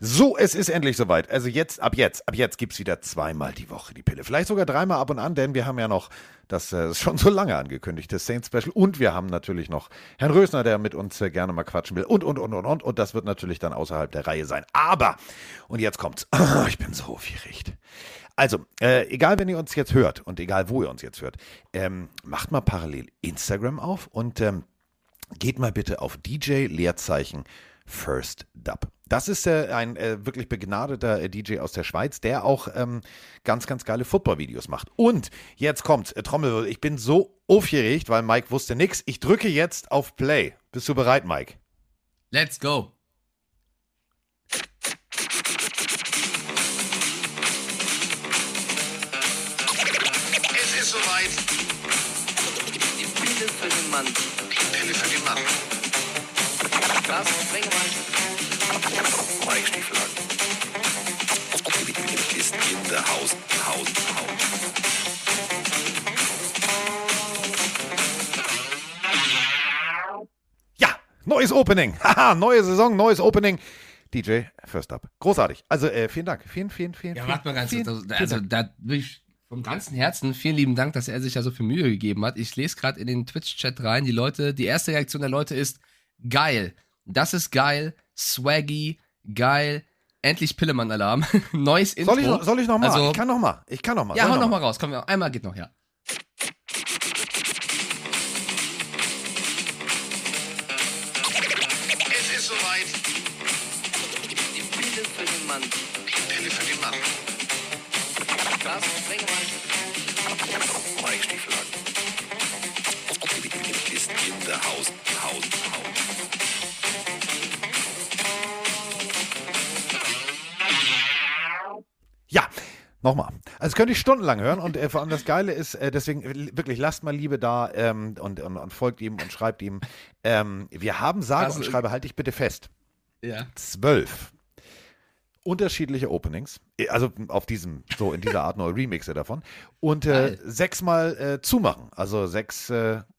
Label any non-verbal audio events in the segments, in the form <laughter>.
So, es ist endlich soweit. Also jetzt, ab jetzt, ab jetzt gibt's wieder zweimal die Woche die Pille. Vielleicht sogar dreimal ab und an, denn wir haben ja noch das äh, schon so lange angekündigte Saints Special und wir haben natürlich noch Herrn Rösner, der mit uns äh, gerne mal quatschen will und, und, und, und, und. Und das wird natürlich dann außerhalb der Reihe sein. Aber, und jetzt kommt's. Oh, <clears throat> ich bin so aufgeregt. Also, äh, egal, wenn ihr uns jetzt hört und egal, wo ihr uns jetzt hört, ähm, macht mal parallel Instagram auf und ähm, geht mal bitte auf DJ Leerzeichen First Dub. Das ist äh, ein äh, wirklich begnadeter äh, DJ aus der Schweiz, der auch ähm, ganz, ganz geile Football-Videos macht. Und jetzt kommt, äh, Trommel, ich bin so aufgeregt, weil Mike wusste nichts. Ich drücke jetzt auf Play. Bist du bereit, Mike? Let's go. Es ist soweit. Die Pille für den Mann. Die Pille für den Mann. Carsten Sprengemann. Ist in. Ja, neues Opening. <laughs> Haha, neue Saison, neues Opening. DJ First Up. Großartig. Also äh, vielen Dank. Vielen, vielen, vielen, Ja, vielen, warte mal ganz vielen, kurz. Also, also da will ich vom ganzen Herzen vielen lieben Dank, dass er sich ja so viel Mühe gegeben hat. Ich lese gerade in den Twitch-Chat rein. Die Leute, die erste Reaktion der Leute ist geil. Das ist geil. Swaggy, geil. Endlich Pillemann-Alarm. <laughs> Neues Intro. Soll ich, noch- soll ich noch mal? Also- ich kann noch mal. Ich kann noch mal. Ja, hau ich noch mal raus. Komm, einmal geht noch, ja. Es ist soweit. Die Pille für den Mann. Die Pille für den Mann. Carsten Sprengemann. Mike Stiefel ist in the house, house, house. Nochmal. Also könnte ich stundenlang hören und äh, vor allem das Geile ist, äh, deswegen äh, wirklich lasst mal Liebe da ähm, und, und, und folgt ihm und schreibt ihm. Ähm, wir haben sage Also- und schreibe, halte ich bitte fest, Ja. zwölf unterschiedliche Openings, äh, also auf diesem, so in dieser Art neue Remixe davon und äh, sechsmal äh, zumachen, also sechs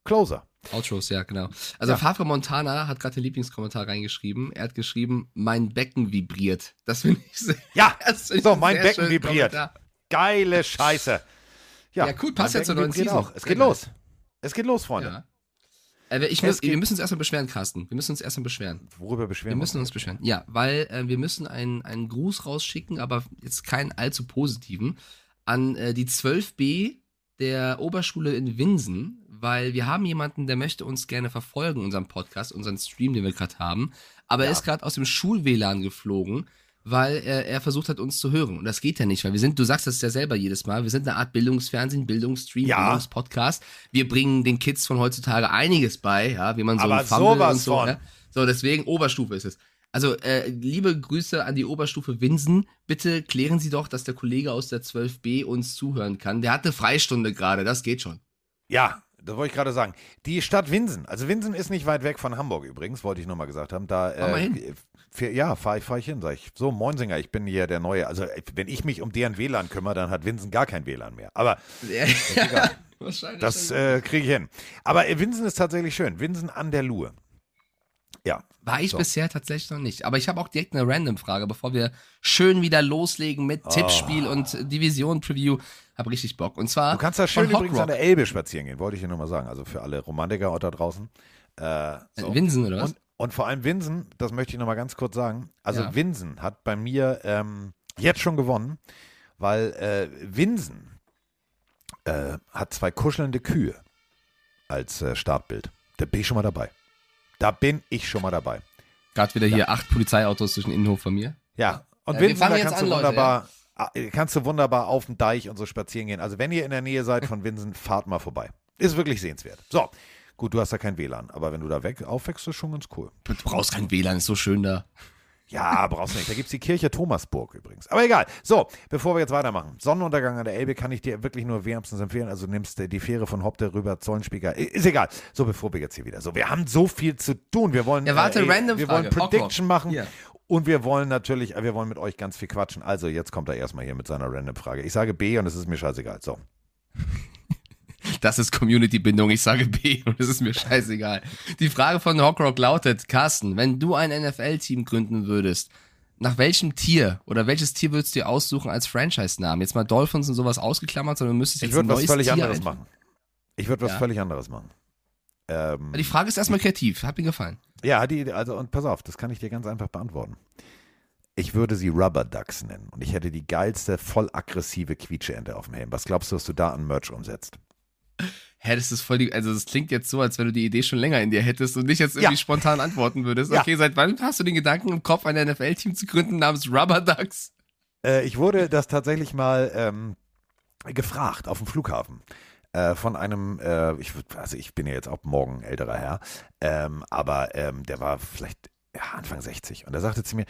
Closer. Outros, ja, genau. Also Ja. Favre Montana hat gerade den Lieblingskommentar reingeschrieben. Er hat geschrieben, mein Becken vibriert. Das finde ich sehr, Ja, <laughs> ich so, mein Becken vibriert. Kommentar. Geile Scheiße. Ja, cool, passt mein ja zur neuen Season. auch. Es geht geil. los. Es geht los, Freunde. Ja. Äh, ich muss, wir müssen uns erstmal beschweren, Carsten. Wir müssen uns erstmal beschweren. Worüber beschweren Wir müssen uns beschweren. Ja, weil äh, wir müssen einen, einen Gruß rausschicken, aber jetzt keinen allzu positiven, an äh, die 12b der Oberschule in Winsen, weil wir haben jemanden, der möchte uns gerne verfolgen, unseren Podcast, unseren Stream, den wir gerade haben, aber er Ja. ist gerade aus dem Schul-WLAN geflogen, weil er, er versucht hat, uns zu hören. Und das geht ja nicht, weil wir sind, du sagst das ja selber jedes Mal, wir sind eine Art Bildungsfernsehen, Bildungsstream, Ja. Bildungspodcast. Wir bringen den Kids von heutzutage einiges bei, ja, wie man so Aber ein Fumble sowas und so, von. ja. So, deswegen Oberstufe ist es. Also, äh, liebe Grüße an die Oberstufe Winsen. Bitte klären Sie doch, dass der Kollege aus der 12b uns zuhören kann. Der hat eine Freistunde gerade, das geht schon. Ja, das wollte ich gerade sagen. Die Stadt Winsen, also Winsen ist nicht weit weg von Hamburg übrigens, wollte ich nur mal gesagt haben. Da, Fahr mal hin. äh, fahr- ja, fahre ich, fahr ich hin, sag ich. So, Moinsinger, ich bin hier der Neue. Also, äh, wenn ich mich um deren WLAN kümmere, dann hat Winsen gar kein WLAN mehr. Aber <laughs> Ja, <laughs> wahrscheinlich. das äh, kriege ich hin. Aber äh, Winsen ist tatsächlich schön. Winsen an der Luhe. Ja. War ich so. bisher tatsächlich noch nicht. Aber ich habe auch direkt eine Random-Frage, bevor wir schön wieder loslegen mit Tippspiel und Division-Preview. Hab richtig Bock. Und zwar. Du kannst da schön übrigens an der Elbe spazieren gehen, wollte ich dir nur mal sagen. Also für alle Romantiker da draußen. Äh, so. Winsen, oder was? Und, und vor allem Winsen, das möchte ich noch mal ganz kurz sagen. Also Ja. Winsen hat bei mir ähm, jetzt schon gewonnen, weil äh, Winsen äh, hat zwei kuschelnde Kühe als äh, Startbild. Da bin ich schon mal dabei. Da bin ich schon mal dabei. Gerade wieder hier acht Polizeiautos durch den Innenhof von mir. Ja. Und Ja, wir Winsen, da kannst an, du Leute, wunderbar, ah, kannst du wunderbar auf dem Deich und so spazieren gehen. Also wenn ihr in der Nähe seid von Winsen, fahrt mal vorbei. Ist wirklich sehenswert. So. Gut, du hast da kein WLAN, aber wenn du da weg aufwächst, ist schon ganz cool. Du brauchst kein WLAN, ist so schön da. Ja, brauchst du nicht. Da gibt es die Kirche Thomasburg übrigens. Aber egal. So, bevor wir jetzt weitermachen. Sonnenuntergang an der Elbe kann ich dir wirklich nur wärmstens empfehlen. Also nimmst du die Fähre von Hopte rüber, Zollenspieker. I- Ist egal. So, bevor wir jetzt hier wieder. So, wir haben so viel zu tun. Wir wollen, Ja, warte, ey, random wir wollen Frage. Prediction machen. Hier. Und wir wollen natürlich, äh, wir wollen mit euch ganz viel quatschen. Also, jetzt kommt er erstmal hier mit seiner random Frage. Ich sage B und es ist mir scheißegal. So. <laughs> Das ist Community-Bindung. Ich sage B und es ist mir scheißegal. Die Frage von Hawkrock lautet, Carsten, wenn du ein NFL-Team gründen würdest, nach welchem Tier oder welches Tier würdest du dir aussuchen als Franchise-Namen? Jetzt mal Dolphins und sowas ausgeklammert, sondern du müsstest jetzt Ich würde ein was neues völlig Tier anderes machen. Ich würde was Ja. völlig anderes machen. Ähm, Die Frage ist erstmal kreativ. Hat mir gefallen. ja, die, also, und pass auf, das kann ich dir ganz einfach beantworten. Ich würde sie Rubber Ducks nennen und ich hätte die geilste, voll aggressive Quietscheente auf dem Helm. Was glaubst du, was du da an Merch umsetzt? Hä, das ist voll die, also das klingt jetzt so, als wenn du die Idee schon länger in dir hättest und nicht jetzt irgendwie Ja. spontan antworten würdest. Ja. Okay, seit wann hast du den Gedanken im Kopf, ein NFL-Team zu gründen namens Rubber Ducks? Äh, ich wurde das tatsächlich mal ähm, gefragt auf dem Flughafen. Äh, von einem, äh, ich, also ich bin ja jetzt auch morgen älterer Herr, ähm, aber ähm, der war vielleicht ja, Anfang 60 und er sagte zu mir,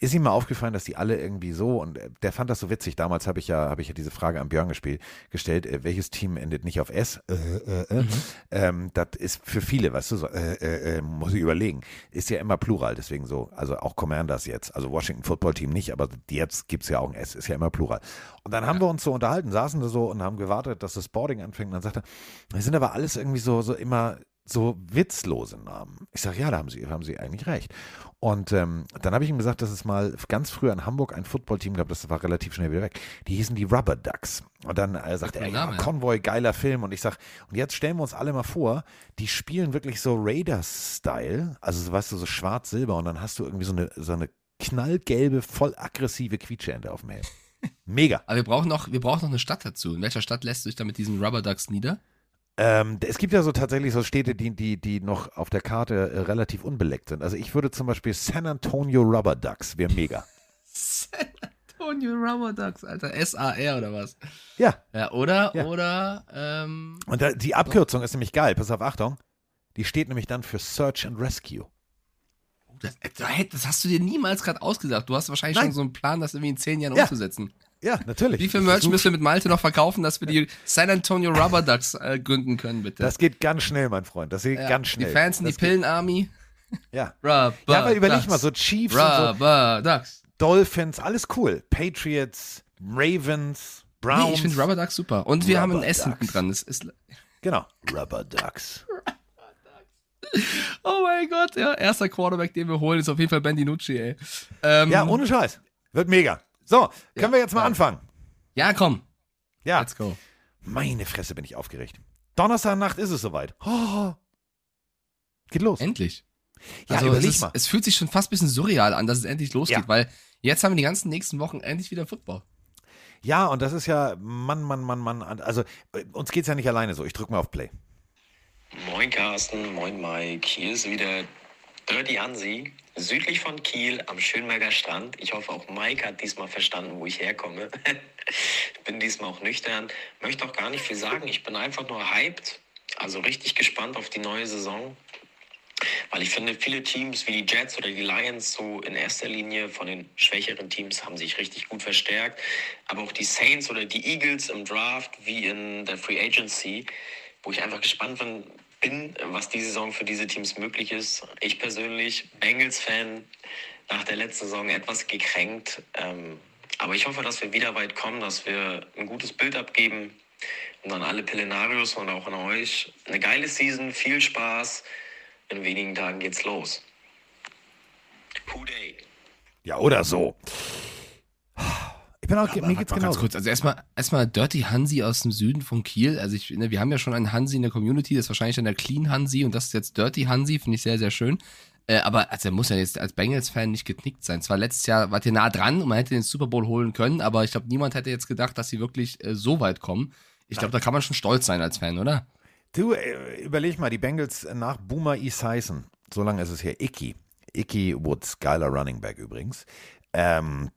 ist ihm mal aufgefallen, dass die alle irgendwie so und äh, der fand das so witzig. Damals habe ich ja, habe ich ja diese Frage an Björn gespielt, gestellt, äh, welches Team endet nicht auf S? Äh, äh, äh. Ähm, das ist für viele, weißt du, so, äh, muss ich überlegen. Ist ja immer Plural, deswegen so, also auch Commanders jetzt, also Washington Football Team nicht, aber jetzt gibt's ja auch ein S, ist ja immer Plural. Und dann haben wir uns so unterhalten, saßen da so und haben gewartet, dass das Boarding anfängt und dann sagte er, wir sind aber alles irgendwie so, so immer so witzlose Namen. Ich sage, ja, da haben Sie, haben Sie eigentlich recht. Und ähm, dann habe ich ihm gesagt, dass es mal ganz früher in Hamburg ein Footballteam gab, das war relativ schnell wieder weg. Die hießen die Rubber Ducks. Und dann äh, sagte er, ja. Convoy, geiler Film. Und ich sag, und jetzt stellen wir uns alle mal vor, die spielen wirklich so Raiders-Style, also so, weißt du, so schwarz-silber und dann hast du irgendwie so eine, so eine knallgelbe, voll aggressive Quietscheente auf dem Helm. <laughs> Mega. Aber wir brauchen noch, wir brauchen noch eine Stadt dazu. In welcher Stadt lässt du dich da mit diesen Rubber Ducks nieder? Ähm, es gibt ja so tatsächlich so Städte, die, die, die noch auf der Karte äh, relativ unbeleckt sind. Also ich würde zum Beispiel San Antonio Rubber Ducks, wäre mega. <laughs> San Antonio Rubber Ducks, Alter. S-A-R oder was? Ja, Ja, oder, Ja. oder, ähm, und da, die Abkürzung ist nämlich geil. Pass auf, Achtung. Die steht nämlich dann für Search and Rescue. das, äh, das hast du dir niemals gerade ausgesagt. Du hast wahrscheinlich Nein. schon so einen Plan, das irgendwie in zehn Jahren Ja. umzusetzen. Ja, natürlich. Wie viel Merch müssen wir mit Malte noch verkaufen, dass wir die San Antonio Rubber Ducks äh, gründen können, bitte? Das geht ganz schnell, mein Freund. Das geht Ja, ganz schnell. Die Fans in die Pillen-Army. Ja. <laughs> Rubber Ja, aber überleg Ducks. mal, so Chiefs und so Rubber Ducks. Dolphins, alles cool. Patriots, Ravens, Browns. Nee, ich finde Rubber Ducks super. Und wir haben ein Rubber S hinten dran. Das ist, Genau. Rubber Ducks. <laughs> oh mein Gott, ja. Erster Quarterback, den wir holen, ist auf jeden Fall Ben DiNucci, ey. Ähm, Ja, ohne Scheiß. Wird mega. So, können wir jetzt mal ja. anfangen? ja, komm. Ja. Let's go. Meine Fresse bin ich aufgeregt. Donnerstagnacht ist es soweit. Oh. Geht los. Endlich. Ja, also überleg es, ist, mal. es fühlt sich schon fast ein bisschen surreal an, dass es endlich losgeht, Ja. weil jetzt haben wir die ganzen nächsten Wochen endlich wieder Football. Ja, und das ist ja, Mann, Mann, Mann, Mann. Also, äh, uns geht's ja nicht alleine so. Ich drücke mal auf Play. Moin Carsten, moin Mike. Hier ist wieder Dirty Hansi, südlich von Kiel am Schönberger Strand. Ich hoffe, auch Mike hat diesmal verstanden, wo ich herkomme. <laughs> ich bin diesmal auch nüchtern. Möchte auch gar nicht viel sagen. Ich bin einfach nur hyped. Also richtig gespannt auf die neue Saison. Weil ich finde, viele Teams wie die Jets oder die Lions so in erster Linie von den schwächeren Teams haben sich richtig gut verstärkt. Aber auch die Saints oder die Eagles im Draft wie in der Free Agency, wo ich einfach gespannt bin, bin, was die Saison für diese Teams möglich ist. Ich persönlich, Bengals-Fan, nach der letzten Saison etwas gekränkt. Ähm, aber ich hoffe, dass wir wieder weit kommen, dass wir ein gutes Bild abgeben und an alle Pillenarios und auch an euch eine geile Season, viel Spaß. In wenigen Tagen geht's los. Who Day? Ja, oder so. Bin auch, mir Warte geht's mal ganz kurz. Also erstmal, erstmal Dirty Hansi aus dem Süden von Kiel. Also ich, ne, wir haben ja schon einen Hansi in der Community, das ist wahrscheinlich dann der Clean Hansi und das ist jetzt Dirty Hansi, finde ich sehr, sehr schön. Äh, aber also er muss ja jetzt als Bengals-Fan nicht geknickt sein. Zwar letztes Jahr wart ihr nah dran und man hätte den Super Bowl holen können, aber ich glaube, niemand hätte jetzt gedacht, dass sie wirklich äh, so weit kommen. Ich glaube, da kann man schon stolz sein als Fan, oder? Du, äh, überleg mal, die Bengals nach Boomer Esiason, so lange ist es her, Icky. Icky Woods, geiler Running Back übrigens. Ähm,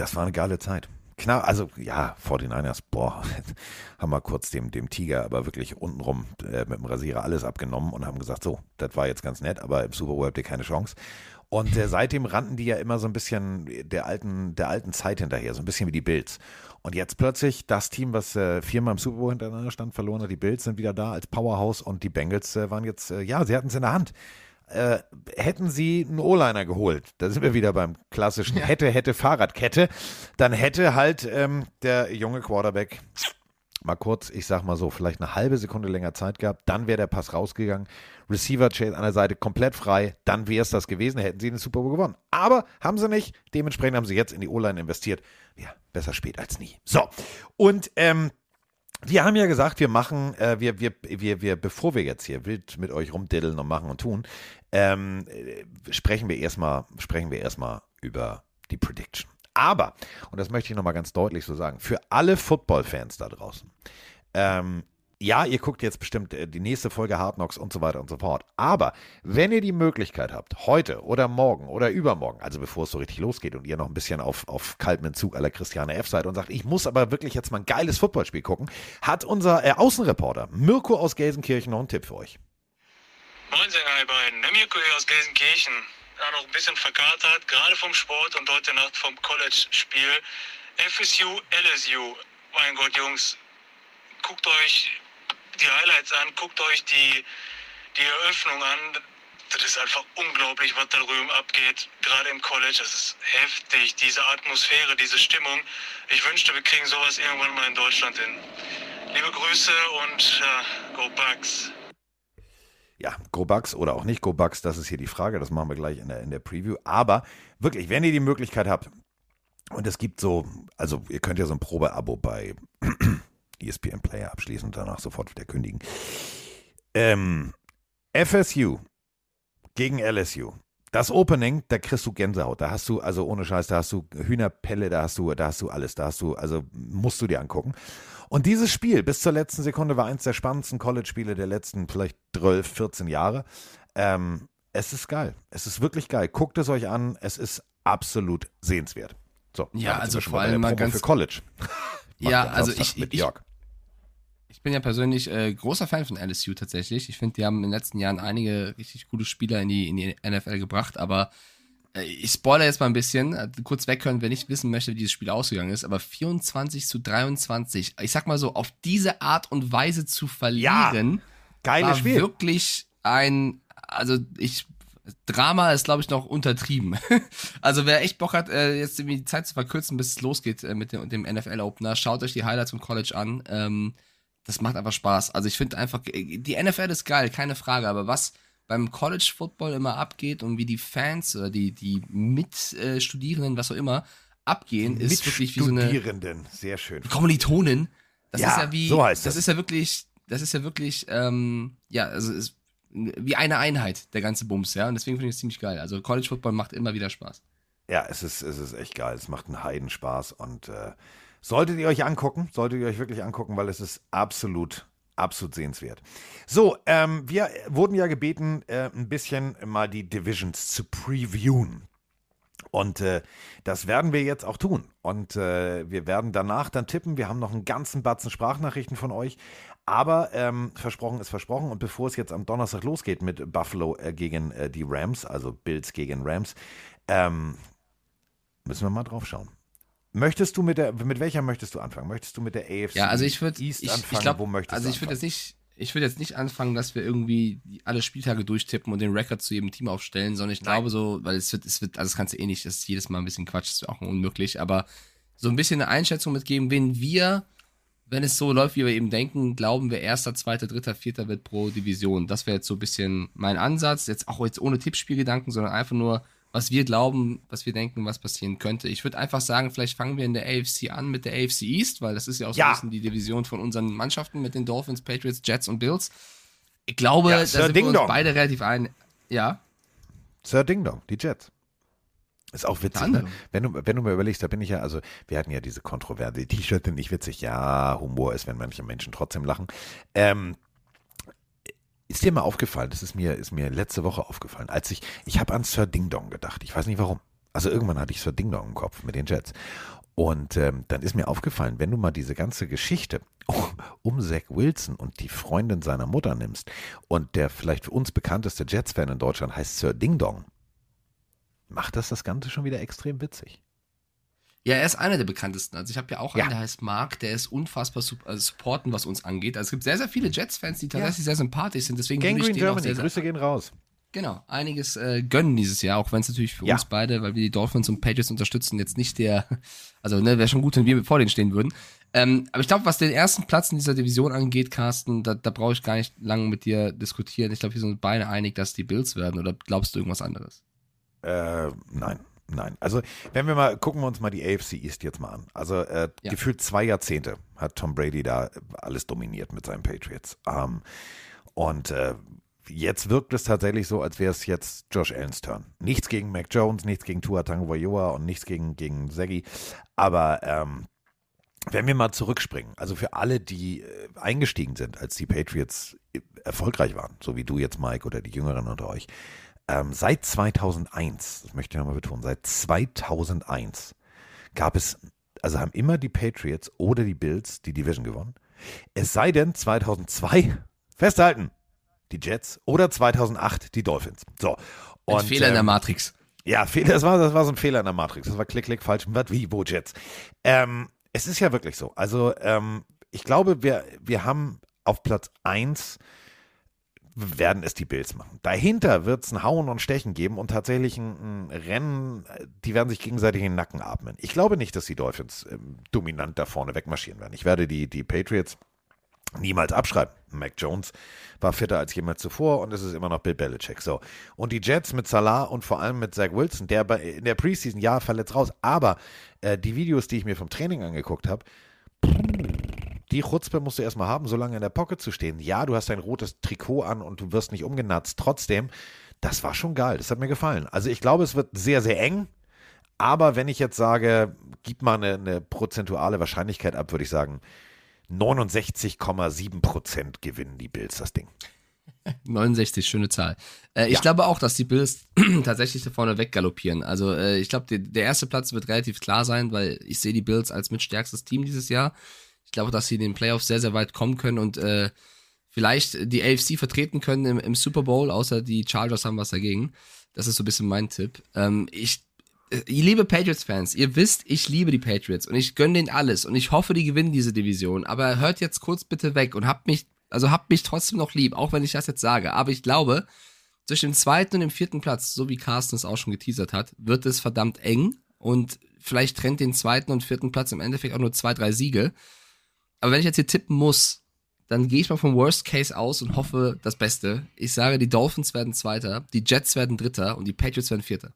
das war eine geile Zeit. Knapp, also ja, 49ers, boah, <laughs> haben wir kurz dem, dem Tiger aber wirklich untenrum äh, mit dem Rasierer alles abgenommen und haben gesagt, so, das war jetzt ganz nett, aber im Super Bowl habt ihr keine Chance. Und äh, seitdem rannten die ja immer so ein bisschen der alten, der alten Zeit hinterher, so ein bisschen wie die Bills. Und jetzt plötzlich das Team, was äh, viermal im Super Bowl hintereinander stand, verloren hat, die Bills sind wieder da als Powerhouse und die Bengals äh, waren jetzt, äh, ja, sie hatten es in der Hand. Äh, hätten sie einen O-Liner geholt, da sind wir wieder beim klassischen hätte, hätte Fahrradkette, dann hätte halt ähm, der junge Quarterback mal kurz, ich sag mal so, vielleicht eine halbe Sekunde länger Zeit gehabt, dann wäre der Pass rausgegangen. Receiver Chase an der Seite komplett frei, dann wäre es das gewesen, hätten sie den Super Bowl gewonnen. Aber haben sie nicht, dementsprechend haben sie jetzt in die O-Line investiert. Ja, besser spät als nie. So, und ähm, wir haben ja gesagt, wir machen, äh, wir, wir, wir, wir, bevor wir jetzt hier wild mit euch rumdiddeln und machen und tun, ähm, äh, sprechen wir erstmal, sprechen wir erstmal über die Prediction. Aber, und das möchte ich nochmal ganz deutlich so sagen, für alle Football-Fans da draußen, ähm, ja, ihr guckt jetzt bestimmt äh, die nächste Folge Hard Knocks und so weiter und so fort. Aber wenn ihr die Möglichkeit habt, heute oder morgen oder übermorgen, also bevor es so richtig losgeht und ihr noch ein bisschen auf, auf kaltem Entzug aller Christiane F. seid und sagt, ich muss aber wirklich jetzt mal ein geiles Footballspiel gucken, hat unser äh, Außenreporter Mirko aus Gelsenkirchen noch einen Tipp für euch. Moin, Sänger, ihr beiden. Mirko hier aus Gelsenkirchen. Ja, noch ein bisschen verkatert, gerade vom Sport und heute Nacht vom College-Spiel. FSU, LSU. Mein Gott, Jungs, guckt euch die Highlights an, guckt euch die, die Eröffnung an. Das ist einfach unglaublich, was da drüben abgeht, gerade im College. Das ist heftig, diese Atmosphäre, diese Stimmung. Ich wünschte, wir kriegen sowas irgendwann mal in Deutschland hin. Liebe Grüße und ja, go Bucks. Ja, Go Bucks oder auch nicht Go Bucks, das ist hier die Frage, das machen wir gleich in der, in der Preview. Aber wirklich, wenn ihr die Möglichkeit habt, und es gibt so, also ihr könnt ja so ein Probeabo bei <clears throat> ESPN Player abschließen und danach sofort wieder kündigen. Ähm, FSU gegen LSU. Das Opening, da kriegst du Gänsehaut. Da hast du, also ohne Scheiß, da hast du Hühnerpelle, da hast du, da hast du alles, da hast du, also musst du dir angucken. Und dieses Spiel bis zur letzten Sekunde war eins der spannendsten College-Spiele der letzten vielleicht 12, 14 Jahre. Ähm, es ist geil. Es ist wirklich geil. Guckt es euch an. Es ist absolut sehenswert. So, Ja, also vor allem mal ganz- für College. <laughs> Ja, also ich- mit ich- Jörg. Ich bin ja persönlich äh, großer Fan von LSU tatsächlich. Ich finde, die haben in den letzten Jahren einige richtig gute Spieler in die, in die NFL gebracht, aber ich spoilere jetzt mal ein bisschen, äh, kurz weghören, wer nicht wissen möchte, wie dieses Spiel ausgegangen ist, aber 24 zu 23, ich sag mal so, auf diese Art und Weise zu verlieren, Geiles war Spiel. wirklich ein, also ich, Drama ist, glaube ich, noch untertrieben. <laughs> also wer echt Bock hat, äh, jetzt irgendwie die Zeit zu verkürzen, bis es losgeht äh, mit dem, dem NFL-Opener, schaut euch die Highlights vom College an. Ähm, das macht einfach Spaß. Also ich finde einfach, die NFL ist geil, keine Frage, aber was beim College Football immer abgeht und wie die Fans oder die, die Mitstudierenden, was auch immer, abgehen, ist wirklich wie so eine Studierenden. Sehr schön. Kommilitonen. Das Ja, ist ja wie, so heißt das das. ist ja wirklich, das ist ja wirklich, ähm, ja, also ist wie eine Einheit, der ganze Bums, ja. Und deswegen finde ich es ziemlich geil. Also College Football macht immer wieder Spaß. Ja, es ist, es ist echt geil. Es macht einen Heidenspaß und äh, solltet ihr euch angucken, solltet ihr euch wirklich angucken, weil es ist absolut, absolut sehenswert. So, ähm, wir wurden ja gebeten, äh, ein bisschen mal die Divisions zu previewen. Und äh, das werden wir jetzt auch tun. Und äh, wir werden danach dann tippen. Wir haben noch einen ganzen Batzen Sprachnachrichten von euch. Aber ähm, versprochen ist versprochen. Und bevor es jetzt am Donnerstag losgeht mit Buffalo äh, gegen äh, die Rams, also Bills gegen Rams, ähm, müssen wir mal drauf schauen. Möchtest du mit der, mit welcher möchtest du anfangen? Möchtest du mit der AFC Ja, also ich würde, East ich, anfangen? ich glaube, Wo möchtest also du ich würde jetzt nicht, ich würde jetzt nicht anfangen, dass wir irgendwie alle Spieltage durchtippen und den Rekord zu jedem Team aufstellen, sondern ich glaube so, weil es wird, es wird, also das kannst du eh nicht, das ist jedes Mal ein bisschen Quatsch, das wäre auch unmöglich, aber so ein bisschen eine Einschätzung mitgeben, wen wir, wenn es so läuft, wie wir eben denken, glauben wir erster, zweiter, dritter, vierter wird pro Division. Das wäre jetzt so ein bisschen mein Ansatz, jetzt auch jetzt ohne Tippspielgedanken, sondern einfach nur, was wir glauben, was wir denken, was passieren könnte. Ich würde einfach sagen, vielleicht fangen wir in der AFC an mit der AFC East, weil das ist ja auch so Ja. ein bisschen die Division von unseren Mannschaften mit den Dolphins, Patriots, Jets und Bills. Ich glaube, Ja, da sind wir Ding uns Dong. beide relativ ein. Ja, Sir Ding Dong, die Jets. Ist auch witzig, ne? Wenn du, wenn du mir überlegst, da bin ich ja, also wir hatten ja diese Kontroverse, die T-Shirts sind nicht witzig, ja, Humor ist, wenn manche Menschen trotzdem lachen. Ähm, ist dir mal aufgefallen, das ist mir, ist mir letzte Woche aufgefallen, als ich, ich habe an Sir Ding Dong gedacht, ich weiß nicht warum. Also irgendwann hatte ich Sir Ding Dong im Kopf mit den Jets. Und ähm, dann ist mir aufgefallen, wenn du mal diese ganze Geschichte <laughs> um Zach Wilson und die Freundin seiner Mutter nimmst und der vielleicht für uns bekannteste Jets-Fan in Deutschland heißt Sir Ding Dong, macht das das Ganze schon wieder extrem witzig. Ja, er ist einer der bekanntesten. Also ich habe ja auch Ja. einen, der heißt Mark, der ist unfassbar sup also supporten, was uns angeht. Also es gibt sehr, sehr viele Jets-Fans, die tatsächlich sehr sympathisch sind. Deswegen würde ich Gangrene denen auch Germany, sehr, sehr, Grüße gehen raus. genau, einiges äh, gönnen dieses Jahr, auch wenn es natürlich für Ja. uns beide, weil wir die Dolphins und Patriots unterstützen, jetzt nicht der, <laughs> also ne, wäre schon gut, wenn wir vor denen stehen würden. Ähm, aber ich glaube, was den ersten Platz in dieser Division angeht, Carsten, da, da brauche ich gar nicht lange mit dir diskutieren. Ich glaube, wir sind beide einig, dass die Bills werden. Oder glaubst du irgendwas anderes? Äh, nein. Nein, also wenn wir mal, gucken wir uns mal die AFC East jetzt mal an. Also äh, Ja. gefühlt zwei Jahrzehnte hat Tom Brady da alles dominiert mit seinen Patriots. Ähm, und äh, jetzt wirkt es tatsächlich so, als wäre es jetzt Josh Allen's Turn. Nichts gegen Mac Jones, nichts gegen Tua Tagovailoa und nichts gegen, gegen Zaggy. Aber ähm, wenn wir mal zurückspringen, also für alle, die äh, eingestiegen sind, als die Patriots äh, erfolgreich waren, so wie du jetzt, Mike, oder die Jüngeren unter euch, ähm, seit 2001, das möchte ich nochmal betonen, seit 2001 gab es, also haben immer die Patriots oder die Bills die Division gewonnen. Es sei denn 2002, <laughs> festhalten, die Jets oder 2008 die Dolphins. So. Ein Und, Fehler in der ähm, Matrix. ja, Fehler, das war, das war so ein Fehler in der Matrix. Das war klick, klick, falsch. Was, wie, wo, Jets? Ähm, es ist ja wirklich so. Also, ähm, ich glaube, wir, wir haben auf Platz 1 werden es die Bills machen. Dahinter wird es ein Hauen und Stechen geben und tatsächlich ein, ein Rennen, die werden sich gegenseitig in den Nacken atmen. Ich glaube nicht, dass die Dolphins ähm, dominant da vorne wegmarschieren werden. Ich werde die, die Patriots niemals abschreiben. Mac Jones war fitter als jemals zuvor und es ist immer noch Bill Belichick. So. Und die Jets mit Salah und vor allem mit Zach Wilson, der bei, in der Preseason, ja, verletzt raus, aber äh, die Videos, die ich mir vom Training angeguckt habe, die Chutzpe musst du erstmal haben, so lange in der Pocket zu stehen. Ja, du hast ein rotes Trikot an und du wirst nicht umgenatzt. Trotzdem, das war schon geil. Das hat mir gefallen. Also ich glaube, es wird sehr, sehr eng. Aber wenn ich jetzt sage, gib mal eine, eine prozentuale Wahrscheinlichkeit ab, würde ich sagen, 69,7 Prozent gewinnen die Bills das Ding. <laughs> 69, schöne Zahl. Äh, ich Ja. glaube auch, dass die Bills <clears throat> tatsächlich da vorne weggaloppieren. Also äh, ich glaube, der erste Platz wird relativ klar sein, weil ich sehe die Bills als mitstärkstes Team dieses Jahr. Ich glaube, dass sie in den Playoffs sehr, sehr weit kommen können und äh, vielleicht die AFC vertreten können im, im Super Bowl, außer die Chargers haben was dagegen. Das ist so ein bisschen mein Tipp. Ähm, ich, äh, ihr liebe Patriots-Fans, ihr wisst, ich liebe die Patriots und ich gönne denen alles und ich hoffe, die gewinnen diese Division. Aber hört jetzt kurz bitte weg und habt mich, also habt mich trotzdem noch lieb, auch wenn ich das jetzt sage. Aber ich glaube, zwischen dem zweiten und dem vierten Platz, so wie Carsten es auch schon geteasert hat, wird es verdammt eng und vielleicht trennt den zweiten und vierten Platz im Endeffekt auch nur zwei, drei Siege. Aber wenn ich jetzt hier tippen muss, dann gehe ich mal vom Worst Case aus und hoffe das Beste. Ich sage, die Dolphins werden Zweiter, die Jets werden Dritter und die Patriots werden Vierter.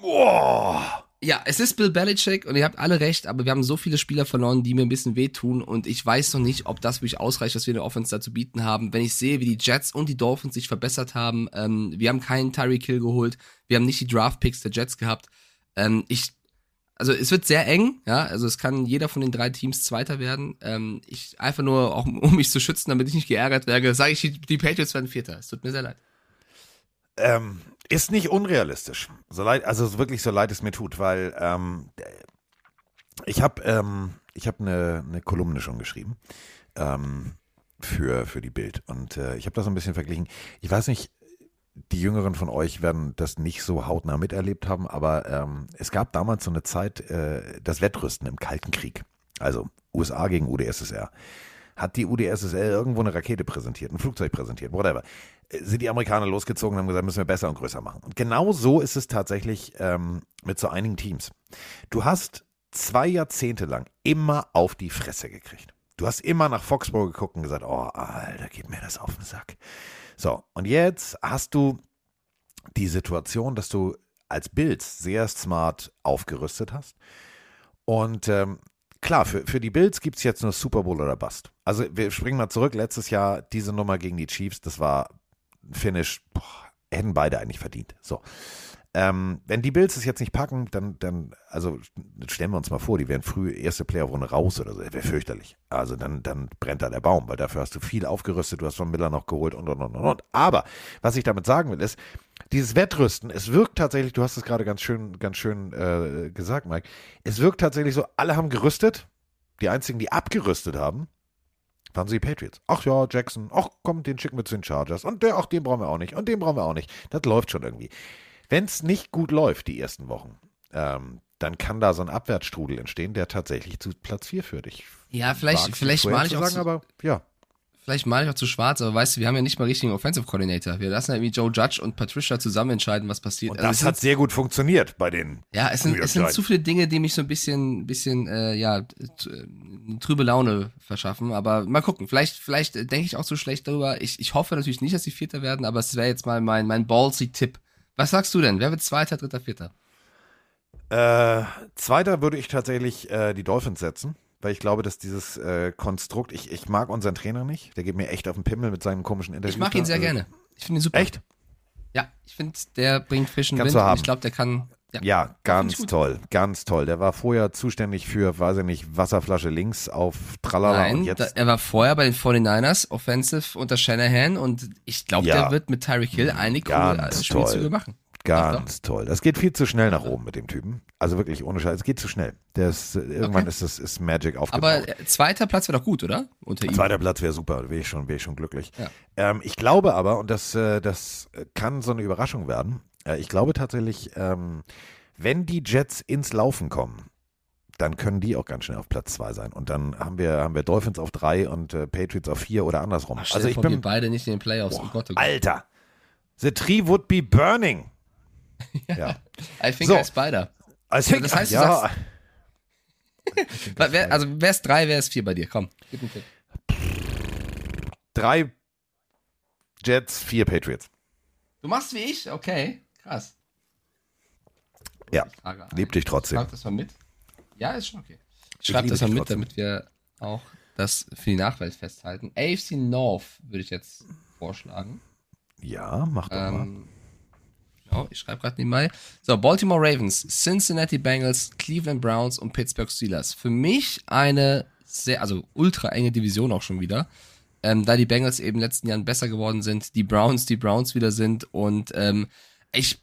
Boah! Ja, es ist Bill Belichick und ihr habt alle recht, aber wir haben so viele Spieler verloren, die mir ein bisschen wehtun und ich weiß noch nicht, ob das wirklich ausreicht, was wir in der Offense da zu bieten haben. Wenn ich sehe, wie die Jets und die Dolphins sich verbessert haben, ähm, wir haben keinen Tyreek Hill geholt, wir haben nicht die Draft Picks der Jets gehabt. Ähm, ich, also es wird sehr eng, ja, also es kann jeder von den drei Teams Zweiter werden. Ähm, ich einfach nur, auch <laughs> um mich zu schützen, damit ich nicht geärgert werde, sage ich, die, Patriots werden Vierter. Es tut mir sehr leid. Ähm, ist nicht unrealistisch. So leid, also wirklich so leid es mir tut, weil ähm, ich habe ähm, ich eine, eine Kolumne schon geschrieben ähm, für, für die Bild und äh, ich habe das so ein bisschen verglichen. Ich weiß nicht, die Jüngeren von euch werden das nicht so hautnah miterlebt haben, aber ähm, es gab damals so eine Zeit, äh, das Wettrüsten im Kalten Krieg, also USA gegen UdSSR. Hat die UdSSR irgendwo eine Rakete präsentiert, ein Flugzeug präsentiert, whatever, äh, sind die Amerikaner losgezogen und haben gesagt, müssen wir besser und größer machen. Und genau so ist es tatsächlich ähm, mit so einigen Teams. Du hast zwei Jahrzehnte lang immer auf die Fresse gekriegt. Du hast immer nach Foxborough geguckt und gesagt, oh, Alter, geht mir das auf den Sack. So, und jetzt hast du die Situation, dass du als Bills sehr smart aufgerüstet hast. Und ähm, klar, für, für die Bills gibt es jetzt nur Super Bowl oder Bust. Also wir springen mal zurück. Letztes Jahr diese Nummer gegen die Chiefs, das war Finish, boah, hätten beide eigentlich verdient. So. Ähm, wenn die Bills es jetzt nicht packen, dann, dann, also stellen wir uns mal vor, die wären früh erste Playoff-Runde raus oder so, wäre fürchterlich. Also dann, dann brennt da der Baum, weil dafür hast du viel aufgerüstet, du hast von Miller noch geholt und und und und. und. Aber was ich damit sagen will, ist, dieses Wettrüsten, es wirkt tatsächlich, du hast es gerade ganz schön, ganz schön äh, gesagt, Mike, es wirkt tatsächlich so, alle haben gerüstet, die einzigen, die abgerüstet haben, waren so die Patriots. Ach ja, Jackson, ach komm, den schicken wir zu den Chargers. Und der, ach, den brauchen wir auch nicht. Und den brauchen wir auch nicht. Das läuft schon irgendwie. Wenn es nicht gut läuft, die ersten Wochen, ähm, dann kann da so ein Abwärtsstrudel entstehen, der tatsächlich zu Platz 4 führt. Ich Ja, vielleicht, vielleicht mal ich zu auch sagen, aber ja. vielleicht mal ich auch zu schwarz, aber weißt du, wir haben ja nicht mal richtigen Offensive Coordinator. Wir lassen ja irgendwie Joe Judge und Patricia zusammen entscheiden, was passiert. Und Also das es hat sehr gut funktioniert bei den. Ja, es sind, es sind zu viele Dinge, die mich so ein bisschen, bisschen, äh, ja, äh, eine trübe Laune verschaffen. Aber mal gucken. Vielleicht, vielleicht denke ich auch so schlecht darüber. Ich, ich hoffe natürlich nicht, dass sie Vierter werden, aber es wäre jetzt mal mein, mein ballsy Tipp. Was sagst du denn? Wer wird Zweiter, Dritter, Vierter? Äh, zweiter würde ich tatsächlich äh, die Dolphins setzen, weil ich glaube, dass dieses äh, Konstrukt, ich, ich mag unseren Trainer nicht, der geht mir echt auf den Pimmel mit seinen komischen Interviews. Ich mag ihn sehr Also, gerne. Ich finde ihn super. Echt? Ja, ich finde, der bringt frischen Kannst Wind. und haben. Ich glaube, der kann. Ja. Ja, ganz toll, ganz toll. Der war vorher zuständig für, weiß ich nicht, Wasserflasche links auf Tralala und Nein, jetzt. da, er war vorher bei den 49ers, Offensive unter Shanahan und ich glaube, Ja. der wird mit Tyreek Hill einige coole Ganz äh, Spielzüge machen. Ganz toll. Das geht viel zu schnell nach oben mit dem Typen. Also wirklich ohne Scheiß. Es geht zu schnell. Ist, äh, irgendwann Okay. ist das ist Magic aufgebaut. Aber äh, zweiter Platz wäre doch gut, oder? Unter ihm. Zweiter Platz wäre super, wäre ich schon, wäre ich schon glücklich. Ja. Ähm, ich glaube aber, und das, das kann so eine Überraschung werden, ich glaube tatsächlich, ähm, wenn die Jets ins Laufen kommen, dann können die auch ganz schnell auf Platz zwei sein. Und dann haben wir, haben wir Dolphins auf drei und äh, Patriots auf vier oder andersrum. Ach, also ich bin, beide nicht in den Playoffs. oh Gott, oh Gott. Alter, the tree would be burning. <laughs> ja. I think So. I Spider. Also, das heißt, ja, sagst- <laughs> Wer, also wer ist drei, wer ist vier bei dir? Komm, gib einen Tipp. drei Jets, vier Patriots. Du machst wie ich? Okay, krass. Ja, lieb dich trotzdem. Schreib das mal mit. Ja, ist schon okay. Ich Schreib das mal mit, trotzdem. damit wir auch das für die Nachwelt festhalten. AFC North würde ich jetzt vorschlagen. Ja, mach doch mal. Ähm, ja, ich schreibe gerade nebenbei. So, Baltimore Ravens, Cincinnati Bengals, Cleveland Browns und Pittsburgh Steelers. Für mich eine sehr, also ultra enge Division auch schon wieder. Ähm, da die Bengals eben in den letzten Jahren besser geworden sind, die Browns die Browns wieder sind und ähm, ich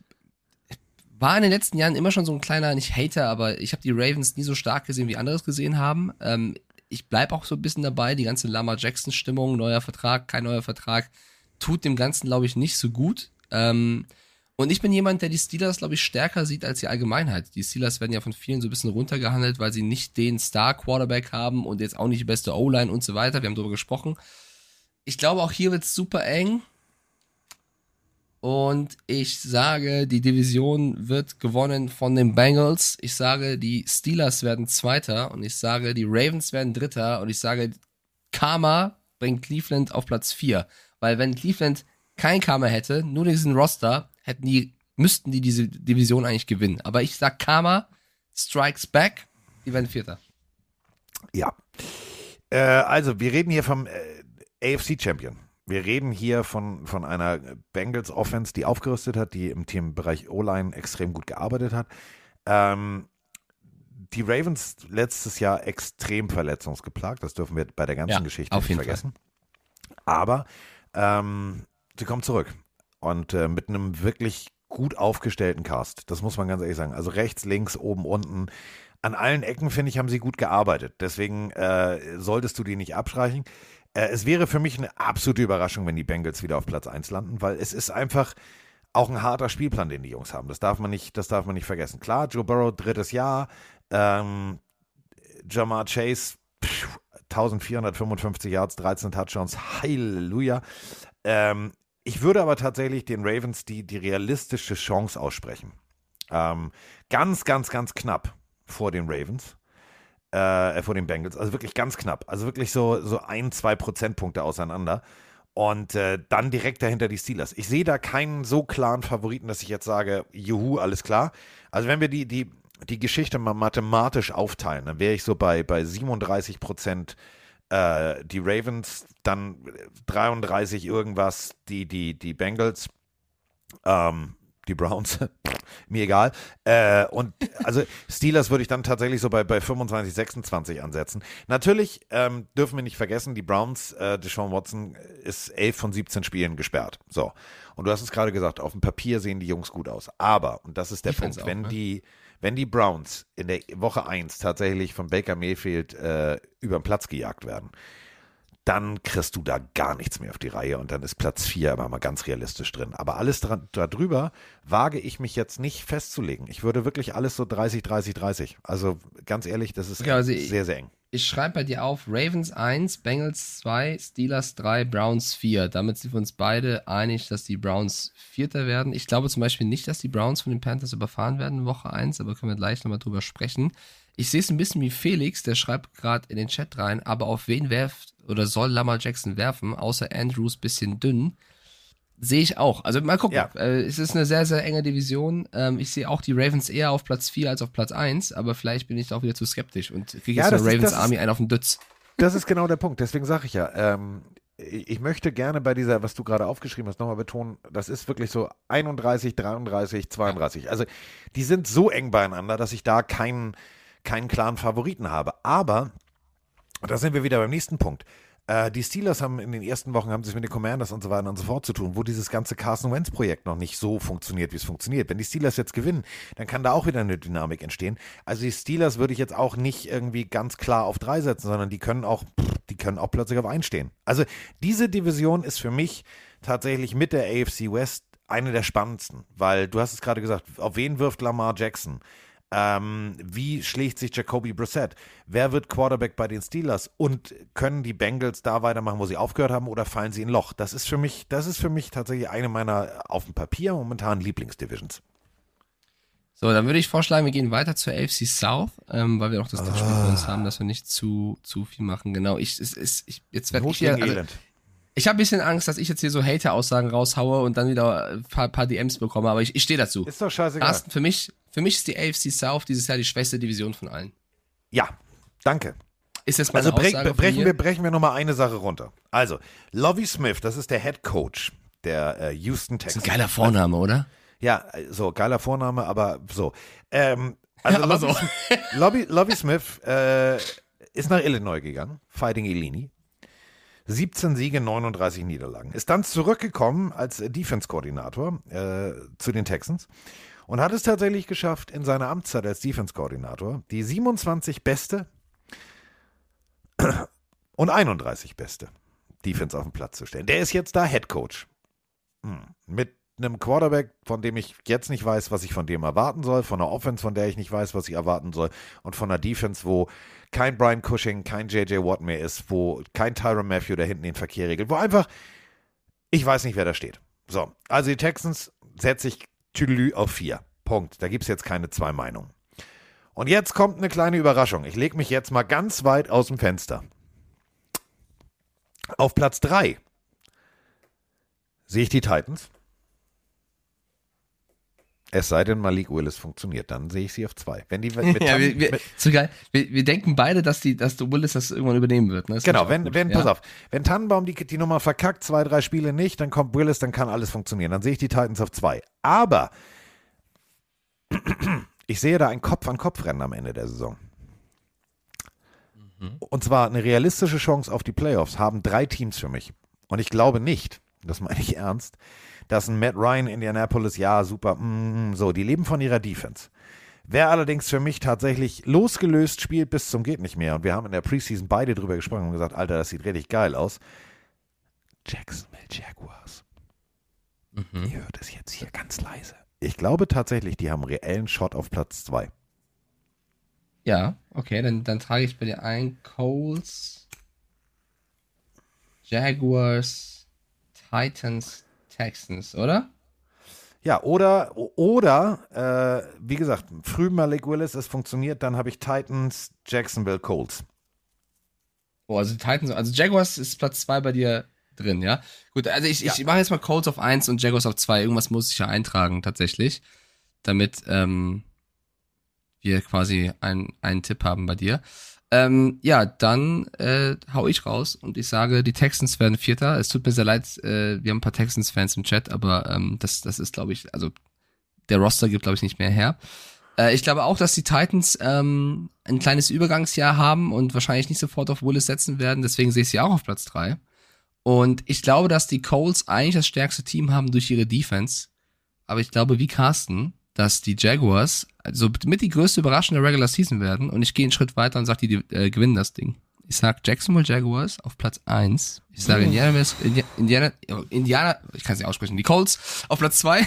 war in den letzten Jahren immer schon so ein kleiner, nicht Hater, aber ich habe die Ravens nie so stark gesehen, wie andere es gesehen haben. Ähm, ich bleib auch so ein bisschen dabei, die ganze Lama Jackson-Stimmung, neuer Vertrag, kein neuer Vertrag, tut dem Ganzen, glaube ich, nicht so gut. Ähm, und ich bin jemand, der die Steelers, glaube ich, stärker sieht als die Allgemeinheit. Die Steelers werden ja von vielen so ein bisschen runtergehandelt, weil sie nicht den Star-Quarterback haben und jetzt auch nicht die beste O-Line und so weiter. Wir haben darüber gesprochen. Ich glaube, auch hier wird es super eng. Und ich sage, die Division wird gewonnen von den Bengals. Ich sage, die Steelers werden Zweiter. Und ich sage, die Ravens werden Dritter. Und ich sage, Karma bringt Cleveland auf Platz 4. Weil wenn Cleveland kein Karma hätte, nur diesen Roster, hätten die, müssten die diese Division eigentlich gewinnen. Aber ich sag Karma strikes back. Die werden Vierter. Ja. Äh, also, wir reden hier vom äh, AFC-Champion. Wir reden hier von, von einer Bengals Offense, die aufgerüstet hat, die im Teambereich O-Line extrem gut gearbeitet hat. Ähm, die Ravens letztes Jahr extrem verletzungsgeplagt, das dürfen wir bei der ganzen Ja, Geschichte nicht vergessen. Aber ähm, sie kommen zurück und äh, mit einem wirklich gut aufgestellten Cast. Das muss man ganz ehrlich sagen. Also rechts, links, oben, unten. An allen Ecken, finde ich, haben sie gut gearbeitet. Deswegen äh, solltest du die nicht abstreichen. Äh, es wäre für mich eine absolute Überraschung, wenn die Bengals wieder auf Platz 1 landen, weil es ist einfach auch ein harter Spielplan, den die Jungs haben. Das darf man nicht, das darf man nicht vergessen. Klar, Joe Burrow, drittes Jahr. Ähm, Jamar Chase, pff, 1455 Yards, 13 Touchdowns. Halleluja. Ähm, ich würde aber tatsächlich den Ravens die, die realistische Chance aussprechen. Ähm, ganz, ganz, ganz knapp vor den Ravens. Äh, vor den Bengals. Also wirklich ganz knapp. Also wirklich so, so ein, zwei Prozentpunkte auseinander. Und äh, dann direkt dahinter die Steelers. Ich sehe da keinen so klaren Favoriten, dass ich jetzt sage, juhu, alles klar. Also wenn wir die, die, die Geschichte mal mathematisch aufteilen, dann wäre ich so bei, bei 37 Prozent äh, die Ravens, dann 33 irgendwas die, die, die Bengals, ähm, die Browns, <laughs> mir egal. Äh, und also Steelers würde ich dann tatsächlich so bei, bei 25, 26 ansetzen. Natürlich ähm, dürfen wir nicht vergessen, die Browns, äh, Deshaun Watson ist 11 von 17 Spielen gesperrt. So. Und du hast es gerade gesagt, auf dem Papier sehen die Jungs gut aus. Aber, und das ist der Defense Punkt, auch, wenn ne? die wenn die Browns in der Woche 1 tatsächlich von Baker Mayfield äh, über den Platz gejagt werden, dann kriegst du da gar nichts mehr auf die Reihe und dann ist Platz 4 aber mal ganz realistisch drin. Aber alles dran, darüber wage ich mich jetzt nicht festzulegen. Ich würde wirklich alles so 30, 30, 30. Also ganz ehrlich, das ist Okay, also ich- sehr, sehr eng. Ich schreibe bei dir auf Ravens 1, Bengals 2, Steelers 3, Browns 4. Damit sind wir uns beide einig, dass die Browns Vierter werden. Ich glaube zum Beispiel nicht, dass die Browns von den Panthers überfahren werden in Woche 1, aber können wir gleich nochmal drüber sprechen. Ich sehe es ein bisschen wie Felix, der schreibt gerade in den Chat rein, aber auf wen werft oder soll Lamar Jackson werfen, außer Andrews bisschen dünn. Sehe ich auch. Also mal gucken. Ja. Äh, es ist eine sehr, sehr enge Division. Ähm, ich sehe auch die Ravens eher auf Platz 4 als auf Platz 1, aber vielleicht bin ich da auch wieder zu skeptisch und kriege Ja, jetzt das eine Ravens ist- Army einen auf den Dütz. Das ist genau der Punkt. Deswegen sage ich ja, ähm, ich ich möchte gerne bei dieser, was du gerade aufgeschrieben hast, nochmal betonen, das ist wirklich so 31, 33, 32. Also die sind so eng beieinander, dass ich da keinen, keinen klaren Favoriten habe. Aber, da sind wir wieder beim nächsten Punkt. Äh, die Steelers haben in den ersten Wochen haben sich mit den Commanders und so weiter und so fort zu tun, wo dieses ganze Carson Wentz Projekt noch nicht so funktioniert, wie es funktioniert. Wenn die Steelers jetzt gewinnen, dann kann da auch wieder eine Dynamik entstehen. Also die Steelers würde ich jetzt auch nicht irgendwie ganz klar auf drei setzen, sondern die können auch, die können auch plötzlich auf einen stehen. Also diese Division ist für mich tatsächlich mit der AFC West eine der spannendsten, weil du hast es gerade gesagt, auf wen wirft Lamar Jackson? Ähm, wie schlägt sich Jacoby Brissett? Wer wird Quarterback bei den Steelers? Und können die Bengals da weitermachen, wo sie aufgehört haben, oder fallen sie in ein Loch? Das ist für mich, das ist für mich tatsächlich eine meiner auf dem Papier momentan Lieblingsdivisions. So, dann würde ich vorschlagen, wir gehen weiter zur AFC South, ähm, weil wir auch das Spiel Ah. bei uns haben, dass wir nicht zu, zu viel machen. Genau, ich, es, es, ich jetzt werde ich hier, also. Ich habe ein bisschen Angst, dass ich jetzt hier so Hater-Aussagen raushaue und dann wieder ein paar, paar DMs bekomme, aber ich, ich stehe dazu. Ist doch scheißegal. Carsten, für mich, für mich ist die AFC South dieses Jahr die schwächste Division von allen. Ja, danke. Ist jetzt meine Also von brechen, wir, brechen wir nochmal eine Sache runter. Also, Lovie Smith, das ist der Head Coach der äh, Houston Das ist Texans. ein geiler Vorname, oder? Ja, so, geiler Vorname, aber so. Ähm, also aber Lovie, so. Lovie, Lovie Smith äh, ist nach Illinois gegangen, Fighting Illini. 17 Siege, 39 Niederlagen. Ist dann zurückgekommen als Defense-Koordinator äh, zu den Texans und hat es tatsächlich geschafft, in seiner Amtszeit als Defense-Koordinator die 27 beste <clears throat> und 31 beste Defense auf den Platz zu stellen. Der ist jetzt da Head Coach. Hm. Mit einem Quarterback, von dem ich jetzt nicht weiß, was ich von dem erwarten soll, von einer Offense, von der ich nicht weiß, was ich erwarten soll, und von einer Defense, wo kein Brian Cushing, kein JJ Watt mehr ist, wo kein Tyron Matthew da hinten den Verkehr regelt, wo einfach, ich weiß nicht, wer da steht. So, also die Texans setze ich Tüdelü auf vier. Punkt. Da gibt es jetzt keine zwei Meinungen. Und jetzt kommt eine kleine Überraschung. Ich lege mich jetzt mal ganz weit aus dem Fenster. Auf Platz drei sehe ich die Titans. Es sei denn, Malik Willis funktioniert, dann sehe ich sie auf zwei. Wenn die <laughs> mit, ja, wir, wir, mit, so geil. Wir, wir denken beide, dass die, dass Willis das irgendwann übernehmen wird. Ne? Genau, wenn, wenn, pass ja. auf, wenn Tannenbaum die, die Nummer verkackt, zwei, drei Spiele nicht, dann kommt Willis, dann kann alles funktionieren. Dann sehe ich die Titans auf zwei. Aber <clears throat> ich sehe da ein Kopf-an-Kopf-Rennen am Ende der Saison. Mhm. Und zwar eine realistische Chance auf die Playoffs haben drei Teams für mich. Und ich glaube nicht, das meine ich ernst, dass ein Matt Ryan Indianapolis, ja, super, mm, so, die leben von ihrer Defense. Wer allerdings für mich tatsächlich losgelöst spielt bis zum geht nicht mehr, und wir haben in der Preseason beide drüber gesprochen und gesagt, Alter, das sieht richtig geil aus. Jacksonville Jaguars. Mhm. Ihr hört es jetzt hier ganz leise. Ich glaube tatsächlich, die haben einen reellen Shot auf Platz zwei. Ja, okay, dann, dann trage ich bei dir ein Coles, Jaguars, Titans, Texans, oder? Ja, oder, oder, äh, wie gesagt, früh Malik Willis, es funktioniert, dann habe ich Titans, Jacksonville Colts. Oh, also Titans, also Jaguars ist Platz 2 bei dir drin, ja? Gut, also ich, ich mache jetzt mal Colts auf 1 und Jaguars auf 2. Irgendwas muss ich ja eintragen, tatsächlich. Damit ähm, wir quasi ein, einen Tipp haben bei dir. Ähm, ja, dann äh, hau ich raus und ich sage, die Texans werden Vierter. Es tut mir sehr leid, äh, wir haben ein paar Texans-Fans im Chat, aber ähm, das, das ist, glaube ich, also der Roster gibt, glaube ich, nicht mehr her. Äh, ich glaube auch, dass die Titans ähm, ein kleines Übergangsjahr haben und wahrscheinlich nicht sofort auf Willis setzen werden. Deswegen sehe ich sie auch auf Platz 3. Und ich glaube, dass die Colts eigentlich das stärkste Team haben durch ihre Defense. Aber ich glaube, wie Carsten, dass die Jaguars also mit die größte Überraschung der Regular Season werden. Und ich gehe einen Schritt weiter und sage, die, die äh, gewinnen das Ding Ich sag Jacksonville Jaguars auf Platz 1. Ich sage Indiana, Indiana, Indiana, ich kann es nicht aussprechen, die Colts auf Platz 2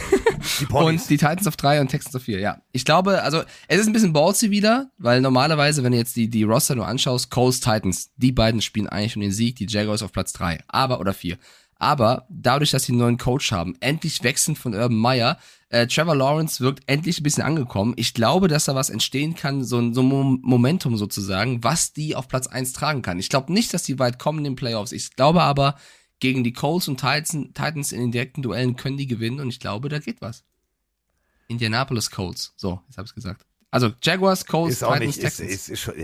Die und die Titans auf 3 und Texans auf 4. Ja, ich glaube, also es ist ein bisschen ballsy wieder, weil normalerweise, wenn du jetzt die, die Roster nur anschaust, Colts, Titans, die beiden spielen eigentlich um den Sieg, die Jaguars auf Platz 3, aber oder 4. Aber dadurch, dass sie einen neuen Coach haben, endlich wechseln von Urban Meyer, äh, Trevor Lawrence wirkt endlich ein bisschen angekommen. Ich glaube, dass da was entstehen kann, so ein, so ein Mom- Momentum sozusagen, was die auf Platz 1 tragen kann. Ich glaube nicht, dass die weit kommen in den Playoffs. Ich glaube aber, gegen die Colts und Titans, Titans in den direkten Duellen können die gewinnen und ich glaube, da geht was. Indianapolis Colts. So, jetzt habe ich gesagt. Also Jaguars, Colts, Ist auch Titans, nicht, ist, Texans. ist, ist schon,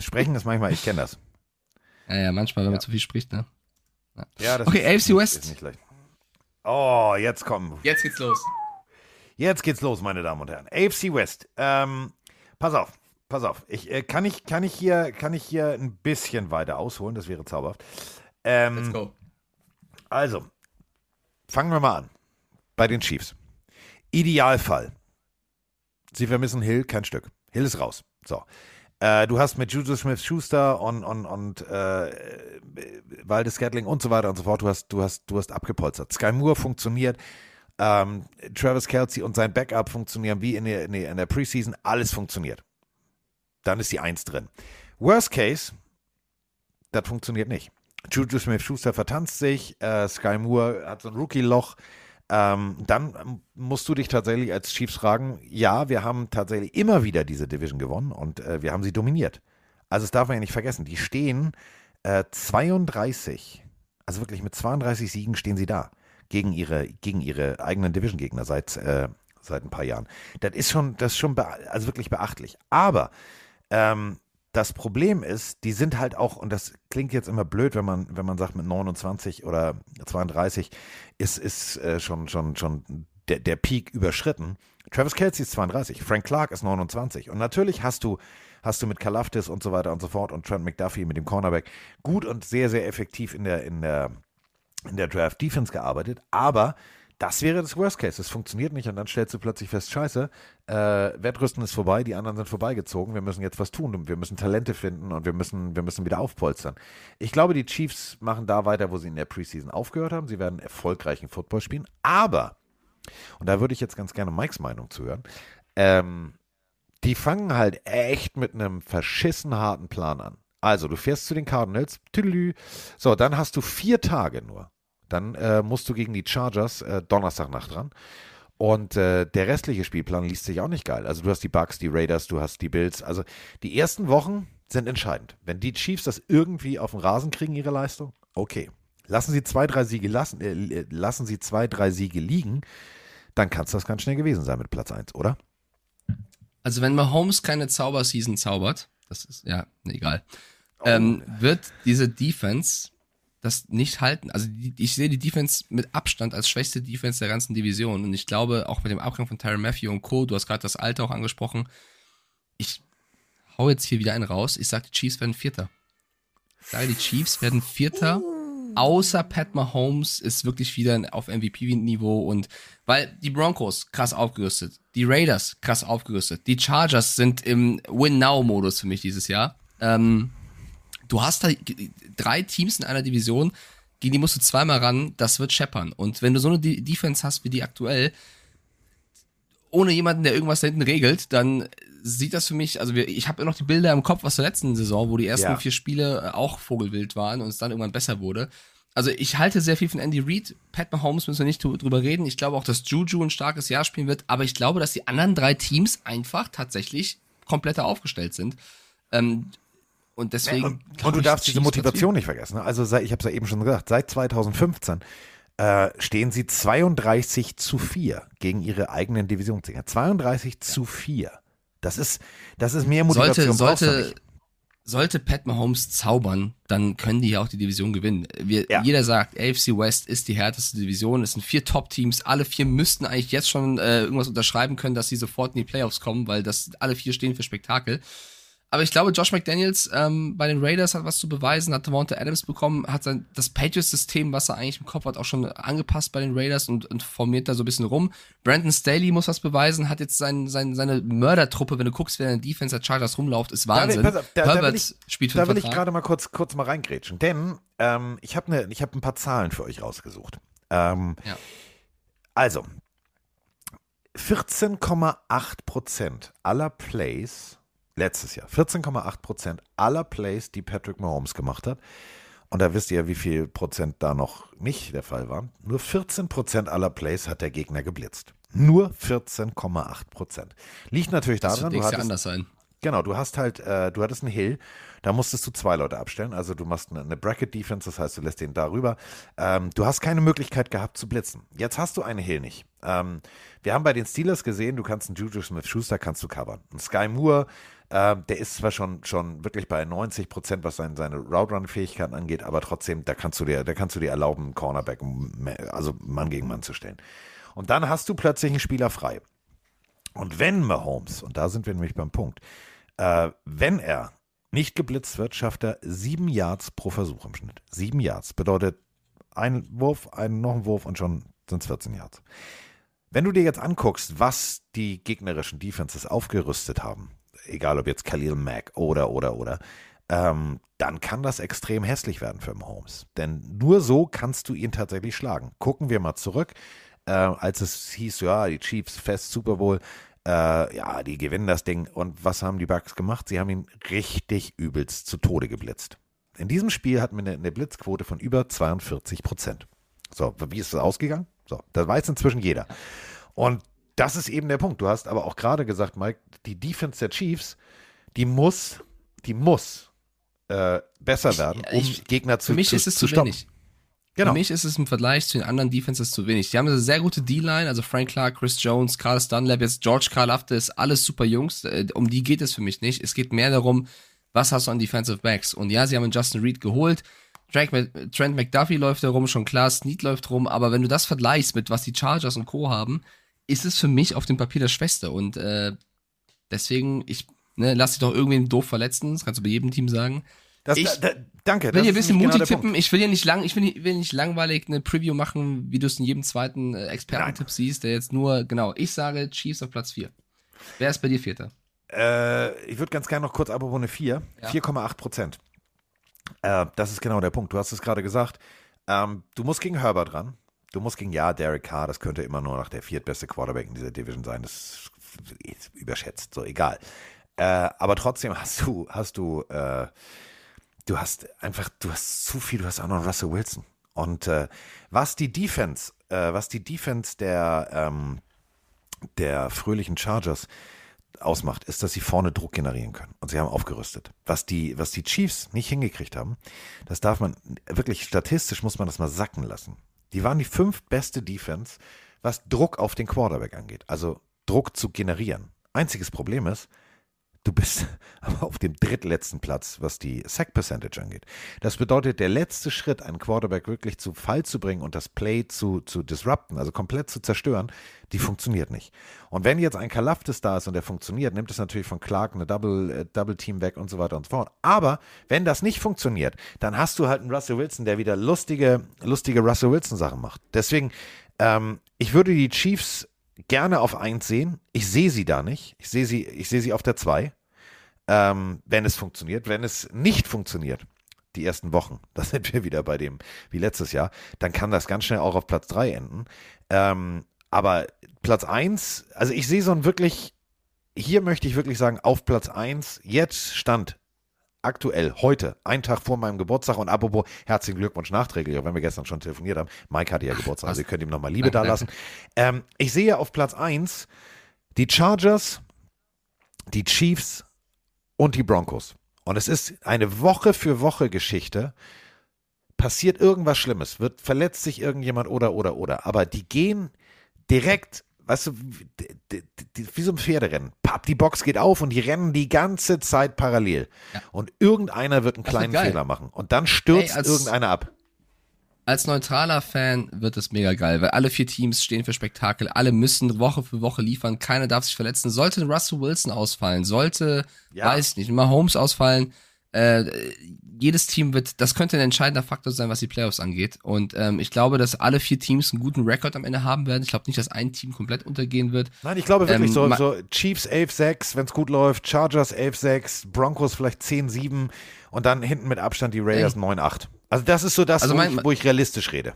sprechen ist manchmal, ich kenne das. Ja, ja, manchmal, wenn man Ja. zu viel spricht, ne? Ja, das Okay, ist, AFC West. Ist nicht leicht. Oh, jetzt kommen. Jetzt geht's los. Jetzt geht's los, meine Damen und Herren. AFC West. Ähm, pass auf, pass auf. Ich, äh, kann, ich, kann, ich hier, kann ich hier ein bisschen weiter ausholen? Das wäre zauberhaft. Ähm, Let's go. Also, fangen wir mal an. Bei den Chiefs. Idealfall. Sie vermissen Hill kein Stück. Hill ist raus. So. Äh, du hast mit Juju Smith Schuster und, und, und äh, Waldes Scatling und so weiter und so fort, du hast, du hast, du hast abgepolstert. Sky Moore funktioniert. Ähm, Travis Kelsey und sein Backup funktionieren wie in der, in der, in der Preseason. Alles funktioniert. Dann ist die Eins drin. Worst Case, das funktioniert nicht. Juju Smith-Schuster vertanzt sich, äh, Sky Moore hat so ein Rookie-Loch. Ähm, dann ähm, musst du dich tatsächlich als Chiefs fragen, ja, wir haben tatsächlich immer wieder diese Division gewonnen und äh, wir haben sie dominiert. Also das darf man ja nicht vergessen. Die stehen äh, 32, also wirklich mit 32 Siegen stehen sie da gegen ihre, gegen ihre eigenen Division-Gegner seit, äh, seit ein paar Jahren. Das ist schon, das ist schon also wirklich beachtlich. Aber ähm, das Problem ist, die sind halt auch, und das klingt jetzt immer blöd, wenn man, wenn man sagt, mit 29 oder 32 ist, ist äh, schon, schon, schon der, der Peak überschritten. Travis Kelsey ist 32, Frank Clark ist 29. Und natürlich hast du, hast du mit Kalaftis und so weiter und so fort und Trent McDuffie mit dem Cornerback gut und sehr, sehr effektiv in der, in der, in der Draft Defense gearbeitet, aber das wäre das Worst Case. Es funktioniert nicht und dann stellst du plötzlich fest, scheiße, äh, Wettrüsten ist vorbei, die anderen sind vorbeigezogen, wir müssen jetzt was tun, wir müssen Talente finden und wir müssen, wir müssen wieder aufpolstern. Ich glaube, die Chiefs machen da weiter, wo sie in der Preseason aufgehört haben. Sie werden erfolgreichen Football spielen, aber, und da würde ich jetzt ganz gerne Mikes Meinung zuhören, ähm, die fangen halt echt mit einem verschissen harten Plan an. Also, du fährst zu den Cardinals, tüdelü, so, dann hast du vier Tage nur. Dann äh, musst du gegen die Chargers äh, Donnerstagnacht ran. Und äh, der restliche Spielplan liest sich auch nicht geil. Also du hast die Bucks, die Raiders, du hast die Bills. Also die ersten Wochen sind entscheidend. Wenn die Chiefs das irgendwie auf den Rasen kriegen, ihre Leistung, okay. Lassen sie zwei, drei Siege lassen, äh, lassen sie zwei, drei Siege liegen, dann kann es das ganz schnell gewesen sein mit Platz 1, oder? Also wenn Mahomes keine Zauberseason zaubert, das ist, ja, egal, ähm, wird diese Defense das nicht halten. Also die, ich sehe die Defense mit Abstand als schwächste Defense der ganzen Division und ich glaube auch mit dem Abgang von Tyron Matthew und Co., du hast gerade das Alter auch angesprochen, ich hau jetzt hier wieder einen raus, ich sage die Chiefs werden Vierter. Ich sage die Chiefs werden Vierter, außer Pat Mahomes ist wirklich wieder auf MVP-Niveau und weil die Broncos krass aufgerüstet, die Raiders krass aufgerüstet, die Chargers sind im Win-Now-Modus für mich dieses Jahr. Ähm, du hast da drei Teams in einer Division, gegen die musst du zweimal ran, das wird scheppern. Und wenn du so eine De Defense hast wie die aktuell, ohne jemanden, der irgendwas da hinten regelt, dann sieht das für mich, also wir, ich habe noch die Bilder im Kopf aus der letzten Saison, wo die ersten Ja. vier Spiele äh, auch Vogelwild waren und es dann irgendwann besser wurde. Also ich halte sehr viel von Andy Reid. Pat Mahomes müssen wir nicht dr- drüber reden. Ich glaube auch, dass Juju ein starkes Jahr spielen wird, aber ich glaube, dass die anderen drei Teams einfach tatsächlich kompletter aufgestellt sind. Ähm, und deswegen. Und, und du darfst diese Motivation nicht vergessen. ne? Also seit, ich habe es ja eben schon gesagt, seit 2015 äh, stehen sie 32 zu 4 gegen ihre eigenen Divisionssieger. 32 zu 4. Das ist, das ist mehr Motivation. sollte, sollte, sollte Pat Mahomes zaubern, dann können die ja auch die Division gewinnen. Wir, Ja. Jeder sagt, AFC West ist die härteste Division. Es sind vier Top-Teams. Alle vier müssten eigentlich jetzt schon äh, irgendwas unterschreiben können, dass sie sofort in die Playoffs kommen, weil das alle vier stehen für Spektakel. Aber ich glaube, Josh McDaniels ähm, bei den Raiders hat was zu beweisen, hat Devonta Adams bekommen, hat sein, das Patriots-System, was er eigentlich im Kopf hat, auch schon angepasst bei den Raiders und, und formiert da so ein bisschen rum. Brandon Staley muss was beweisen, hat jetzt sein, sein, seine Mördertruppe, wenn du guckst, wer in der Defense der Chargers rumläuft, ist Wahnsinn. Da, will- auf, da, da Herbert will ich, spielt für da will ich gerade mal kurz, kurz mal reingrätschen, denn ähm, ich habe ne, ich hab ein paar Zahlen für euch rausgesucht. Ähm, Ja. Also, 14,8 Prozent aller Plays, letztes Jahr, 14,8 Prozent aller Plays, die Patrick Mahomes gemacht hat, und da wisst ihr, wie viel Prozent da noch nicht der Fall waren. Nur 14 Prozent aller Plays hat der Gegner geblitzt. Nur 14,8 Prozent. Liegt natürlich Das daran, wird du hattest, anders sein. Genau, du hast halt, äh, du hattest einen Hill, da musstest du zwei Leute abstellen. Also du machst eine, eine Bracket-Defense, das heißt, du lässt den darüber. Ähm, du hast keine Möglichkeit gehabt zu blitzen. Jetzt hast du eine Hill nicht. Ähm, wir haben bei den Steelers gesehen, du kannst einen Juju Smith-Schuster kannst du covern. Ein Sky Moore, äh, der ist zwar schon, schon wirklich bei 90 Prozent, was sein, seine Route-Run-Fähigkeiten angeht, aber trotzdem, da kannst du dir, da kannst du dir erlauben, einen Cornerback, also Mann gegen Mann zu stellen. Und dann hast du plötzlich einen Spieler frei. Und wenn Mahomes, und da sind wir nämlich beim Punkt, äh, wenn er nicht geblitzt wird, schafft er sieben Yards pro Versuch im Schnitt. Sieben Yards bedeutet ein Wurf, ein, noch ein Wurf und schon sind es 14 Yards. Wenn du dir jetzt anguckst, was die gegnerischen Defenses aufgerüstet haben, egal ob jetzt Khalil Mack oder, oder, oder, ähm, dann kann das extrem hässlich werden für Mahomes. Denn nur so kannst du ihn tatsächlich schlagen. Gucken wir mal zurück, äh, als es hieß, ja, die Chiefs fest Super Bowl, äh, ja, die gewinnen das Ding. Und was haben die Bucks gemacht? Sie haben ihn richtig übelst zu Tode geblitzt. In diesem Spiel hatten wir eine, eine Blitzquote von über 42 Prozent. So, wie ist das ausgegangen? So, das weiß inzwischen jeder. Und das ist eben der Punkt. Du hast aber auch gerade gesagt, Mike, die Defense der Chiefs, die muss, die muss äh, besser werden, um ich- Gegner zu Für mich zu, ist es zu zu stoppen. wenig. Genau. Für mich ist es im Vergleich zu den anderen Defenses zu wenig. Die haben eine sehr gute D-Line, also Frank Clark, Chris Jones, Carl Dunlap, jetzt George Karlafte, ist alles super Jungs. Äh, Um die geht es für mich nicht. Es geht mehr darum, was hast du an Defensive Backs? Und ja, sie haben einen Justin Reed geholt. Trent McDuffie läuft herum, schon klar, Snead läuft rum, aber wenn du das vergleichst mit was die Chargers und Co. haben, ist es für mich auf dem Papier das Schwächste. Und äh, deswegen, ich ne, lass dich doch irgendwen doof verletzen, das kannst du bei jedem Team sagen. Das, Ich- da, da, danke. Ich will das hier ein bisschen mutig genau tippen. Ich will hier nicht lang, ich will will nicht langweilig eine Preview machen, wie du es in jedem zweiten äh, Expertentipp siehst, der jetzt nur, genau, ich sage Chiefs auf Platz 4. Wer ist bei dir Vierter? Äh, ich würde ganz gerne noch kurz apropos eine 4. Ja. 4,8 Prozent. Äh, das ist genau der Punkt. Du hast es gerade gesagt. Ähm, du musst gegen Herbert ran. Du musst gegen, ja, Derek Carr, das könnte immer nur noch der viertbeste Quarterback in dieser Division sein. Das ist überschätzt, so egal. Äh, aber trotzdem hast du, hast du, äh, du hast einfach, du hast zu viel, du hast auch noch Russell Wilson. Und äh, was die Defense, äh, was die Defense der, ähm, der fröhlichen Chargers ausmacht, ist, dass sie vorne Druck generieren können. Und sie haben aufgerüstet. Was die, was die Chiefs nicht hingekriegt haben, das darf man wirklich statistisch muss man das mal sacken lassen. Die waren die fünf beste Defense, was Druck auf den Quarterback angeht. Also Druck zu generieren. Einziges Problem ist, du bist <laughs> aber auf dem drittletzten Platz, was die Sack Percentage angeht. Das bedeutet, der letzte Schritt, einen Quarterback wirklich zu Fall zu bringen und das Play zu, zu disrupten, also komplett zu zerstören, die funktioniert nicht. Und wenn jetzt ein Kalaftis da ist und der funktioniert, nimmt es natürlich von Clark eine Double, äh, Double Team weg und so weiter und so fort. Aber wenn das nicht funktioniert, dann hast du halt einen Russell Wilson, der wieder lustige, lustige Russell Wilson Sachen macht. Deswegen, ähm, ich würde die Chiefs gerne auf eins sehen. Ich sehe sie da nicht. Ich sehe sie, ich sehe sie auf der zwei, ähm, wenn es funktioniert. Wenn es nicht funktioniert, die ersten Wochen, <laughs> da sind wir wieder bei dem wie letztes Jahr, dann kann das ganz schnell auch auf Platz drei enden. Ähm, aber Platz eins, also ich sehe so ein wirklich, hier möchte ich wirklich sagen, auf Platz eins, jetzt stand aktuell, heute, ein Tag vor meinem Geburtstag und apropos herzlichen Glückwunsch nachträglich, auch wenn wir gestern schon telefoniert haben. Mike hatte ja Geburtstag, also ihr könnt ihm nochmal Liebe da lassen. Ähm, ich sehe auf Platz 1 die Chargers, die Chiefs und die Broncos. Und es ist eine Woche für Woche Geschichte. Passiert irgendwas Schlimmes, wird verletzt sich irgendjemand oder oder oder. Aber die gehen direkt, weißt du, wie, so ein Pferderennen. Papp, die Box geht auf und die rennen die ganze Zeit parallel. Und irgendeiner wird einen Das wird kleinen geil. Fehler machen. Und dann stürzt Ey, als- irgendeiner ab. als neutraler Fan wird es mega geil, weil alle vier Teams stehen für Spektakel, alle müssen Woche für Woche liefern, keiner darf sich verletzen. Sollte Russell Wilson ausfallen, sollte, Ja. weiß nicht, mal Holmes ausfallen, äh, jedes Team wird, das könnte ein entscheidender Faktor sein, was die Playoffs angeht. Und ähm, ich glaube, dass alle vier Teams einen guten Rekord am Ende haben werden. Ich glaube nicht, dass ein Team komplett untergehen wird. Nein, ich glaube wirklich Ähm, so, so Chiefs 11-6, wenn es gut läuft, Chargers 11-6, Broncos vielleicht 10-7 und dann hinten mit Abstand die Raiders 9-8. Also das ist so das, Also wo, mein- ich, wo ich realistisch rede.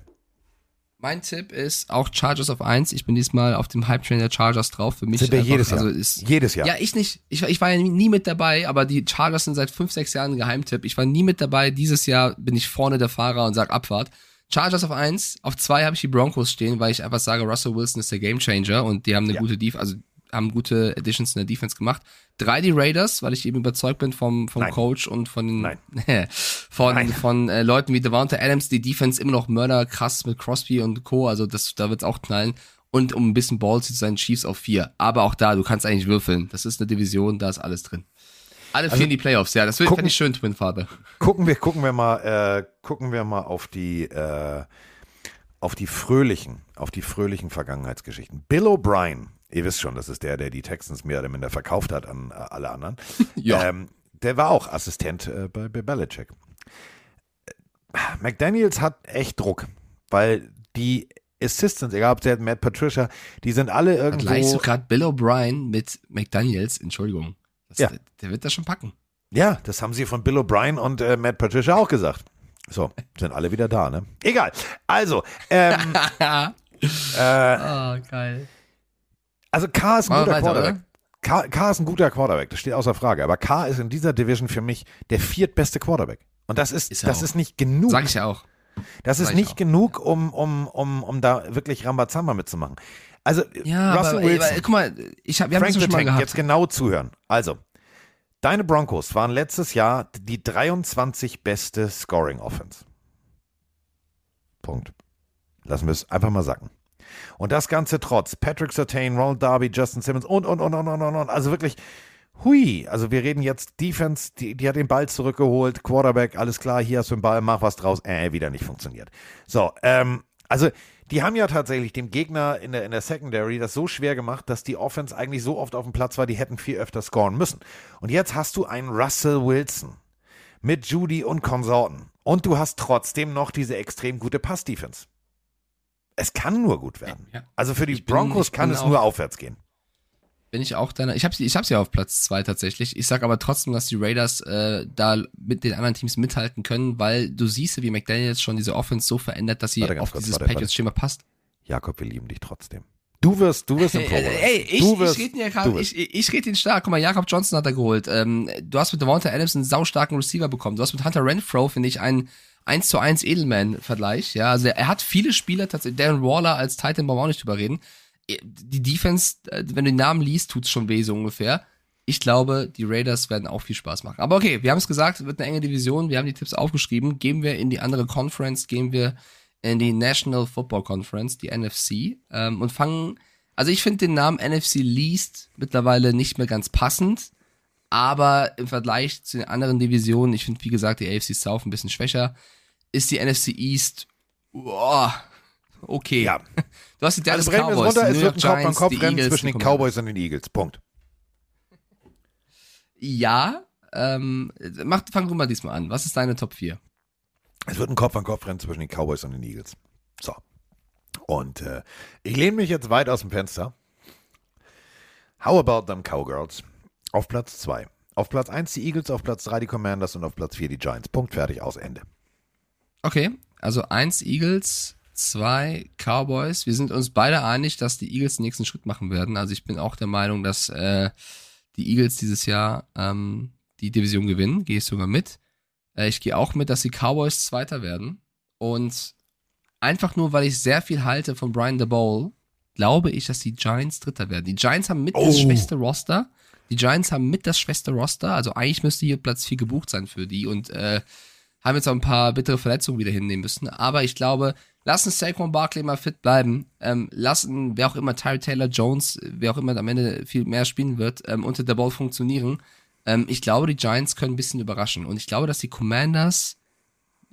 Mein Tipp ist auch Chargers auf 1. Ich bin diesmal auf dem Hype-Train der Chargers drauf. Für mich Sind wir einfach, jedes Jahr. Also ist, jedes Jahr. Ja, ich nicht. Ich, war- ich war ja nie, nie mit dabei, aber die Chargers sind seit fünf, sechs Jahren ein Geheimtipp. Ich war nie mit dabei. Dieses Jahr bin ich vorne der Fahrer und sag Abfahrt. Chargers auf eins, auf zwei habe ich die Broncos stehen, weil ich einfach sage, Russell Wilson ist der Gamechanger und die haben eine Ja. gute Defense, also haben gute Additions in der Defense gemacht. Drei die Raiders, weil ich eben überzeugt bin vom, vom Nein. Coach und von den, Nein. <laughs> von, Nein. von äh, Leuten wie Devonta Adams, die Defense immer noch Mörder krass mit Crosby und Co. Also das, da wird's auch knallen. Und um ein bisschen Ballsy zu sein, Chiefs auf vier. Aber auch da, du kannst eigentlich würfeln. Das ist eine Division, da ist alles drin. Alle vier in die Playoffs, ja. Das finde ich schön, Twin Father. Gucken wir, gucken wir mal, äh, gucken wir mal auf die, äh, auf die fröhlichen, auf die fröhlichen Vergangenheitsgeschichten. Bill O'Brien, ihr wisst schon, das ist der, der die Texans mehr oder minder verkauft hat an äh, alle anderen. <laughs> Ja. Ähm, der war auch Assistent äh, bei, bei Belichick. Äh, McDaniels hat echt Druck, weil die Assistants, egal ob der Matt Patricia, die sind alle Vergleichst du irgendwo. gerade Bill O'Brien mit McDaniels? Entschuldigung. Das, Ja. der, der wird das schon packen. Ja, das haben sie von Bill O'Brien und äh, Matt Patricia auch gesagt. So, sind alle wieder da, ne? Egal. Also, ähm, <laughs> äh, Ah, geil. Also K ist ein guter weiter, Quarterback. K, K ist ein guter Quarterback, das steht außer Frage. Aber K ist in dieser Division für mich der viertbeste Quarterback. Und das ist, Ist das auch. ist nicht genug. Sag ich ja auch. das ist sag nicht auch. genug, um, um, um, um da wirklich Rambazamba mitzumachen. Also, Ja, Russell aber, Wilson, aber guck mal, ich hab, wir haben Frank the schon mal gehabt. jetzt genau zuhören. Also, deine Broncos waren letztes Jahr die 23 beste Scoring Offense. Punkt. Lassen wir es einfach mal sacken. Und das Ganze trotz Patrick Sertain, Ronald Darby, Justin Simmons und, und, und, und, und, und, und. Also wirklich, hui. Also wir reden jetzt Defense, die, die hat den Ball zurückgeholt, Quarterback, alles klar, hier hast du den Ball, mach was draus. Äh, wieder nicht funktioniert. So, ähm, also die haben ja tatsächlich dem Gegner in der, in der Secondary das so schwer gemacht, dass die Offense eigentlich so oft auf dem Platz war, die hätten viel öfter scoren müssen. Und jetzt hast du einen Russell Wilson mit Judy und Konsorten. Und du hast trotzdem noch diese extrem gute Pass-Defense. Es kann nur gut werden. Ja. Also für die bin- Broncos kann es auch- nur aufwärts gehen. Bin ich auch deiner. Ich habe sie, ich hab sie auf Platz zwei tatsächlich. Ich sag aber trotzdem, dass die Raiders äh, da mit den anderen Teams mithalten können, weil du siehst, wie McDaniels schon diese Offense so verändert, dass sie auf kurz, dieses. Patriots-Schema passt. Jakob, wir lieben dich trotzdem. Du wirst, du wirst im Pro Bowl. Ey, ich, du wirst, ich rede ja gerade, ich, ich rede ihn stark. Guck mal, Jakob Johnson hat er geholt. Ähm, du hast mit Devonta Adams einen saustarken Receiver bekommen. Du hast mit Hunter Renfro, finde ich, einen 1 zu 1 Edelman-Vergleich. Ja, also er, hat viele Spieler, tatsächlich, Darren Waller als Titan, brauchen wir auch nicht drüber reden. Die Defense, äh, wenn du den Namen liest, tut's schon weh, so ungefähr. Ich glaube, die Raiders werden auch viel Spaß machen. Aber okay, wir haben es gesagt, es wird eine enge Division. Wir haben die Tipps aufgeschrieben. Gehen wir in die andere Conference, gehen wir in die National Football Conference, die NFC, ähm, und fangen. Also ich finde den Namen NFC Least mittlerweile nicht mehr ganz passend, aber im Vergleich zu den anderen Divisionen, ich finde wie gesagt die AFC South ein bisschen schwächer, ist die NFC East boah, okay. Ja. <laughs> Du hast die Dallas Also wir es Cowboys, runter, es wird ein Giants, die Kopf-an-Kopf-Rennen Eagles, zwischen die den. Cowboys und den Eagles. Punkt. Ja, ähm, mach, fang du mal diesmal an. Was ist deine Top 4? Es wird ein Kopf-an-Kopf-Rennen zwischen den Cowboys und den Eagles. So. Und äh, ich lehne mich jetzt weit aus dem Fenster. How about them Cowgirls? Auf Platz 2. Auf Platz 1 die Eagles, auf Platz 3 die Commanders und auf Platz 4 die Giants. Punkt, fertig, aus, Ende. Okay, also eins Eagles, zwei Cowboys. Wir sind uns beide einig, dass die Eagles den nächsten Schritt machen werden. Also ich bin auch der Meinung, dass äh, die Eagles dieses Jahr ähm, die Division gewinnen. Gehe ich sogar mit. Äh, ich gehe auch mit, dass die Cowboys Zweiter werden. Und einfach nur, weil ich sehr viel halte von Brian DeBowl, glaube ich, dass die Giants Dritter werden. Die Giants haben mit das Oh. schwächste Roster. Die Giants haben mit das schwächste Roster. Also eigentlich müsste hier Platz 4 gebucht sein für die. Und äh, haben jetzt auch ein paar bittere Verletzungen wieder hinnehmen müssen. Aber ich glaube, lassen Saquon Barkley mal fit bleiben. Ähm, lassen, wer auch immer, Tyree Taylor Jones, wer auch immer am Ende viel mehr spielen wird, ähm, unter der Ball funktionieren. Ähm, ich glaube, die Giants können ein bisschen überraschen. Und ich glaube, dass die Commanders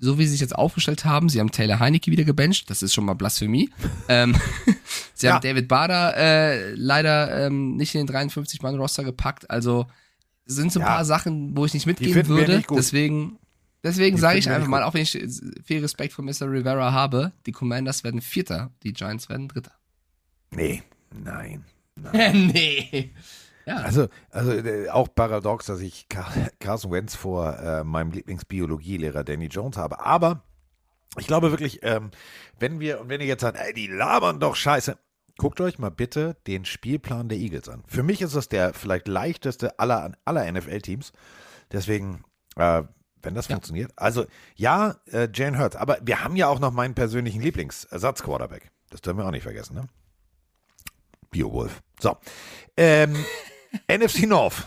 so wie sie sich jetzt aufgestellt haben, sie haben Taylor Heinecke wieder gebencht, das ist schon mal Blasphemie. ähm, <laughs> sie Ja. haben David Bader äh, leider ähm, nicht in den 53-Mann-Roster gepackt, also sind so ein Ja. paar Sachen, wo ich nicht mitgehen würde. Deswegen, deswegen sage ich einfach mal, auch wenn ich viel Respekt vor Mr. Rivera habe, die Commanders werden Vierter, die Giants werden Dritter. Nee, nein. <laughs> nee. Ja. Also, also äh, auch paradox, dass ich Car Carson Wentz vor äh, meinem Lieblingsbiologielehrer Danny Jones habe. Aber ich glaube wirklich, ähm, wenn wir, und wenn ihr jetzt sagt, ey, die labern doch scheiße, guckt euch mal bitte den Spielplan der Eagles an. Für mich ist das der vielleicht leichteste aller, aller NFL-Teams. Deswegen, äh, wenn das funktioniert. Also, ja, äh, Jane Hurts, aber wir haben ja auch noch meinen persönlichen Lieblingsersatzquarterback. Das dürfen wir auch nicht vergessen, ne? Beowulf. So. Ähm, <laughs> NFC North.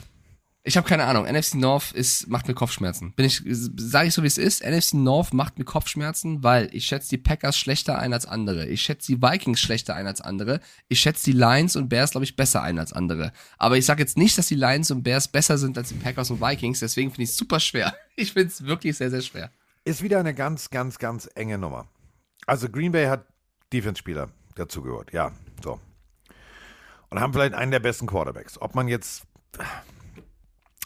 Ich habe keine Ahnung. NFC North ist, macht mir Kopfschmerzen. Bin ich, sage ich so wie es ist. NFC North macht mir Kopfschmerzen, weil ich schätze die Packers schlechter ein als andere. Ich schätze die Vikings schlechter ein als andere. Ich schätze die Lions und Bears, glaube ich, besser ein als andere. Aber ich sage jetzt nicht, dass die Lions und Bears besser sind als die Packers und Vikings. Deswegen finde ich es super schwer. <laughs> Ich finde es wirklich sehr, sehr schwer. Ist wieder eine ganz, ganz, ganz enge Nummer. Also Green Bay hat Defense-Spieler dazugehört, ja, so. Und haben vielleicht einen der besten Quarterbacks. Ob man jetzt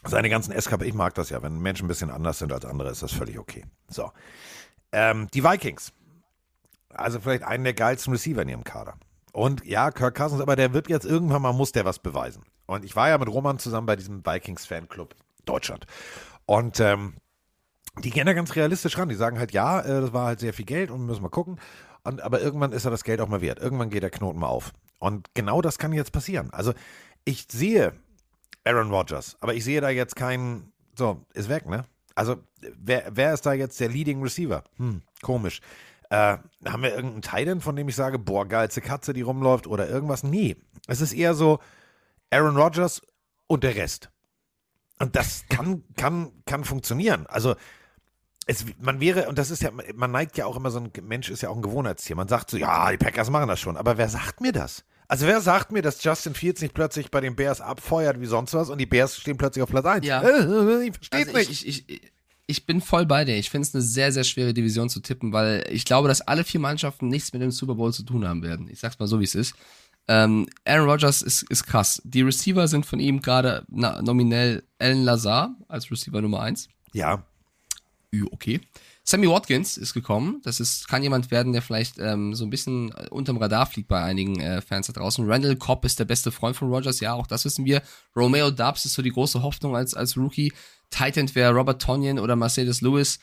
seine ganzen SKP, ich mag das ja, wenn Menschen ein bisschen anders sind als andere, ist das völlig okay. So. Ähm, die Vikings. Also vielleicht einen der geilsten Receiver in ihrem Kader. Und ja, Kirk Cousins, aber der wird jetzt irgendwann mal, muss der was beweisen. Und ich war ja mit Roman zusammen bei diesem Vikings-Fanclub Deutschland. Und ähm, die gehen da ganz realistisch ran. Die sagen halt, ja, äh, das war halt sehr viel Geld und müssen wir gucken. Und, aber irgendwann ist ja das Geld auch mal wert. Irgendwann geht der Knoten mal auf. Und genau das kann jetzt passieren. Also ich sehe Aaron Rodgers, aber ich sehe da jetzt keinen, so, ist weg, ne? Also wer, wer ist da jetzt der Leading Receiver? Hm, komisch. Äh, haben wir irgendeinen Titan, von dem ich sage, boah, geilste Katze, die rumläuft oder irgendwas? Nee. Es ist eher so Aaron Rodgers und der Rest. Und das kann, kann, kann funktionieren. Also, es, man wäre, und das ist ja, man neigt ja auch immer so ein Mensch ist ja auch ein Gewohnheitstier. Man sagt so, ja, die Packers machen das schon. Aber wer sagt mir das? Also, wer sagt mir, dass Justin Fields nicht plötzlich bei den Bears abfeuert wie sonst was und die Bears stehen plötzlich auf Platz 1? Ja. ich verstehe Also nicht. ich, ich, ich, ich bin voll bei dir. Ich finde es eine sehr, sehr schwere Division zu tippen, weil ich glaube, dass alle vier Mannschaften nichts mit dem Super Bowl zu tun haben werden. Ich sag's mal so, wie es ist. Ähm, Aaron Rodgers ist, ist krass. Die Receiver sind von ihm gerade nominell Alan Lazar als Receiver Nummer eins. ja, Ü, okay. Sammy Watkins ist gekommen. Das ist, kann jemand werden, der vielleicht ähm, so ein bisschen äh, unterm Radar fliegt bei einigen äh, Fans da draußen. Randall Cobb ist der beste Freund von Rogers, ja, auch das wissen wir. Romeo Dubs ist so die große Hoffnung als, als Rookie. Titan wäre Robert Tonyan oder Mercedes Lewis.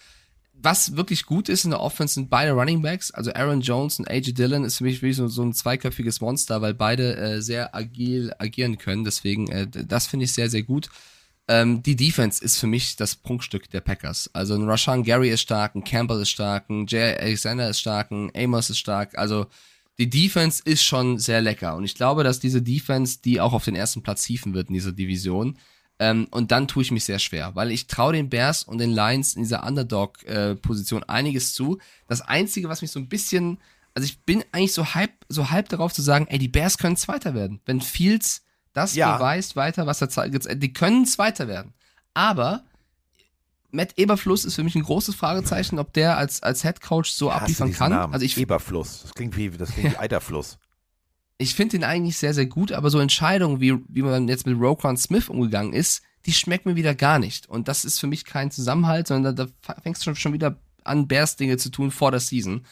Was wirklich gut ist in der Offense sind beide Running Backs, also Aaron Jones und AJ Dillon ist für mich wirklich so, so ein zweiköpfiges Monster, weil beide äh, sehr agil agieren können. Deswegen, äh, das finde ich sehr, sehr gut. Ähm, die Defense ist für mich das Prunkstück der Packers. Also ein Rashan Gary ist stark, ein Campbell ist stark, ein Jay Alexander ist stark, ein Amos ist stark. Also die Defense ist schon sehr lecker. Und ich glaube, dass diese Defense, die auch auf den ersten Platz hieven wird in dieser Division, ähm, und dann tue ich mich sehr schwer, weil ich traue den Bears und den Lions in dieser Underdog-Position einiges zu. Das Einzige, was mich so ein bisschen, also ich bin eigentlich so halb, so halb darauf zu sagen, ey, die Bears können Zweiter werden. Wenn Fields das Ja. beweist weiter, was er zeigt, die können Zweiter werden. Aber Matt Eberfluss ist für mich ein großes Fragezeichen, ob der als, als Head Coach so Hasse abliefern kann. Namen. Also ich, Eberfluss. Das klingt wie, das klingt wie Eiterfluss. ich finde ihn eigentlich sehr, sehr gut, aber so Entscheidungen, wie, wie man jetzt mit Roquan Smith umgegangen ist, die schmecken mir wieder gar nicht. Und das ist für mich kein Zusammenhalt, sondern da, da fängst du schon, schon wieder an, Bears-Dinge zu tun vor der Season.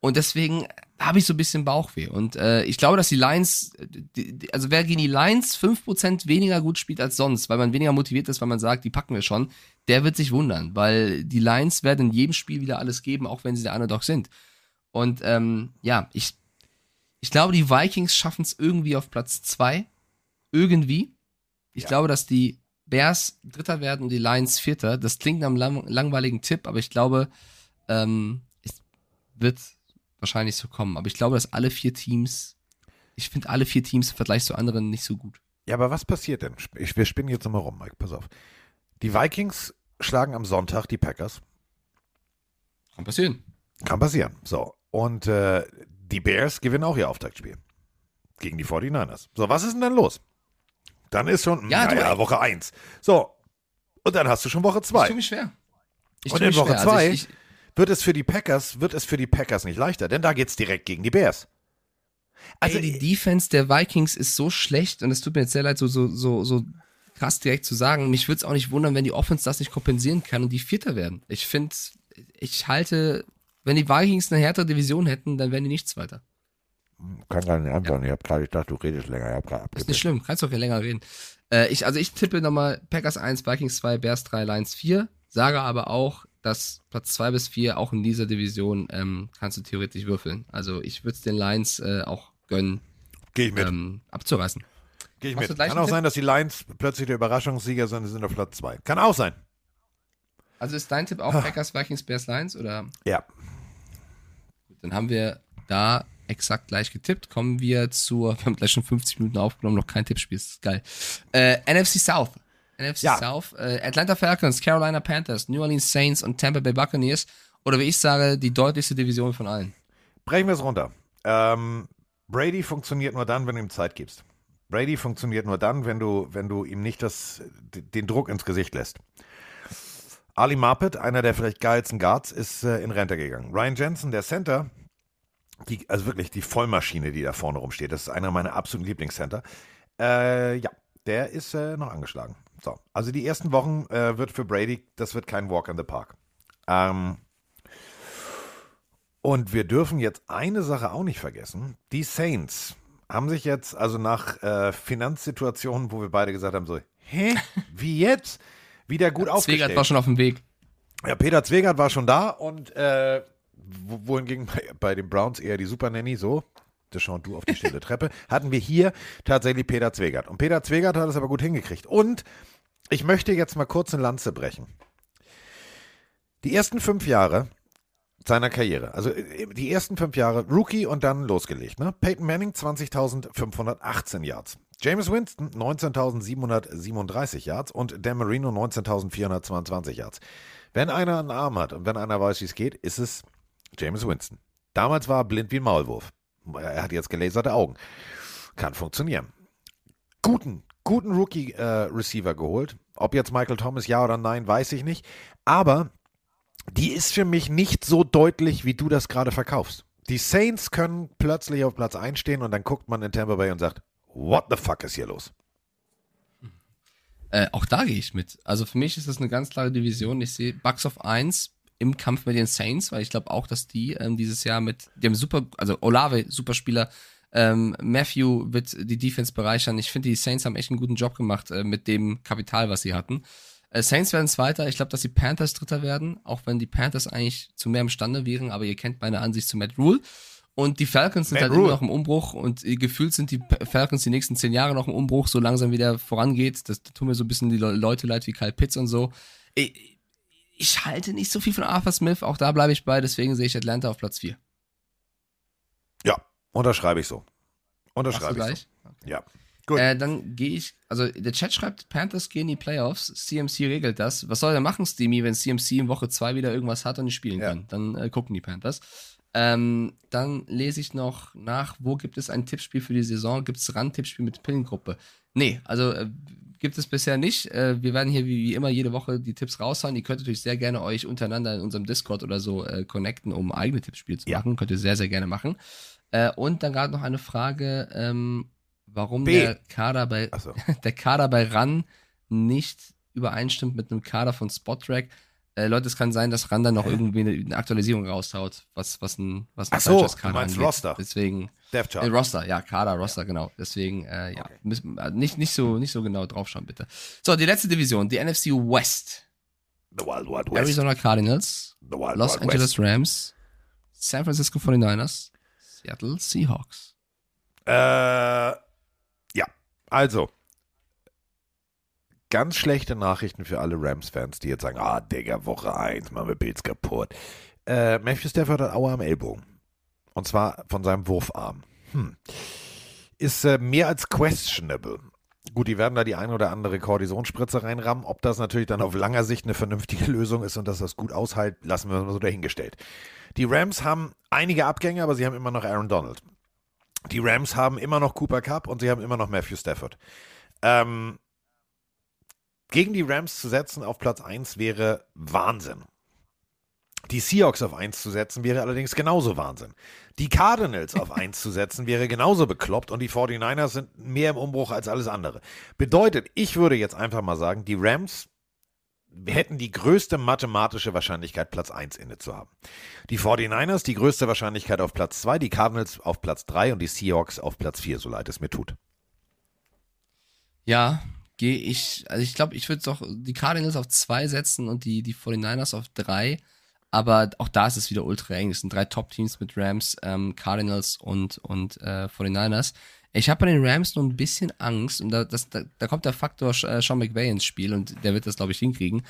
Und deswegen habe ich so ein bisschen Bauchweh. Und äh, ich glaube, dass die Lions, die, die, also wer gegen die Lions 5% weniger gut spielt als sonst, weil man weniger motiviert ist, weil man sagt, die packen wir schon, der wird sich wundern, weil die Lions werden in jedem Spiel wieder alles geben, auch wenn sie der Underdog sind. Und ähm, ja, ich, ich glaube, die Vikings schaffen es irgendwie auf Platz zwei. Irgendwie. Ich Ja. glaube, dass die Bears Dritter werden und die Lions Vierter. Das klingt nach einem lang langweiligen Tipp, aber ich glaube, ähm, es wird wahrscheinlich so kommen. Aber ich glaube, dass alle vier Teams, ich finde alle vier Teams im Vergleich zu anderen nicht so gut. Ja, aber was passiert denn? Ich, wir spinnen jetzt nochmal rum, Mike. Pass auf. Die Vikings schlagen am Sonntag die Packers. Kann passieren. Kann passieren. So. Und äh, die Bears gewinnen auch ihr Auftaktspiel. Gegen die 49ers. So, was ist denn dann los? Dann ist schon, Ja, ja, du- ja, Woche 1. So. Und dann hast du schon Woche Ich 2. tue mich schwer. Ich Und in Woche schwer. Also zwei ich, ich, wird es für die Packers, wird es für die Packers nicht leichter, denn da geht's direkt gegen die Bears. Also die Defense der Vikings ist so schlecht und es tut mir jetzt sehr leid, so, so, so, so krass direkt zu sagen. Mich würde es auch nicht wundern, wenn die Offense das nicht kompensieren kann und die Vierter werden. Ich finde, ich halte, wenn die Vikings eine härtere Division hätten, dann wären die nichts weiter. kann gar nicht antworten. Ich habe gerade gedacht, du redest länger. Ich hab grad Ist nicht schlimm, kannst doch ja länger reden. Äh, ich, also ich tippe nochmal Packers 1, Vikings 2, Bears 3, Lions 4. Sage aber auch, dass Platz 2 bis 4 auch in dieser Division ähm, kannst du theoretisch würfeln. Also ich würde es den Lions äh, auch gönnen, Gehe ich mit. ähm, abzureißen. Geh ich du mit. Kann auch Tipp? sein, dass die Lions plötzlich der Überraschungssieger sind, sind auf Platz 2. Kann auch sein. Also ist dein Tipp auch Packers, Vikings, Bears, Lions oder? Ja. Gut, dann haben wir da exakt gleich getippt. Kommen wir zur, wir haben gleich schon 50 Minuten aufgenommen, noch kein Tippspiel, das ist geil. Äh, NFC South. NFC Ja. South, äh, Atlanta Falcons, Carolina Panthers, New Orleans Saints und Tampa Bay Buccaneers. Oder wie ich sage, die deutlichste Division von allen. Brechen wir es runter. Ähm, Brady funktioniert nur dann, wenn du ihm Zeit gibst. Brady funktioniert nur dann, wenn du, wenn du ihm nicht das, den Druck ins Gesicht lässt. Ali Marpet, einer der vielleicht geilsten Guards, ist äh, in Rente gegangen. Ryan Jensen, der Center, die, also wirklich die Vollmaschine, die da vorne rumsteht, das ist einer meiner absoluten Lieblingscenter. Äh, ja, der ist äh, noch angeschlagen. So, also die ersten Wochen äh, wird für Brady, das wird kein Walk in the Park. Ähm, und wir dürfen jetzt eine Sache auch nicht vergessen. Die Saints haben sich jetzt, also nach äh, Finanzsituationen, wo wir beide gesagt haben, so, hä, <laughs> wie jetzt? Wieder gut aufgestellt. Zwegert war schon auf dem Weg. Ja, Peter Zwegert war schon da und äh, wo- wohingegen bei, bei den Browns eher die Super Nanny so, schauen du auf die stille Treppe, hatten wir hier tatsächlich Peter Zwegert. Und Peter Zwegert hat es aber gut hingekriegt. Und ich möchte jetzt mal kurz eine Lanze brechen. Die ersten fünf Jahre seiner Karriere, also äh, die ersten fünf Jahre Rookie und dann losgelegt. Ne? Peyton Manning 20.518 Yards. James Winston 19.737 Yards und Dan Marino 19.422 Yards. Wenn einer einen Arm hat und wenn einer weiß, wie es geht, ist es James Winston. Damals war er blind wie ein Maulwurf. Er hat jetzt gelaserte Augen. Kann funktionieren. Guten, guten Rookie-Receiver geholt. Ob jetzt Michael Thomas ja oder nein, weiß ich nicht. Aber die ist für mich nicht so deutlich, wie du das gerade verkaufst. Die Saints können plötzlich auf Platz 1 stehen und dann guckt man in Tampa Bay und sagt, what the fuck ist hier los? Äh, auch da gehe ich mit. Also für mich ist das eine ganz klare Division. Ich sehe Bucks auf 1 im Kampf mit den Saints, weil ich glaube auch, dass die ähm, dieses Jahr mit, haben super, also Olave, super Spieler, ähm, Matthew wird die Defense bereichern. Ich finde, die Saints haben echt einen guten Job gemacht äh, mit dem Kapital, was sie hatten. Äh, Saints werden Zweiter. Ich glaube, dass die Panthers Dritter werden, auch wenn die Panthers eigentlich zu mehr imstande wären, aber ihr kennt meine Ansicht zu Matt Rule. Und die Falcons sind Matt halt Rule. immer noch im Umbruch und äh, gefühlt sind die Falcons die nächsten zehn Jahre noch im Umbruch, so langsam wieder vorangeht. Das tun mir so ein bisschen die Le Leute leid wie Kyle Pitts und so. Ich, ich halte nicht so viel von Arthur Smith, auch da bleibe ich bei, deswegen sehe ich Atlanta auf Platz 4. Ja, unterschreibe ich so. Unterschreibe ich gleich? so. Ja. Gut. Äh, dann gehe ich, also der Chat schreibt, Panthers gehen in die Playoffs, CMC regelt das. Was soll er machen, Steamy, wenn CMC in Woche 2 wieder irgendwas hat und nicht spielen Ja. kann? Dann äh, gucken die Panthers. Ähm, dann lese ich noch nach, wo gibt es ein Tippspiel für die Saison? Gibt es Randtippspiel mit Pillengruppe? Nee, also äh, gibt es bisher nicht. Äh, wir werden hier wie, wie immer jede Woche die Tipps raushauen. Ihr könnt natürlich sehr gerne euch untereinander in unserem Discord oder so äh, connecten, um eigene Tippspiele zu Ja. machen. Könnt ihr sehr, sehr gerne machen. Äh, und dann gerade noch eine Frage, ähm, warum B. der Kader bei Achso. <laughs> der Kader bei RAN nicht übereinstimmt mit einem Kader von Spottrack. Äh, Leute, es kann sein, dass RAN dann noch irgendwie eine, eine Aktualisierung raushaut, was, was ein, was ein Ach so, Franchise-Kader du angeht. Roster. Deswegen, Death äh. Roster, ja, Kader, Roster, genau. Deswegen, äh, ja, Okay. müssen, äh, nicht, nicht, so, nicht so genau draufschauen, bitte. So, die letzte Division, die NFC West. The Wild Wild West. Arizona Cardinals, The Wild Los Wild Angeles West. Rams, San Francisco 49ers, Seattle Seahawks. Äh, ja, also. Ganz schlechte Nachrichten für alle Rams-Fans, die jetzt sagen, ah, Digga, Woche 1, machen wir Bills kaputt. Äh, Matthew Stafford hat Aua am Ellbogen. Und zwar von seinem Wurfarm. Hm. Ist äh, mehr als questionable. Gut, die werden da die ein oder andere Kortisonspritze reinrammen. Ob das natürlich dann auf langer Sicht eine vernünftige <laughs> Lösung ist und dass das gut aushält, lassen wir mal so dahingestellt. Die Rams haben einige Abgänge, aber sie haben immer noch Aaron Donald. Die Rams haben immer noch Cooper Cup und sie haben immer noch Matthew Stafford. Ähm, gegen die Rams zu setzen auf Platz 1 wäre Wahnsinn. Die Seahawks auf 1 zu setzen wäre allerdings genauso Wahnsinn. Die Cardinals auf <laughs> 1 zu setzen wäre genauso bekloppt und die 49ers sind mehr im Umbruch als alles andere. Bedeutet, ich würde jetzt einfach mal sagen, die Rams hätten die größte mathematische Wahrscheinlichkeit, Platz 1 inne zu haben. Die 49ers die größte Wahrscheinlichkeit auf Platz 2, die Cardinals auf Platz 3 und die Seahawks auf Platz 4, so leid es mir tut. Ja, gehe ich, also ich glaube, ich würde doch die Cardinals auf zwei setzen und die, die 49ers auf drei. Aber auch da ist es wieder ultra eng. Es sind drei Top-Teams mit Rams, ähm, Cardinals und, und äh, 49ers. Ich habe bei den Rams nur ein bisschen Angst, und da, das, da, da kommt der Faktor äh, Sean McVay ins Spiel und der wird das, glaube ich, hinkriegen,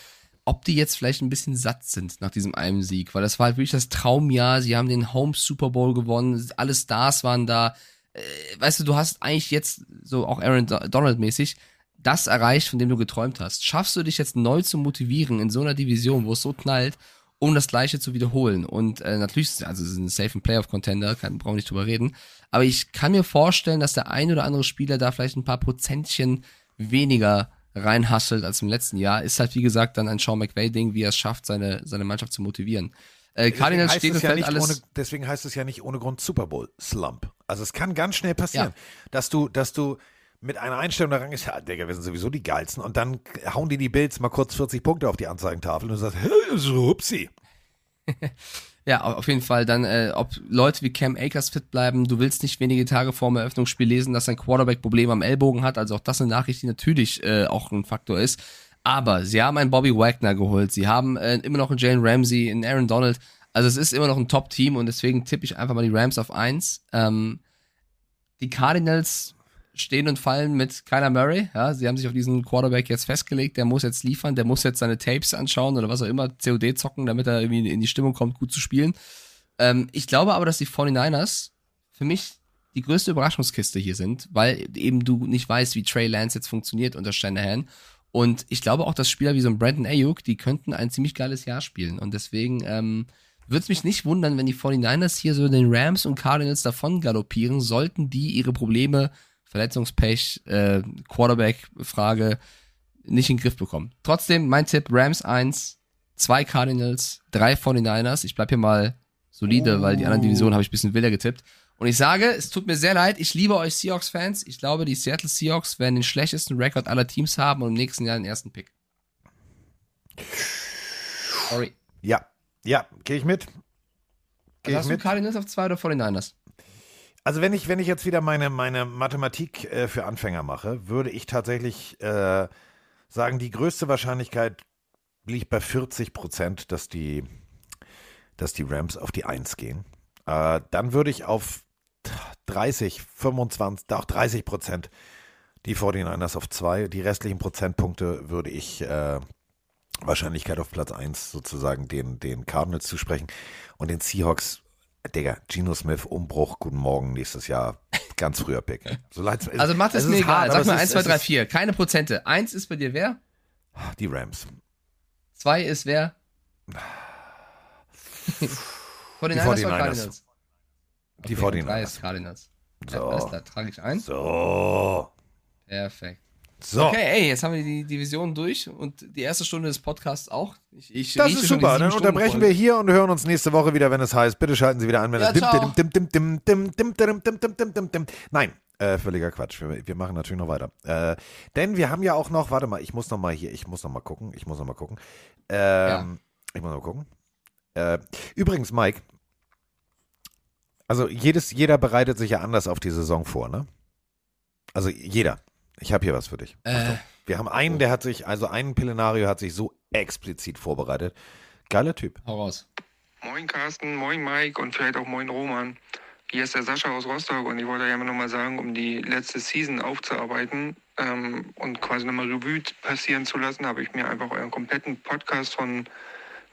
ob die jetzt vielleicht ein bisschen satt sind nach diesem einen Sieg, weil das war halt wirklich das Traumjahr. Sie haben den Home Super Bowl gewonnen, alle Stars waren da. Äh, weißt du, du hast eigentlich jetzt, so auch Aaron Donald mäßig, das erreicht, von dem du geträumt hast. Schaffst du dich jetzt neu zu motivieren in so einer Division, wo es so knallt, um das Gleiche zu wiederholen? Und äh, natürlich, also es ist ein safe Playoff-Contender, kann, brauchen wir nicht drüber reden. Aber ich kann mir vorstellen, dass der ein oder andere Spieler da vielleicht ein paar Prozentchen weniger reinhasselt als im letzten Jahr. Ist halt, wie gesagt, dann ein Sean McVay-Ding, wie er es schafft, seine, seine Mannschaft zu motivieren. Äh, Cardinals steht und ja fällt nicht alles. ohne, deswegen heißt es ja nicht ohne Grund Super Bowl Slump. Also es kann ganz schnell passieren, Ja. dass du, dass du mit einer Einstellung da ist, ja, Digga, wir sind sowieso die geilsten und dann hauen die die Bills mal kurz 40 Punkte auf die Anzeigentafel und du sagst, "Hä, so hupsi. <laughs> Ja, au- auf jeden Fall dann, äh, ob Leute wie Cam Akers fit bleiben. Du willst nicht wenige Tage vor dem Eröffnungsspiel lesen, dass sein Quarterback Probleme am Ellbogen hat. Also auch das eine Nachricht, die natürlich äh, auch ein Faktor ist. Aber sie haben einen Bobby Wagner geholt. Sie haben äh, immer noch einen Jalen Ramsey, einen Aaron Donald. Also es ist immer noch ein Top-Team und deswegen tippe ich einfach mal die Rams auf eins. Ähm, die Cardinals stehen und fallen mit Kyler Murray. Ja, sie haben sich auf diesen Quarterback jetzt festgelegt. Der muss jetzt liefern, der muss jetzt seine Tapes anschauen oder was auch immer, COD zocken, damit er irgendwie in die Stimmung kommt, gut zu spielen. Ähm, ich glaube aber, dass die 49ers für mich die größte Überraschungskiste hier sind, weil eben du nicht weißt, wie Trey Lance jetzt funktioniert unter Shanahan. Und ich glaube auch, dass Spieler wie so ein Brandon Ayuk, die könnten ein ziemlich geiles Jahr spielen. Und deswegen ähm, würde es mich nicht wundern, wenn die 49ers hier so den Rams und Cardinals davon galoppieren, sollten die ihre Probleme, Verletzungspech, äh, Quarterback-Frage nicht in den Griff bekommen. Trotzdem, mein Tipp, Rams 1, 2 Cardinals, 3 49ers. Ich bleib hier mal solide, weil die anderen Divisionen habe ich ein bisschen wilder getippt. Und ich sage, es tut mir sehr leid, ich liebe euch Seahawks-Fans. Ich glaube, die Seattle Seahawks werden den schlechtesten Rekord aller Teams haben und im nächsten Jahr den ersten Pick. Sorry. Ja, ja, gehe ich mit. Also Gehe ich hast du mit. Cardinals auf 2 oder 49ers? Also wenn ich, wenn ich jetzt wieder meine, meine Mathematik äh, für Anfänger mache, würde ich tatsächlich äh, sagen, die größte Wahrscheinlichkeit liegt bei 40 Prozent, dass die, dass die Rams auf die 1 gehen. Äh, dann würde ich auf 30, 25, auch 30 Prozent die 49ers auf 2. Die restlichen Prozentpunkte würde ich äh, Wahrscheinlichkeit auf Platz 1 sozusagen den, den Cardinals zu sprechen und den Seahawks Digga, Geno Smith, Umbruch, guten Morgen, nächstes Jahr, ganz früher Pick. So leid's, Also macht es ist mir egal. hart, Sag mal es 1, ist- 2, es 3, ist- 4. Keine Prozente. 1 ist bei dir wer? Die Rams. 2 ist wer? <laughs> Von den Die Niners 49ers. oder Cardinals? Die Okay, und drei 49ers. ist Cardinals. So. Ja, alles klar, trage ich ein. So. Perfekt. So. Okay, ey, jetzt haben wir die Division durch und die erste Stunde des Podcasts auch. Ich, ich das ist super. Dann unterbrechen wir hier und hören uns nächste Woche wieder, wenn es heißt. Bitte schalten Sie wieder an, wenn ja, es. Nein. Völliger Quatsch. Wir, wir, machen natürlich noch weiter. Äh, denn wir haben ja auch noch, warte mal, ich muss noch mal hier, ich muss noch mal gucken, ich muss noch mal gucken. Ähm, ja. Ich muss noch mal gucken. Äh, übrigens, Mike, also jedes, jeder bereitet sich ja anders auf die Saison vor, ne? Also jeder. Ich habe hier was für dich. Äh, Wir haben einen, der hat sich, also einen Pillenario hat sich so explizit vorbereitet. Geiler Typ. hau raus. Moin Carsten, moin Mike und vielleicht auch moin Roman. Hier ist der Sascha aus Rostock und ich wollte ja nochmal sagen, um die letzte Season aufzuarbeiten ähm, und quasi nochmal Revue passieren zu lassen, habe ich mir einfach euren kompletten Podcast von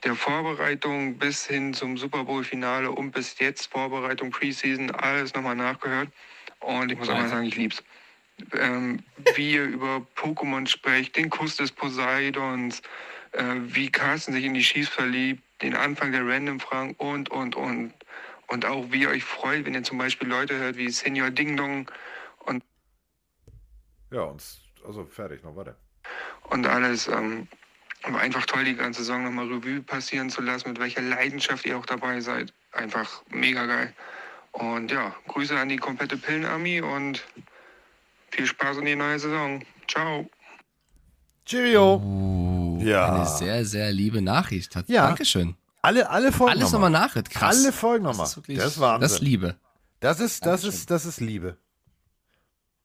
der Vorbereitung bis hin zum Super Bowl-Finale und bis jetzt Vorbereitung, Preseason, alles nochmal nachgehört. Und ich muss einfach sagen, ich lieb's. Ähm, wie ihr über Pokémon sprecht, den Kuss des Poseidons, äh, wie Carsten sich in die Chiefs verliebt, den Anfang der Random-Fragen und, und, und. Und auch wie ihr euch freut, wenn ihr zum Beispiel Leute hört wie Senior Ding Dong und, Ja, und also fertig, noch weiter. und alles. Ähm, Aber einfach toll, die ganze Saison nochmal Revue passieren zu lassen, mit welcher Leidenschaft ihr auch dabei seid. Einfach mega geil. Und ja, Grüße an die komplette Pillenarmee und viel Spaß in die neue Saison. Ciao. Cheerio. Uh, Ja. Eine sehr, sehr liebe Nachricht. Hat, Ja. Dankeschön. Alle, alle Folgen Alles nochmal Nachricht. Krass. Alle Folgen nochmal. Das ist Das ist Wahnsinn. Das ist Liebe. Das ist, das ist, das ist Liebe.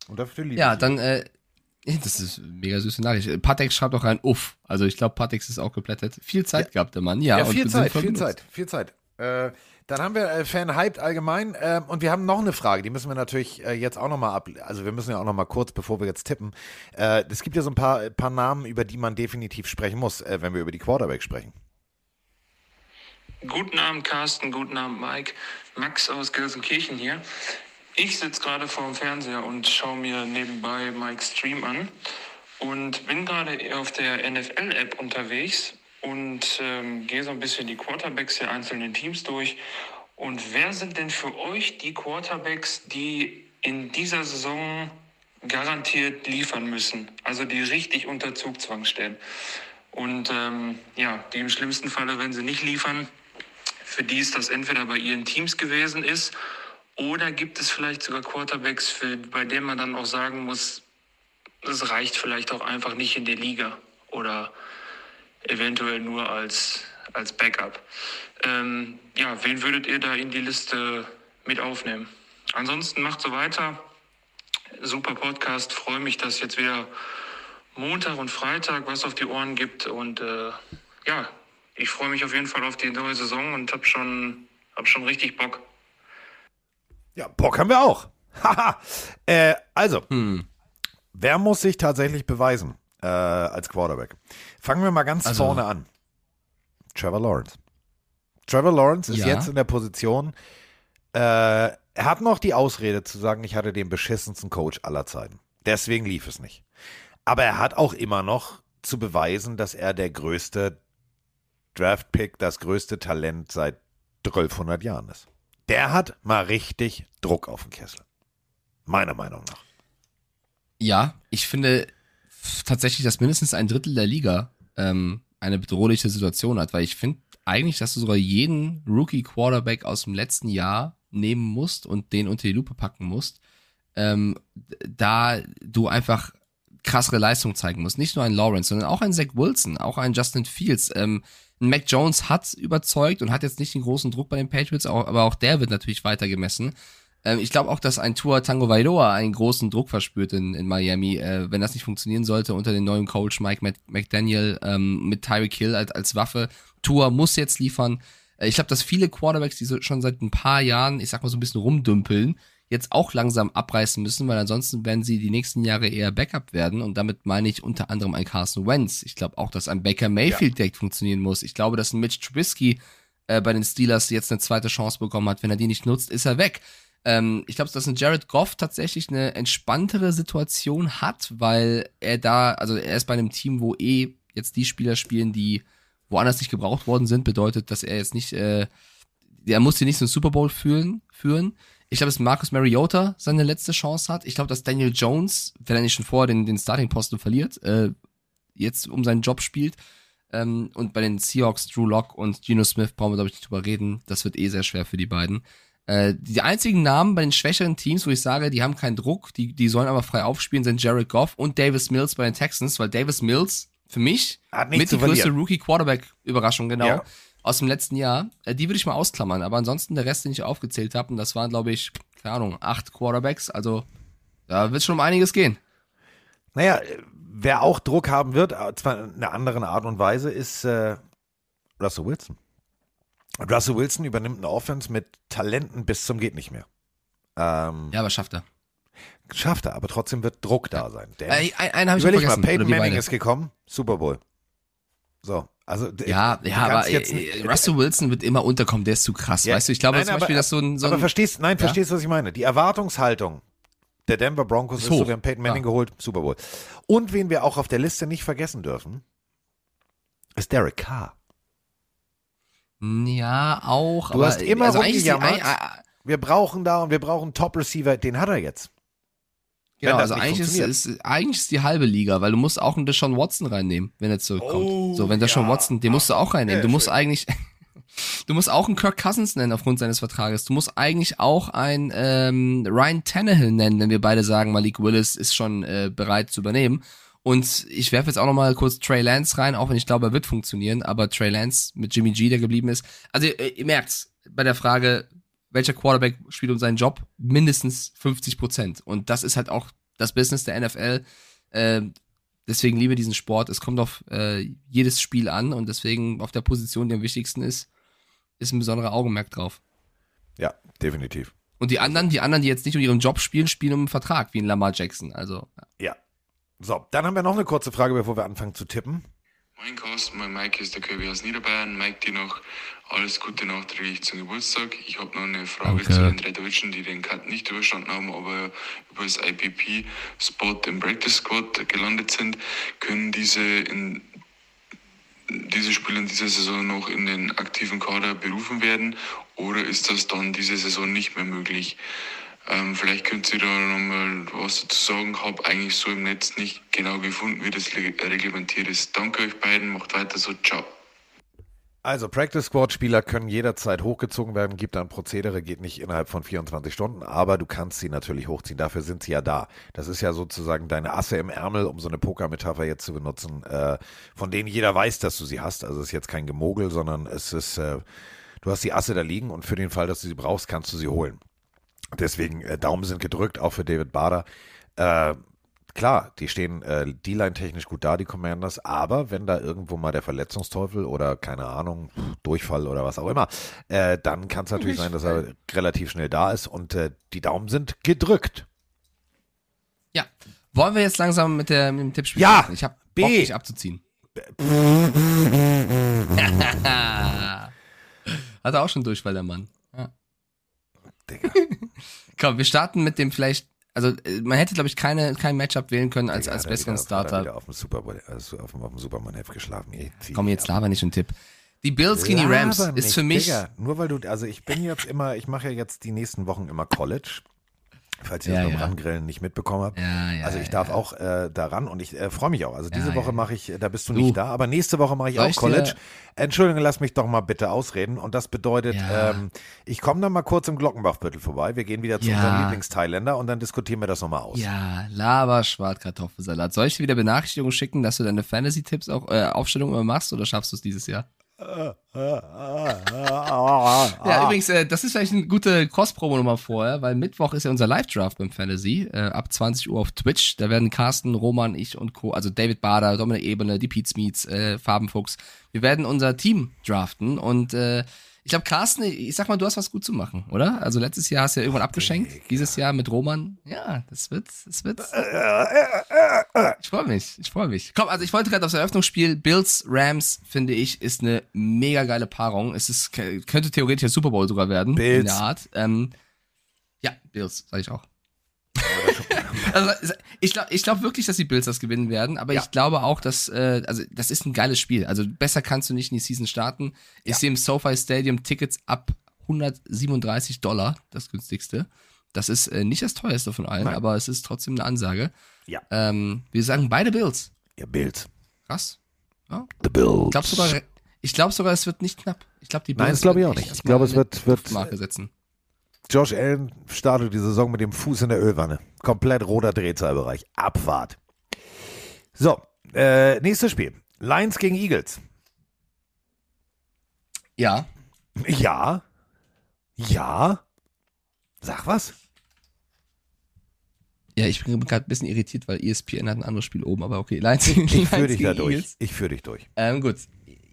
Und dafür Liebe. Ja, dann, äh, <laughs> das ist eine mega süße Nachricht. Patex schreibt auch rein, uff. Also ich glaube, Patex ist auch geplättet. Viel Zeit gehabt, der Mann. Ja, Ja, und viel Zeit, viel. Zeit, viel Zeit. Äh, dann haben wir äh, Fan hyped allgemein äh, und wir haben noch eine Frage, die müssen wir natürlich äh, jetzt auch nochmal ab, also wir müssen ja auch nochmal kurz, bevor wir jetzt tippen. Äh, es gibt ja so ein paar, paar Namen, über die man definitiv sprechen muss, äh, wenn wir über die Quarterback sprechen. Guten Abend, Carsten. Guten Abend, Mike. Max aus Gelsenkirchen hier. Ich sitze gerade vor dem Fernseher und schaue mir nebenbei Mike's Stream an und bin gerade auf der NFL-App unterwegs und ähm, gehe so ein bisschen die Quarterbacks der einzelnen Teams durch. Und wer sind denn für euch die Quarterbacks, die in dieser Saison garantiert liefern müssen? Also die richtig unter Zugzwang stehen. Und ähm, ja, die im schlimmsten Falle, wenn sie nicht liefern, für die es das entweder bei ihren Teams gewesen ist oder gibt es vielleicht sogar Quarterbacks, für, bei denen man dann auch sagen muss, es reicht vielleicht auch einfach nicht in der Liga oder eventuell nur als, als Backup. Ähm, ja, wen würdet ihr da in die Liste mit aufnehmen? Ansonsten macht so weiter. Super Podcast. Freue mich, dass jetzt wieder Montag und Freitag was auf die Ohren gibt. Und äh, ja, ich freue mich auf jeden Fall auf die neue Saison und habe schon, hab schon richtig Bock. Ja, Bock haben wir auch. <laughs> Haha. äh, also, Hm. wer muss sich tatsächlich beweisen äh, als Quarterback? Fangen wir mal ganz Also- vorne an. Trevor Lawrence. Trevor Lawrence ist Ja. jetzt in der Position, äh, er hat noch die Ausrede zu sagen, ich hatte den beschissensten Coach aller Zeiten. Deswegen lief es nicht. Aber er hat auch immer noch zu beweisen, dass er der größte Draft-Pick, das größte Talent seit 1200 Jahren ist. Der hat mal richtig Druck auf den Kessel. Meiner Meinung nach. Ja, ich finde tatsächlich, dass mindestens ein Drittel der Liga ähm, eine bedrohliche Situation hat, weil ich finde eigentlich, dass du sogar jeden Rookie-Quarterback aus dem letzten Jahr nehmen musst und den unter die Lupe packen musst, ähm, da du einfach krassere Leistung zeigen musst. Nicht nur ein Lawrence, sondern auch ein Zach Wilson, auch ein Justin Fields. Ähm, Mac Jones hat überzeugt und hat jetzt nicht den großen Druck bei den Patriots, aber auch der wird natürlich weiter gemessen. Ähm, ich glaube auch, dass ein Tour Tango Vailoa einen großen Druck verspürt in, in Miami, äh, wenn das nicht funktionieren sollte unter dem neuen Coach Mike Mc- McDaniel ähm, mit Tyreek Hill als, als Waffe. Tour muss jetzt liefern. Äh, ich glaube, dass viele Quarterbacks, die so schon seit ein paar Jahren, ich sag mal so ein bisschen rumdümpeln, jetzt auch langsam abreißen müssen, weil ansonsten werden sie die nächsten Jahre eher Backup werden und damit meine ich unter anderem ein Carson Wentz. Ich glaube auch, dass ein Baker Mayfield direkt funktionieren muss. Ich glaube, dass ein Mitch Trubisky äh, bei den Steelers jetzt eine zweite Chance bekommen hat. Wenn er die nicht nutzt, ist er weg. Ähm, ich glaube, dass ein Jared Goff tatsächlich eine entspanntere Situation hat, weil er da, also er ist bei einem Team, wo eh jetzt die Spieler spielen, die woanders nicht gebraucht worden sind, bedeutet, dass er jetzt nicht, äh, er muss hier nicht so einen Super Bowl führen, führen. Ich glaube, dass Marcus Mariota seine letzte Chance hat. Ich glaube, dass Daniel Jones, wenn er nicht schon vorher den, den Starting-Posten verliert, äh, jetzt um seinen Job spielt. Ähm, und bei den Seahawks, Drew Lock und Geno Smith brauchen wir, glaube ich, nicht drüber reden. Das wird eh sehr schwer für die beiden. Äh, die einzigen Namen bei den schwächeren Teams, wo ich sage, die haben keinen Druck, die, die sollen aber frei aufspielen, sind Jared Goff und Davis Mills bei den Texans, weil Davis Mills für mich mit die größte. Rookie-Quarterback-Überraschung, genau, Ja. aus dem letzten Jahr. Äh, die würde ich mal ausklammern, aber ansonsten der Rest, den ich aufgezählt habe, und das waren, glaube ich, keine Ahnung, acht Quarterbacks, also da wird schon um einiges gehen. Naja, wer auch Druck haben wird, äh, zwar in einer anderen Art und Weise, ist äh, Russell Wilson. Russell Wilson übernimmt eine Offense mit Talenten bis zum geht nicht mehr. Ähm, Ja, aber schafft er. Schafft er, aber trotzdem wird Druck da sein. Denn, Äh, ein- einen habe ich überleg mal, vergessen. Peyton oder die Manning beide. ist gekommen, Super Bowl. So, also Ja, ja, aber jetzt äh, nicht- äh, Russell Wilson wird immer unterkommen, der ist zu krass, Ja, weißt du? Ich glaube nein, zum aber- Beispiel, dass so ein, so aber ein verstehst, nein, Ja? verstehst du, was ich meine? Die Erwartungshaltung der Denver Broncos Ist ist, so, wir haben Peyton Manning Ja. geholt, Super Bowl. Und wen wir auch auf der Liste nicht vergessen dürfen, ist Derek Carr. Ja, auch, Du aber hast immer also rumgejammert. Wir brauchen da und wir brauchen Top Receiver, den hat er jetzt. Genau, also eigentlich ist, ist, eigentlich ist die halbe Liga, weil du musst auch einen Deshaun Watson reinnehmen, wenn er zurückkommt. Oh, so, wenn Deshaun ja. Watson, den musst du auch reinnehmen. Ja, du musst schön. eigentlich, <laughs> du musst auch einen Kirk Cousins nennen aufgrund seines Vertrages. Du musst eigentlich auch einen ähm, Ryan Tannehill nennen, wenn wir beide sagen, Malik Willis ist schon äh, bereit zu übernehmen. Und ich werfe jetzt auch noch mal kurz Trey Lance rein, auch wenn ich glaube, er wird funktionieren, aber Trey Lance mit Jimmy G, der geblieben ist. Also ihr, ihr merkt's bei der Frage, welcher Quarterback spielt um seinen Job? Mindestens 50 Prozent. Und das ist halt auch das Business der NFL. Äh, deswegen liebe diesen Sport. Es kommt auf äh, jedes Spiel an und deswegen auf der Position, die am wichtigsten ist, ist ein besonderer Augenmerk drauf. Ja, definitiv. Und die anderen, die anderen, die jetzt nicht um ihren Job spielen, spielen um einen Vertrag, wie ein Lamar Jackson. Also, ja. Ja. So, dann haben wir noch eine kurze Frage, bevor wir anfangen zu tippen. Moin Carsten, mein Mike ist der Kirby aus Niederbayern. Mike, dir noch alles Gute nachträglich zum Geburtstag. Ich habe noch eine Frage Danke. zu den drei Deutschen, die den Cut nicht überstanden haben, aber über das IPP-Spot im Practice Squad gelandet sind. Können diese in diese Spieler in dieser Saison noch in den aktiven Kader berufen werden oder ist das dann diese Saison nicht mehr möglich? Ähm, vielleicht könnt ihr da nochmal was dazu sagen. Habe eigentlich so im Netz nicht genau gefunden, wie das le- reglementiert ist. Danke euch beiden, macht weiter so. Ciao. Also, Practice Squad Spieler können jederzeit hochgezogen werden, gibt ein Prozedere, geht nicht innerhalb von 24 Stunden, aber du kannst sie natürlich hochziehen. Dafür sind sie ja da. Das ist ja sozusagen deine Asse im Ärmel, um so eine Pokermetapher jetzt zu benutzen, äh, von denen jeder weiß, dass du sie hast. Also, es ist jetzt kein Gemogel, sondern es ist, äh, du hast die Asse da liegen und für den Fall, dass du sie brauchst, kannst du sie holen. Deswegen, äh, Daumen sind gedrückt, auch für David Bader. Äh, klar, die stehen äh, D-Line technisch gut da, die Commanders, aber wenn da irgendwo mal der Verletzungsteufel oder keine Ahnung, Durchfall oder was auch immer, äh, dann kann es natürlich sein, dass er relativ schnell da ist und äh, die Daumen sind gedrückt. ja. Wollen wir jetzt langsam mit, der, mit dem Tippspiel Ja. Ich habe B. Bock, dich abzuziehen. <laughs> Hat er auch schon Durchfall, der Mann. Digga. <laughs> Komm, wir starten mit dem vielleicht, also äh, man hätte, glaube ich, keine, kein Matchup wählen können als, Digga, als er besseren wieder- er Starter. wieder auf dem Superbowl, also auf dem, auf dem Superman-Heft geschlafen. Ey, Komm, jetzt ab. laber nicht einen Tipp. Die Bills gegen die Rams ist für mich. Digga, nur weil du, also ich bin jetzt immer, ich mache ja jetzt die nächsten Wochen immer College. Falls ihr Ja, das beim ja. Rangrillen nicht mitbekommen habt. Ja, ja, also ich darf auch äh, daran und ich äh, freue mich auch. Also diese Woche mache ich, da bist du Du. nicht da, aber nächste Woche mache ich auch ich dir- College. Entschuldigung, lass mich doch mal bitte ausreden. Und das bedeutet, ähm, ich komme dann mal kurz im Glockenbachviertel vorbei. Wir gehen wieder zu unserem Lieblingsthailänder und dann diskutieren wir das nochmal aus. Ja, Laber, Schwartkartoffelsalat. Soll ich dir wieder Benachrichtigungen schicken, dass du deine Fantasy-Tipps auch, äh, Aufstellungen immer machst oder schaffst du es dieses Jahr? Ja, übrigens, äh, das ist vielleicht eine gute Cross-Promo nochmal vorher, weil Mittwoch ist ja unser Live-Draft beim Fantasy, äh, ab 20 Uhr auf Twitch. Da werden Carsten, Roman, ich und Co., also David Bader, Dominik Ebene, die Pete Smeets, äh, Farbenfuchs, wir werden unser Team draften und äh, ich glaube, Carsten, ich sag mal, du hast was gut zu machen, oder? Also letztes Jahr hast du ja irgendwann abgeschenkt, dieses Jahr mit Roman. Ja, das wird, das wird. Ich freue mich, ich freue mich. Komm, also ich wollte gerade aufs Eröffnungsspiel Bills Rams finde ich ist eine mega geile Paarung. Es ist könnte theoretisch der Super Bowl sogar werden in Bills. der Art. Ähm, ja, Bills sage ich auch. Also, ich glaube ich glaub wirklich, dass die Bills das gewinnen werden, aber Ja. ich glaube auch, dass äh, also das ist ein geiles Spiel. Also besser kannst du nicht in die Season starten. Ich sehe im SoFi Stadium Tickets ab 137 Dollar, das günstigste. Das ist äh, nicht das teuerste von allen, Nein. aber es ist trotzdem eine Ansage. Ja. Ähm, wir sagen beide Bills. Ja, Bills. Krass. The Bills. Ich glaube sogar, ich glaube sogar, es wird nicht knapp. Ich glaube, die Nein, Bills das glaube ich auch nicht. Ich glaube, es wird- wird- Duftmarke setzen. Josh Allen startet die Saison mit dem Fuß in der Ölwanne. Komplett roter Drehzahlbereich. Abfahrt. So, äh, nächstes Spiel. Lions gegen Eagles. Ja. Ja. Ja. Sag was. Ja, ich bin gerade ein bisschen irritiert, weil ESPN hat ein anderes Spiel oben, aber okay. Lions, Ich führe dich da durch. Eagles. Ich führe dich durch. Ähm, gut.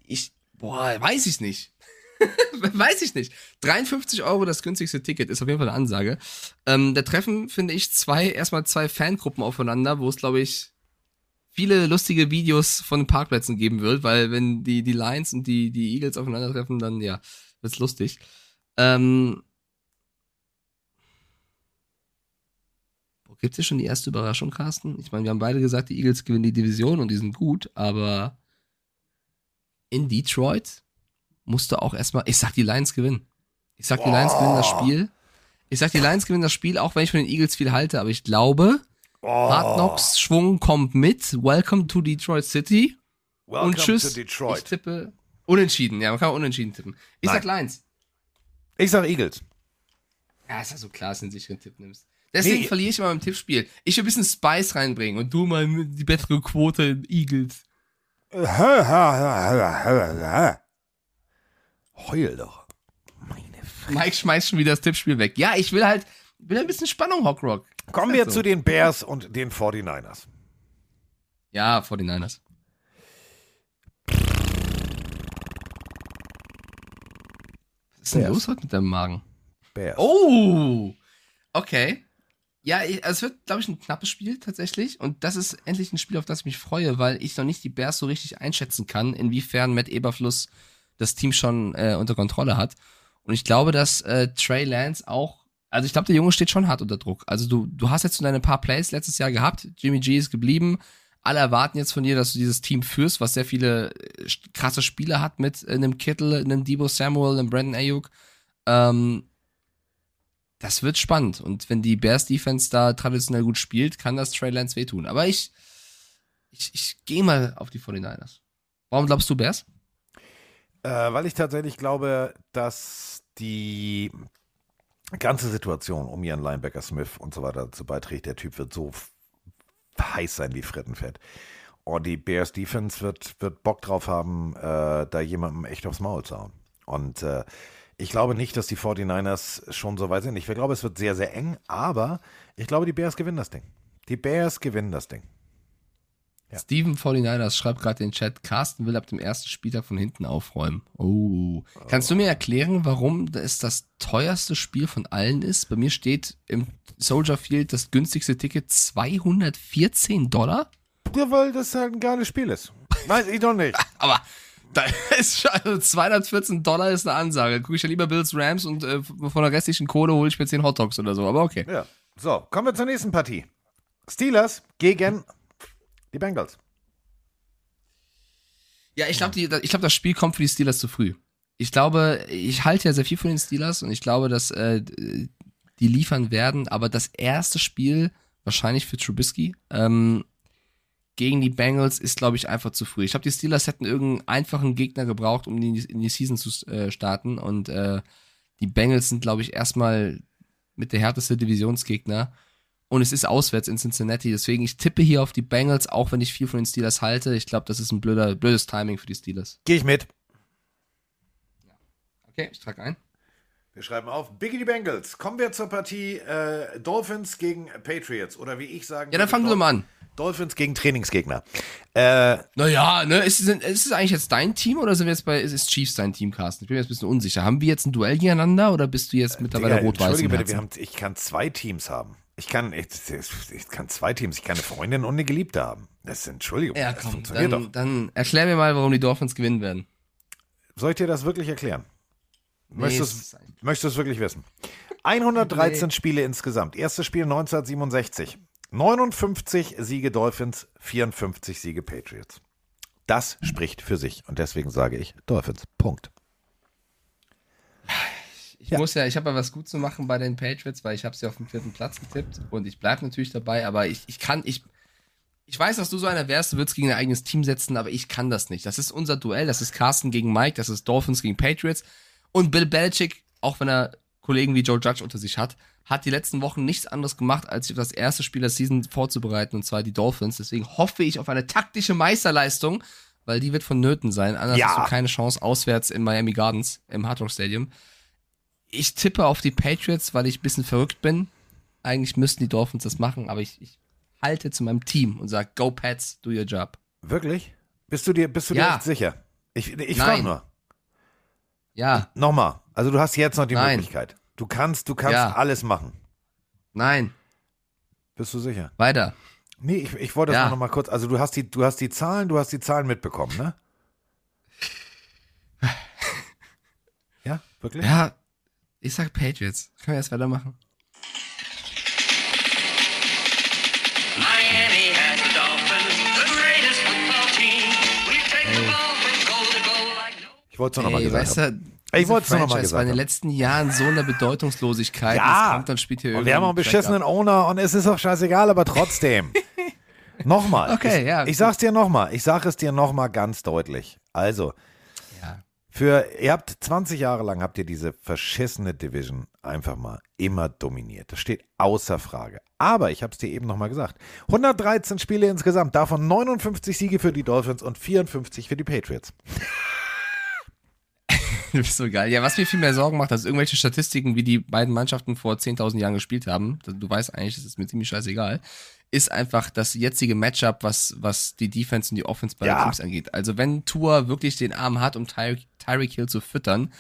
Ich, boah, weiß ich nicht. <laughs> weiß ich nicht. 53 Euro das günstigste Ticket ist auf jeden Fall eine Ansage. Ähm, da treffen, finde ich, zwei, erstmal zwei Fangruppen aufeinander, wo es, glaube ich, viele lustige Videos von den Parkplätzen geben wird, weil wenn die, die Lions und die, die Eagles aufeinandertreffen, dann, ja, wird's lustig. Ähm, Gibt es schon die erste Überraschung, Carsten? Ich meine, wir haben beide gesagt, die Eagles gewinnen die Division und die sind gut, aber in Detroit musst du auch erstmal. Ich sag, die Lions gewinnen. Ich sag, die Lions gewinnen das Spiel. Ich sag, die Lions gewinnen das Spiel, auch wenn ich von den Eagles viel halte, aber ich glaube, Hard Knocks Schwung kommt mit. Welcome to Detroit City. Welcome und tschüss. to Detroit. Ich tippe unentschieden. Ja, man kann unentschieden tippen. Ich Nein. sag Lions. Ich sag Eagles. Ja, ist ja so klar, dass du einen sicheren Tipp nimmst. Deswegen Nee. verliere ich immer beim Tippspiel. Ich will ein bisschen Spice reinbringen und du mal die bessere Quote in Eagles. Heul doch. Meine Fresse. Mike schmeißt schon wieder das Tippspiel weg. Ja, ich will halt, will ein bisschen Spannung, Hockrock. Kommen Ist wir halt zu so. den Bears und den 49ers. Ja, vor den Niners. Was ist denn los heute mit deinem Magen? Bears. Oh! Okay. Ja, ich- also es wird, glaube ich, ein knappes Spiel tatsächlich. Und das ist endlich ein Spiel, auf das ich mich freue, weil ich noch nicht die Bears so richtig einschätzen kann, inwiefern Matt Eberfluss das Team schon äh, unter Kontrolle hat. Und ich glaube, dass äh, Trey Lance auch, also ich glaube, der Junge steht schon hart unter Druck. Also du, du hast jetzt so deine paar Plays letztes Jahr gehabt. Jimmy G ist geblieben. Alle erwarten jetzt von dir, dass du dieses Team führst, was sehr viele äh, krasse Spieler hat mit äh, einem Kittel, einem Debo Samuel, einem Brandon Ayuk. Ähm, das wird spannend. Und wenn die Bears Defense da traditionell gut spielt, kann das Trey Lance wehtun. Aber ich, ich, ich gehe mal auf die 49ers. Warum glaubst du Bears? Äh, weil ich tatsächlich glaube, dass die ganze Situation um ihren Linebacker Smith und so weiter dazu beiträgt. Der Typ wird so heiß sein wie Frittenfett. Und die Bears Defense wird, wird Bock drauf haben, äh, da jemandem echt aufs Maul zu hauen. Und äh, ich glaube nicht, dass die 49ers schon so weit sind. Ich glaube, es wird sehr, sehr eng, aber ich glaube, die Bears gewinnen das Ding. Die Bears gewinnen das Ding. Ja. Steven 49ers schreibt gerade in den Chat, Carsten will ab dem ersten Spieltag von hinten aufräumen. Oh. Kannst du mir erklären, warum es das teuerste Spiel von allen ist? Bei mir steht im Soldier Field das günstigste Ticket 214 Dollar. Ja, weil das halt ein geiles Spiel ist. Weiß ich doch nicht. <laughs> Aber da ist schon, also 214 Dollar ist eine Ansage. Gucke ich ja lieber Bills Rams und äh, von der restlichen Kohle hole ich mir 10 Hot Dogs oder so. Aber okay. Ja. So, kommen wir zur nächsten Partie. Steelers gegen die Bengals. Ja, ich glaube, ich glaube, das Spiel kommt für die Steelers zu früh. Ich glaube, ich halte ja sehr viel von den Steelers und ich glaube, dass äh, die liefern werden, aber das erste Spiel, wahrscheinlich für Trubisky, ähm, gegen die Bengals ist, glaube ich, einfach zu früh. Ich glaube, die Steelers hätten irgendeinen einfachen Gegner gebraucht, um in die, in die Season zu äh, starten und äh, die Bengals sind, glaube ich, erstmal mit der härteste Divisionsgegner. Und es ist auswärts in Cincinnati. Deswegen, ich tippe hier auf die Bengals, auch wenn ich viel von den Steelers halte. Ich glaube, das ist ein blöder, blödes Timing für die Steelers. Gehe ich mit. Okay, ich trage ein. Wir schreiben auf Biggie die Bengals. Kommen wir zur Partie äh, Dolphins gegen Patriots. Oder wie ich sagen Ja, dann fangen wir mal an. Dolphins gegen Trainingsgegner. Äh, Naja, ne, ist, es- ist es eigentlich jetzt dein Team oder sind wir jetzt bei, ist es Chiefs dein Team, Carsten? Ich bin mir jetzt ein bisschen unsicher. Haben wir jetzt ein Duell gegeneinander oder bist du jetzt mittlerweile Digga, rot-weiß Entschuldige bitte, wir haben, ich kann zwei Teams haben. Ich kann, ich, ich kann zwei Teams. Ich kann eine Freundin und eine Geliebte haben. Das ist, Entschuldigung, Ja, das komm, funktioniert dann, doch. dann erklär mir mal, warum die Dolphins gewinnen werden. Soll ich dir das wirklich erklären? Möchtest du es wirklich wissen? 113 Nee. Spiele insgesamt. Erstes Spiel 1967. 59 Siege Dolphins, 54 Siege Patriots. Das spricht für sich und deswegen sage ich Dolphins. Punkt. <laughs> Ich Ja. muss ja, ich habe ja was gut zu machen bei den Patriots, weil ich habe sie auf dem vierten Platz getippt und ich bleibe natürlich dabei, aber ich, ich kann, ich, ich weiß, dass du so einer wärst, du würdest gegen dein eigenes Team setzen, aber ich kann das nicht. Das ist unser Duell, das ist Carsten gegen Mike, das ist Dolphins gegen Patriots und Bill Belichick, auch wenn er Kollegen wie Joe Judge unter sich hat, hat die letzten Wochen nichts anderes gemacht, als sich auf das erste Spiel der Season vorzubereiten, und zwar die Dolphins. Deswegen hoffe ich auf eine taktische Meisterleistung, weil die wird vonnöten sein. Anders Ja. hast du keine Chance auswärts in Miami Gardens, im Hard Rock Stadium. Ich tippe auf die Patriots, weil ich ein bisschen verrückt bin. Eigentlich müssten die Dolphins das machen, aber ich, ich halte zu meinem Team und sage, go Pats, do your job. Wirklich? Bist du dir, bist du dir Ja. echt sicher? Ich, ich frage nur. Ja, Nochmal. Also du hast jetzt noch die Nein. Möglichkeit. Du kannst, du kannst Ja. alles machen. nein, Bist du sicher? weiter. Nee, ich, ich wollte das Ja. noch mal kurz. Also du hast die, du hast die Zahlen, du hast die Zahlen mitbekommen, ne? <laughs> Ja, wirklich? Ja, ich sag Patriots. Können wir jetzt weitermachen? Miami has the Dolphins, the greatest football team. We take the ball from goal to goal like no Ich wollte es noch mal Ey, gesagt weißt haben. du, Diese wollte es noch mal Franchise war gesagt in den haben. letzten Jahren so eine Bedeutungslosigkeit. Ja. Jetzt kommt dann spielt hier Und wir haben auch einen beschissenen Owner und es ist auch scheißegal, aber trotzdem. <laughs> nochmal. Okay, ich, ja. Ich sag's dir nochmal. Ich sag es dir nochmal ganz deutlich. Also. Für, ihr habt 20 Jahre lang habt ihr diese verschissene Division einfach mal immer dominiert. Das steht außer Frage. Aber ich hab's dir eben nochmal gesagt. 113 Spiele insgesamt, davon 59 Siege für die Dolphins und 54 für die Patriots. <laughs> Du bist so geil. Ja, was mir viel mehr Sorgen macht, als irgendwelche Statistiken, wie die beiden Mannschaften vor 10.000 Jahren gespielt haben, du weißt eigentlich, das ist mir ziemlich scheißegal, ist einfach das jetzige Matchup, was, was die Defense und die Offense bei Ja. den Teams angeht. Also wenn Tour wirklich den Arm hat, um Ty Tyreek Hill zu füttern,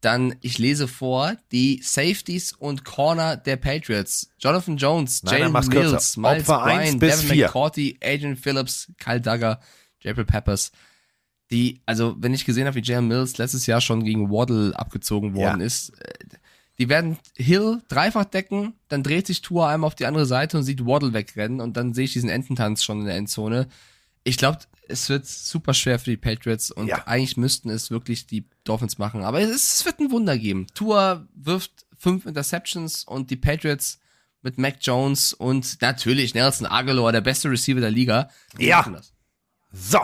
dann, ich lese vor, die Safeties und Corner der Patriots. Jonathan Jones, Jalen mach's kürzer. Mills, Miles Opfer Bryan, Devin. McCourty, Adrian Phillips, Kyle Duggar, Jabril Peppers. Die, also wenn ich gesehen habe, wie Jalen Mills letztes Jahr schon gegen Waddle abgezogen worden Ja. ist, äh, die werden Hill dreifach decken, dann dreht sich Tour einmal auf die andere Seite und sieht Waddle wegrennen und dann sehe ich diesen Ententanz schon in der Endzone. Ich glaube, es wird super schwer für die Patriots und Ja. eigentlich müssten es wirklich die Dolphins machen. Aber es, es wird ein Wunder geben. Tour wirft fünf Interceptions und die Patriots mit Mac Jones und natürlich Nelson Aguilar, der beste Receiver der Liga. Ja. machen das. So,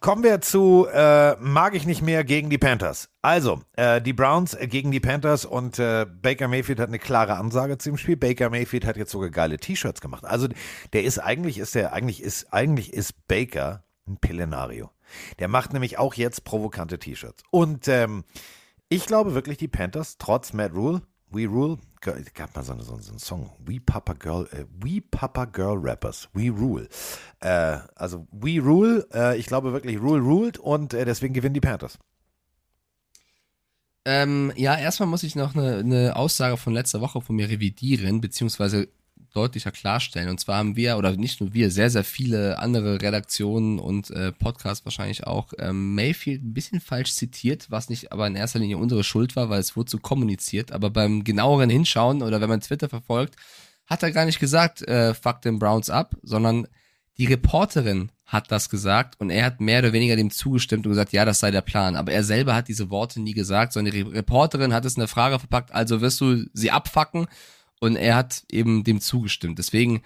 kommen wir zu äh, mag ich nicht mehr gegen die Panthers. Also, äh, die Browns äh, gegen die Panthers und äh, Baker Mayfield hat eine klare Ansage zu dem Spiel. Baker Mayfield hat jetzt sogar geile T-Shirts gemacht. Also, der ist eigentlich ist der eigentlich ist eigentlich ist Baker ein Pillenario. Der macht nämlich auch jetzt provokante T-Shirts. Und ähm, ich glaube wirklich, die Panthers, trotz Matt Rule, We Rule, Girl- gab mal so, so, so einen Song, We Papa Girl, äh, We Papa Girl Rappers, We Rule. Äh, also We Rule, äh, ich glaube wirklich, Rule ruled und äh, deswegen gewinnen die Panthers. Ähm, ja, erstmal muss ich noch eine, eine Aussage von letzter Woche von mir revidieren, beziehungsweise deutlicher klarstellen. Und zwar haben wir, oder nicht nur wir, sehr, sehr viele andere Redaktionen und äh, Podcasts wahrscheinlich auch, ähm, Mayfield ein bisschen falsch zitiert, was nicht aber in erster Linie unsere Schuld war, weil es wurde so kommuniziert. Aber beim genaueren Hinschauen oder wenn man Twitter verfolgt, hat er gar nicht gesagt, äh, fuck den Browns ab, sondern die Reporterin hat das gesagt und er hat mehr oder weniger dem zugestimmt und gesagt, ja, das sei der Plan. Aber er selber hat diese Worte nie gesagt, sondern die Re Reporterin hat es in eine Frage verpackt, also wirst du sie abfacken und er hat eben dem zugestimmt. Deswegen,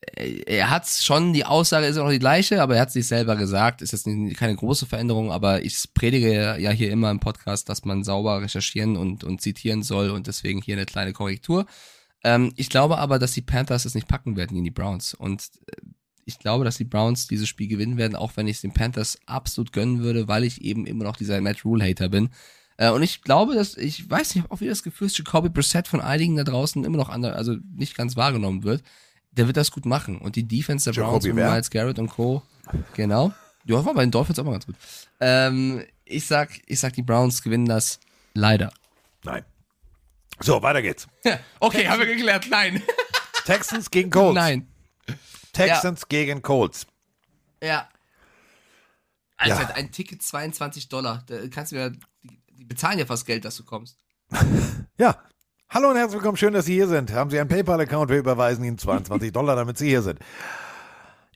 äh, er hat schon, die Aussage ist auch noch die gleiche, aber er hat sich selber gesagt, ist jetzt keine große Veränderung, aber ich predige ja hier immer im Podcast, dass man sauber recherchieren und, und zitieren soll und deswegen hier eine kleine Korrektur. Ähm, ich glaube aber, dass die Panthers es nicht packen werden gegen die Browns und äh, ich glaube, dass die Browns dieses Spiel gewinnen werden, auch wenn ich es den Panthers absolut gönnen würde, weil ich eben immer noch dieser Matt Rule Hater bin. Äh, und ich glaube, dass, ich weiß nicht, ich habe auch wieder das Gefühl, dass Jacoby Brissett von einigen da draußen immer noch andere, also nicht ganz wahrgenommen wird. Der wird das gut machen. Und die Defense der Browns mit? Miles Garrett und Co. Genau. Ja, war bei den Dolphins auch mal ganz gut. Ähm, ich sag, ich sag, die Browns gewinnen das leider. Nein. So, weiter geht's. Okay, haben wir geklärt. Nein. Texans gegen Colts. Nein. Texans gegen Colts. Ja. Alter, Ja. ein Ticket 22 Dollar. Da kannst du ja, die, die bezahlen ja fast Geld, dass du kommst. <laughs> Ja. Hallo und herzlich willkommen, schön, dass Sie hier sind. Haben Sie einen PayPal-Account? Wir überweisen Ihnen 22 <laughs> Dollar, damit Sie hier sind.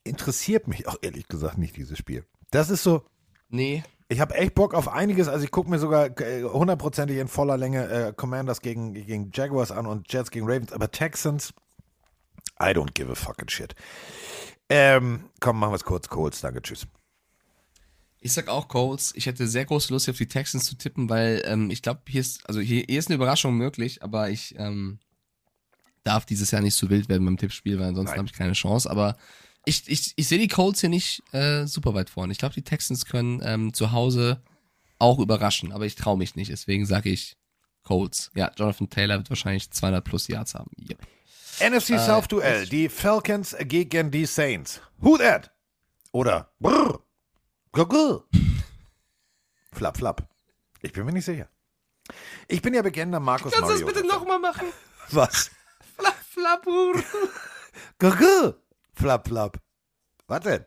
Interessiert mich auch ehrlich gesagt nicht dieses Spiel. Das ist so, Nee. ich habe echt Bock auf einiges. Also ich gucke mir sogar äh, hundertprozentig in voller Länge äh, Commanders gegen, gegen Jaguars an und Jets gegen Ravens. Aber Texans, I don't give a fucking shit. Ähm, komm, machen wir es kurz. Colts, danke, tschüss. Ich sag auch Colts. Ich hätte sehr große Lust, hier auf die Texans zu tippen, weil ähm, ich glaube, hier ist, also hier, hier ist eine Überraschung möglich, aber ich ähm, darf dieses Jahr nicht so wild werden beim Tippspiel, weil ansonsten habe ich keine Chance. Aber ich, ich, ich sehe die Colts hier nicht äh, super weit vorne. Ich glaube, die Texans können ähm, zu Hause auch überraschen, aber ich traue mich nicht. Deswegen sage ich Colts. Ja, Jonathan Taylor wird wahrscheinlich 200 plus Yards haben. Yep. NFC South Duell, die Falcons gegen die Saints. Who that? Oder brr, gugu. Flap, flap. Ich bin mir nicht sicher. Ich bin ja bekennender Markus Kannst du das bitte nochmal machen? <laughs> Was? Flap, flapur. Gugu. Flap, flap. Was denn?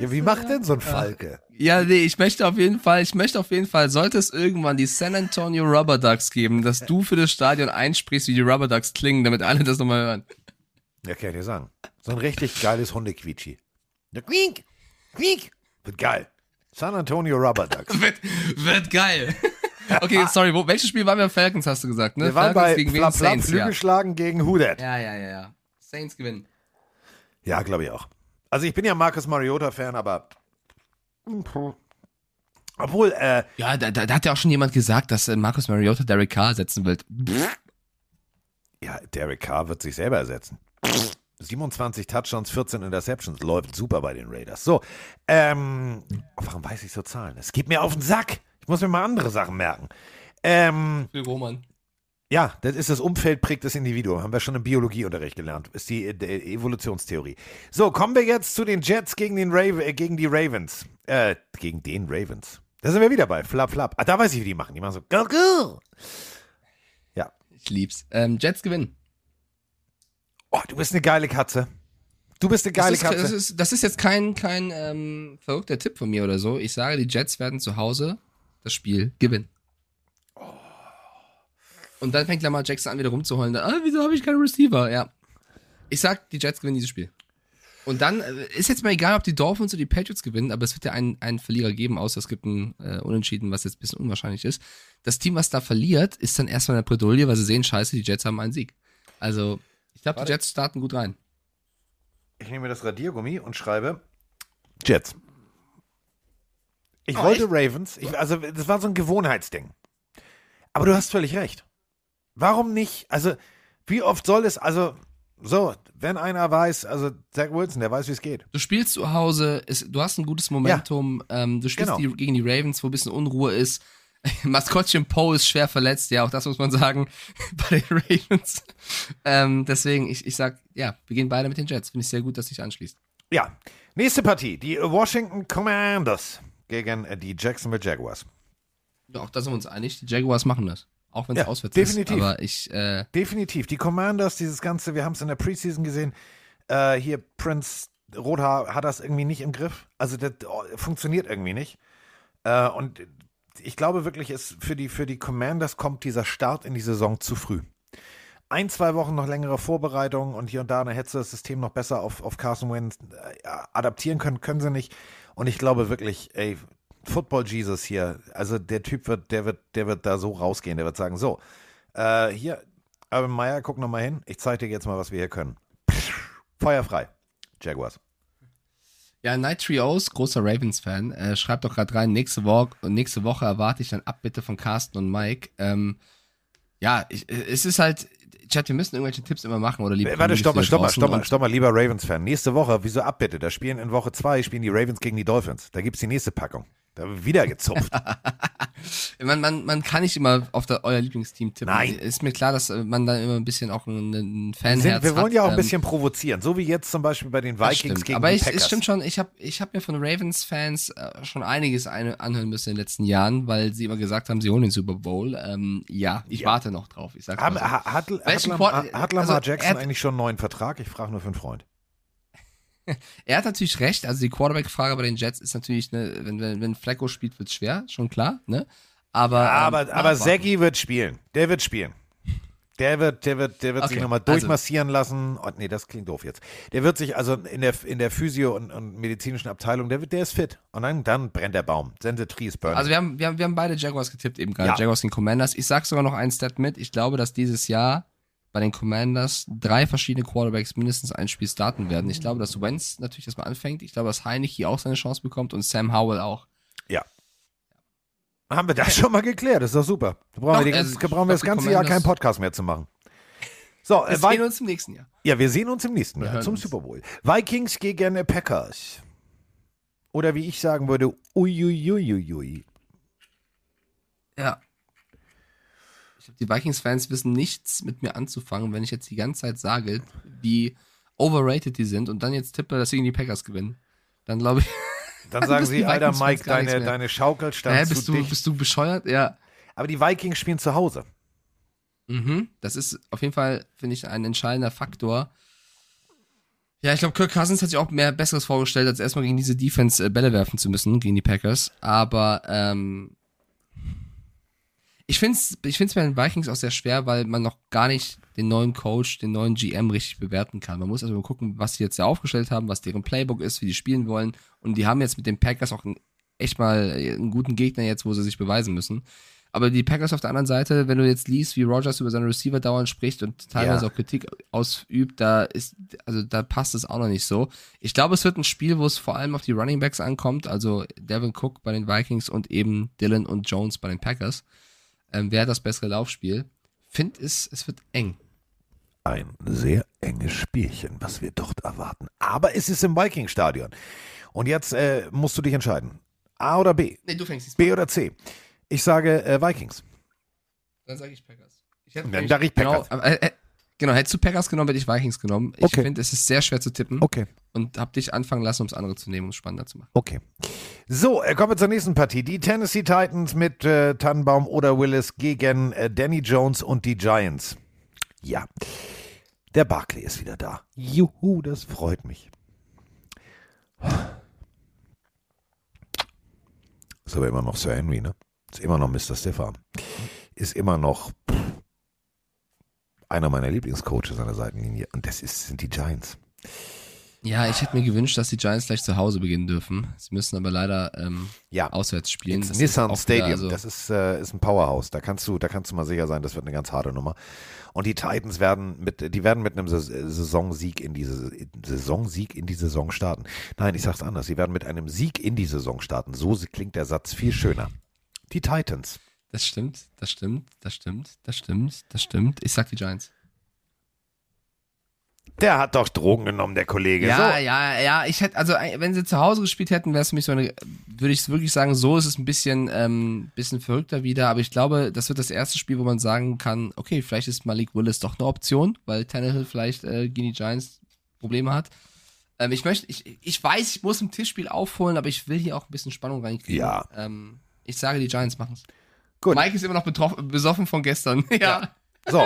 ja, wie macht denn so ein Falke? Ja, nee, ich möchte auf jeden Fall, ich möchte auf jeden Fall, sollte es irgendwann die San Antonio Rubber Ducks geben, dass du für das Stadion einsprichst, wie die Rubber Ducks klingen, damit alle das nochmal hören. Ja, kann ich dir sagen. So ein richtig geiles Hundequietschi. Ja, Quiek, quiek. Wird geil. San Antonio Rubber Ducks. <laughs> Wird, wird geil. Okay, sorry, wo, welches Spiel waren wir? Falcons hast du gesagt, ne? Wir waren Falcons bei gegen? Flap Flap Saints, ja. Flügelschlagen gegen Hudet. ja. Ja, ja, ja. Saints gewinnen. Ja, glaube ich auch. Also ich bin ja Marcus Mariota-Fan, aber. Obwohl, äh, Ja, da, da, da hat ja auch schon jemand gesagt, dass äh, Marcus Mariota Derek Carr ersetzen will. ja, Derek Carr wird sich selber ersetzen. 27 Touchdowns, 14 Interceptions. Läuft super bei den Raiders. So, ähm, warum weiß ich so Zahlen? Es geht mir auf den Sack. Ich muss mir mal andere Sachen merken. Ähm, Roman. ja, das ist das Umfeld prägt das Individuum. Haben wir schon im Biologieunterricht gelernt. Ist die äh, Evolutionstheorie. So, kommen wir jetzt zu den Jets gegen, den Rav äh, gegen die Ravens. Äh, gegen den Ravens. Da sind wir wieder bei. Flap, flap. Ah, da weiß ich, wie die machen. Die machen so. Go, go. Ja. Ich lieb's. Ähm, Jets gewinnen. Oh, du bist eine geile Katze. Du bist eine geile das, ist, Katze. das, ist, das ist jetzt kein, kein ähm, verrückter Tipp von mir oder so. Ich sage, die Jets werden zu Hause das Spiel gewinnen. Und dann fängt Lamar Jackson an, wieder rumzuheulen. Ah, wieso habe ich keinen Receiver? Ja. Ich sag, die Jets gewinnen dieses Spiel. Und dann äh, ist jetzt mal egal, ob die Dolphins oder die Patriots gewinnen, aber es wird ja einen, einen Verlierer geben, außer es gibt einen äh, Unentschieden, was jetzt ein bisschen unwahrscheinlich ist. Das Team, was da verliert, ist dann erstmal eine Bredouille, weil sie sehen, scheiße, die Jets haben einen Sieg. Also, ich glaube, die. Jets starten gut rein. Ich nehme mir das Radiergummi und schreibe Jets. Ich Oh, wollte echt? Ravens. Ich, also, das war so ein Gewohnheitsding. Aber du hast völlig recht. Warum nicht? Also, wie oft soll es, also, so, wenn einer weiß, also Zach Wilson, der weiß, wie es geht. Du spielst zu Hause, es, du hast ein gutes Momentum, ähm, du spielst Genau. die, gegen die Ravens, wo ein bisschen Unruhe ist. <laughs> Maskottchen Poe ist schwer verletzt, ja, auch das muss man sagen, <laughs> bei den Ravens. Ähm, deswegen, ich, ich sag, ja, wir gehen beide mit den Jets. Finde ich sehr gut, dass sich anschließt. Ja, nächste Partie. Die Washington Commanders gegen die Jacksonville Jaguars. Ja, auch da sind wir uns einig, die Jaguars machen das. Auch wenn es Ja, auswärts definitiv. ist. Aber ich, äh, Definitiv. Die Commanders, dieses Ganze, wir haben es in der Preseason gesehen. Äh, hier, Prince Rothaar hat das irgendwie nicht im Griff. Also, das oh, funktioniert irgendwie nicht. Äh, und ich glaube wirklich, es für die, für die Commanders kommt dieser Start in die Saison zu früh. Ein, zwei Wochen noch längere Vorbereitung und hier und da, hättest du das System noch besser auf, auf Carson Wentz äh, adaptieren können, können sie nicht. Und ich glaube wirklich, ey, Football Jesus hier, also der Typ wird, der wird, der wird da so rausgehen, der wird sagen, so, äh, hier, Urban Meyer, guck noch mal hin, ich zeige dir jetzt mal, was wir hier können. Feuerfrei. Jaguars. Ja, Night Trios, großer Ravens-Fan, äh, schreibt doch gerade rein, nächste Woche, nächste Woche erwarte ich dann Abbitte von Carsten und Mike. Ähm, ja, ich, es ist halt, Chat, wir müssen irgendwelche Tipps immer machen oder liebe Äh, Warte, stopp mal, stopp mal, stopp mal, stopp mal, lieber Ravens-Fan. Nächste Woche, wieso abbitte? Da spielen in Woche zwei, spielen die Ravens gegen die Dolphins. Da gibt's die nächste Packung. Da wird wieder gezupft. <laughs> Man, man, man kann nicht immer auf der, euer Lieblingsteam tippen. Nein. Ist mir klar, dass äh, man da immer ein bisschen auch ein, ein Wir, Fanherz sind, wir wollen hat. ja auch ein ähm, bisschen provozieren. So wie jetzt zum Beispiel bei den Vikings gegen Aber die ich, Packers. es stimmt schon, ich habe ich hab mir von Ravens-Fans äh, schon einiges eine, anhören müssen in den letzten Jahren, weil sie immer gesagt haben, sie holen den Super Bowl. Ähm, ja, ich Ja. warte noch drauf. Ich sag's Haben- mal so. ha- hat, hat, Lamar, Quar- hat Lamar also, Jackson eigentlich schon einen neuen Vertrag? Ich frage nur für einen Freund. <laughs> Er hat natürlich recht, also die Quarterback-Frage bei den Jets ist natürlich, ne, wenn, wenn, wenn Flacco spielt, wird's schwer, schon klar, ne? Aber, ähm, aber aber abwarten. Zaggy wird spielen. Der wird spielen. Der wird, der wird, der wird sich Okay, nochmal also- durchmassieren lassen. Oh, nee, das klingt doof jetzt. Der wird sich also in der, in der Physio- und, und medizinischen Abteilung, der, wird, der ist fit. Und dann, dann brennt der Baum. Then the tree is burning. Also wir haben, wir haben, wir haben beide Jaguars getippt eben gerade, Ja. Jaguars gegen Commanders. Ich sag sogar noch einen Stat mit. Ich glaube, dass dieses Jahr bei den Commanders drei verschiedene Quarterbacks mindestens ein Spiel starten werden. Ich glaube, dass Wentz natürlich erstmal anfängt. Ich glaube, dass Heinrich hier auch seine Chance bekommt und Sam Howell auch. ja. Haben wir das schon mal geklärt? Das ist doch super. Da brauchen Doch, wir, die, also, brauchen wir das ganze Jahr keinen Podcast mehr zu machen. So, äh, Wir Vi- sehen uns im nächsten Jahr. ja, wir sehen uns im nächsten Wir Jahr zum uns. Super Bowl. Vikings gegen äh, Packers. Oder wie ich sagen würde, uiuiuiui. Ja. Ich glaube, die Vikings-Fans wissen nichts mit mir anzufangen, wenn ich jetzt die ganze Zeit sage, wie overrated die sind und dann jetzt tippe, dass sie gegen die Packers gewinnen. Dann glaube ich, <laughs> Dann sagen <laughs> sie, Alter Mike, deine, deine Schaukel stand zu bist du, dicht. bist du bescheuert? Ja. Aber die Vikings spielen zu Hause. Mhm. Das ist auf jeden Fall, finde ich, ein entscheidender Faktor. Ja, ich glaube, Kirk Cousins hat sich auch mehr Besseres vorgestellt, als erstmal gegen diese Defense äh, Bälle werfen zu müssen, gegen die Packers. Aber ähm, ich finde es ich find's bei den Vikings auch sehr schwer, weil man noch gar nicht den neuen Coach, den neuen GM richtig bewerten kann. Man muss also mal gucken, was sie jetzt da aufgestellt haben, was deren Playbook ist, wie die spielen wollen. Und die haben jetzt mit den Packers auch einen echt mal einen guten Gegner jetzt, wo sie sich beweisen müssen. Aber die Packers auf der anderen Seite, wenn du jetzt liest, wie Rogers über seine Receiver dauernd spricht und teilweise Ja. auch Kritik ausübt, da ist, also da passt es auch noch nicht so. Ich glaube, es wird ein Spiel, wo es vor allem auf die Running Backs ankommt, also Devin Cook bei den Vikings und eben Dylan und Jones bei den Packers. Ähm, wer hat das bessere Laufspiel? Find es, es wird eng. Ein sehr enges Spielchen, was wir dort erwarten. Aber es ist im Viking-Stadion. Und jetzt äh, musst du dich entscheiden. A oder B? Nee, du fängst B oder C? Ich sage äh, Vikings. Dann sage ich Packers. Ich hätte Dann nämlich- sag ich Packers. Genau, aber, äh, genau, hättest du Packers genommen, hätte ich Vikings genommen. Ich Okay. finde, es ist sehr schwer zu tippen Okay. und hab dich anfangen lassen, um das andere zu nehmen, um es spannender zu machen. Okay. So, äh, kommen wir zur nächsten Partie. Die Tennessee Titans mit äh, Tannenbaum oder Willis gegen äh, Danny Jones und die Giants. Ja. Der Barkley ist wieder da. Juhu, das freut mich. Ist aber immer noch Sir Henry, ne? Ist immer noch Mr. Stefan. Ist immer noch pff, einer meiner Lieblingscoaches an der Seitenlinie. Und das ist, sind die Giants. Ja, ich hätte mir gewünscht, dass die Giants gleich zu Hause beginnen dürfen. Sie müssen aber leider ähm, Ja. auswärts spielen. Ins Das Nissan Stadium. also- das ist, äh, ist ein Powerhouse. Da kannst du, da kannst du mal sicher sein, das wird eine ganz harte Nummer. Und die Titans werden mit, die werden mit einem Sais- Saisonsieg in diese Saisonsieg in die Saison starten. Nein, ich sag's anders. Sie werden mit einem Sieg in die Saison starten. So klingt der Satz viel schöner. Die Titans. Das stimmt, das stimmt, das stimmt, das stimmt, das stimmt. Ich sag die Giants. Der hat doch Drogen genommen, der Kollege. Ja, so. ja, ja. Ich hätte, also äh, wenn sie zu Hause gespielt hätten, wäre es für mich so eine, würde ich wirklich sagen, so ist es ein bisschen, ähm, bisschen verrückter wieder. Aber ich glaube, das wird das erste Spiel, wo man sagen kann, okay, vielleicht ist Malik Willis doch eine Option, weil Tannehill vielleicht äh, gegen die Giants Probleme hat. Ähm, ich möchte, ich, ich weiß, ich muss im Tischspiel aufholen, aber ich will hier auch ein bisschen Spannung reinkriegen. Ja. Ähm, ich sage, die Giants machen's. Gut. Mike ist immer noch betroffen, besoffen von gestern. <laughs> ja. So,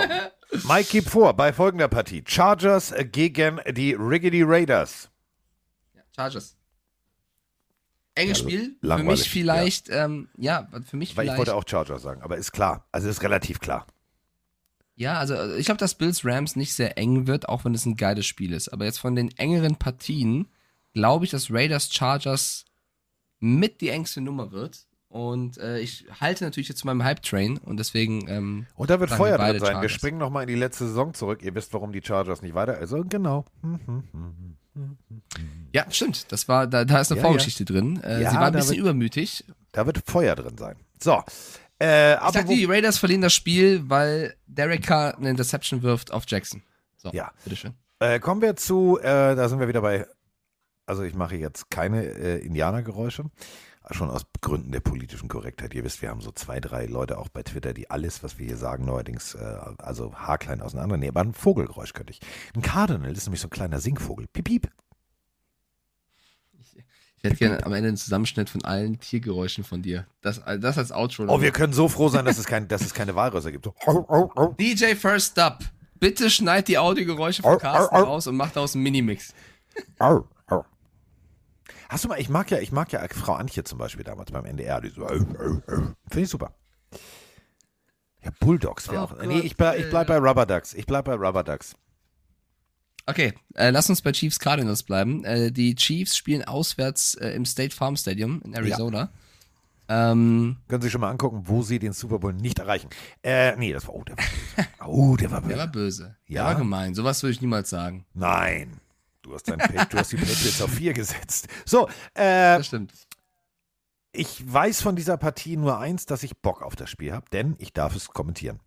Mike gibt vor bei folgender Partie. Chargers gegen die Riggedy Raiders. Chargers. Enges Ja, Spiel. Für mich vielleicht, ja, ähm, ja für mich Weil ich vielleicht. wollte auch Chargers sagen, aber ist klar. Also ist relativ klar. Ja, also äh, ich glaube, dass Bills Rams nicht sehr eng wird, auch wenn es ein geiles Spiel ist. Aber jetzt von den engeren Partien glaube ich, dass Raiders Chargers mit die engste Nummer wird. Und äh, ich halte natürlich jetzt zu meinem Hype-Train und deswegen. Ähm, Und da wird wir Feuer drin sein. Wir Chargers. springen nochmal in die letzte Saison zurück. Ihr wisst, warum die Chargers nicht weiter. Also genau. <laughs> Ja, stimmt. Das war, da, da ist eine Ja, Vorgeschichte drin. Äh, Ja, sie war ein bisschen wird- übermütig. Da wird Feuer drin sein. So. Äh, Ich sag, die Raiders verlieren das Spiel, weil Derek Carr eine Interception wirft auf Jackson. So, Ja. bitteschön. äh, kommen wir zu, äh, da sind wir wieder bei, also ich mache jetzt keine äh, Indianergeräusche. Schon aus Gründen der politischen Korrektheit. Ihr wisst, wir haben so zwei, drei Leute auch bei Twitter, die alles, was wir hier sagen, neuerdings, äh, also haarklein auseinandernehmen. Aber ein Vogelgeräusch könnte ich. Ein Cardinal ist nämlich so ein kleiner Singvogel. Piep, piep. Ich hätte gerne am Ende einen Zusammenschnitt von allen Tiergeräuschen von dir. Das, das als Outro. Oh, wir können so froh sein, dass es, kein, dass es keine Walrösser gibt. So. DJ First Up. Bitte schneid die Audiogeräusche von Carsten au, au. raus und mach daraus einen Minimix. Hast du mal, ich mag ja, ich mag ja Frau Antje zum Beispiel damals beim NDR, die so, au, au, au. finde ich super. Ja, Bulldogs wäre Oh auch. Nee, ich, bleib- ich bleib bei Rubber Ducks. Ich bleib bei Rubber Ducks. Okay, äh, lass uns bei Chiefs Cardinals bleiben. Äh, die Chiefs spielen auswärts äh, im State Farm Stadium in Arizona. Ähm, Können Sie sich schon mal angucken, wo Sie den Super Bowl nicht erreichen. Äh, nee, das war, oh, der war, oh, der war der war böse. böse. Ja? Der war gemein. Sowas würde ich niemals sagen. Nein. Du hast, dein, du hast die Patriots auf vier gesetzt. So, äh, Das stimmt. ich weiß von dieser Partie nur eins, dass ich Bock auf das Spiel habe, denn ich darf es kommentieren.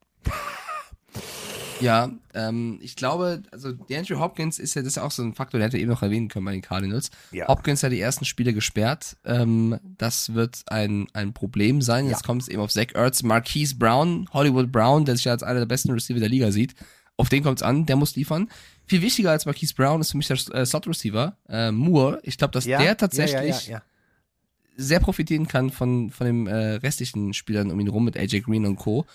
Ja, ähm, ich glaube, also der Andrew Hopkins ist ja das ist auch so ein Faktor, der hätte eben noch erwähnen können bei den Cardinals. Ja. Hopkins hat die ersten Spiele gesperrt. Ähm, das wird ein, ein Problem sein. Jetzt Ja. kommt es eben auf Zach Ertz, Marquise Brown, Hollywood Brown, der sich ja als einer der besten Receiver der Liga sieht. Auf den kommt es an, der muss liefern. Viel wichtiger als Marquise Brown ist für mich der äh, Slot-Receiver, äh, Moore. Ich glaube, dass der tatsächlich Ja, ja, ja, sehr profitieren kann von, von den äh, restlichen Spielern um ihn rum mit AJ Green und Co.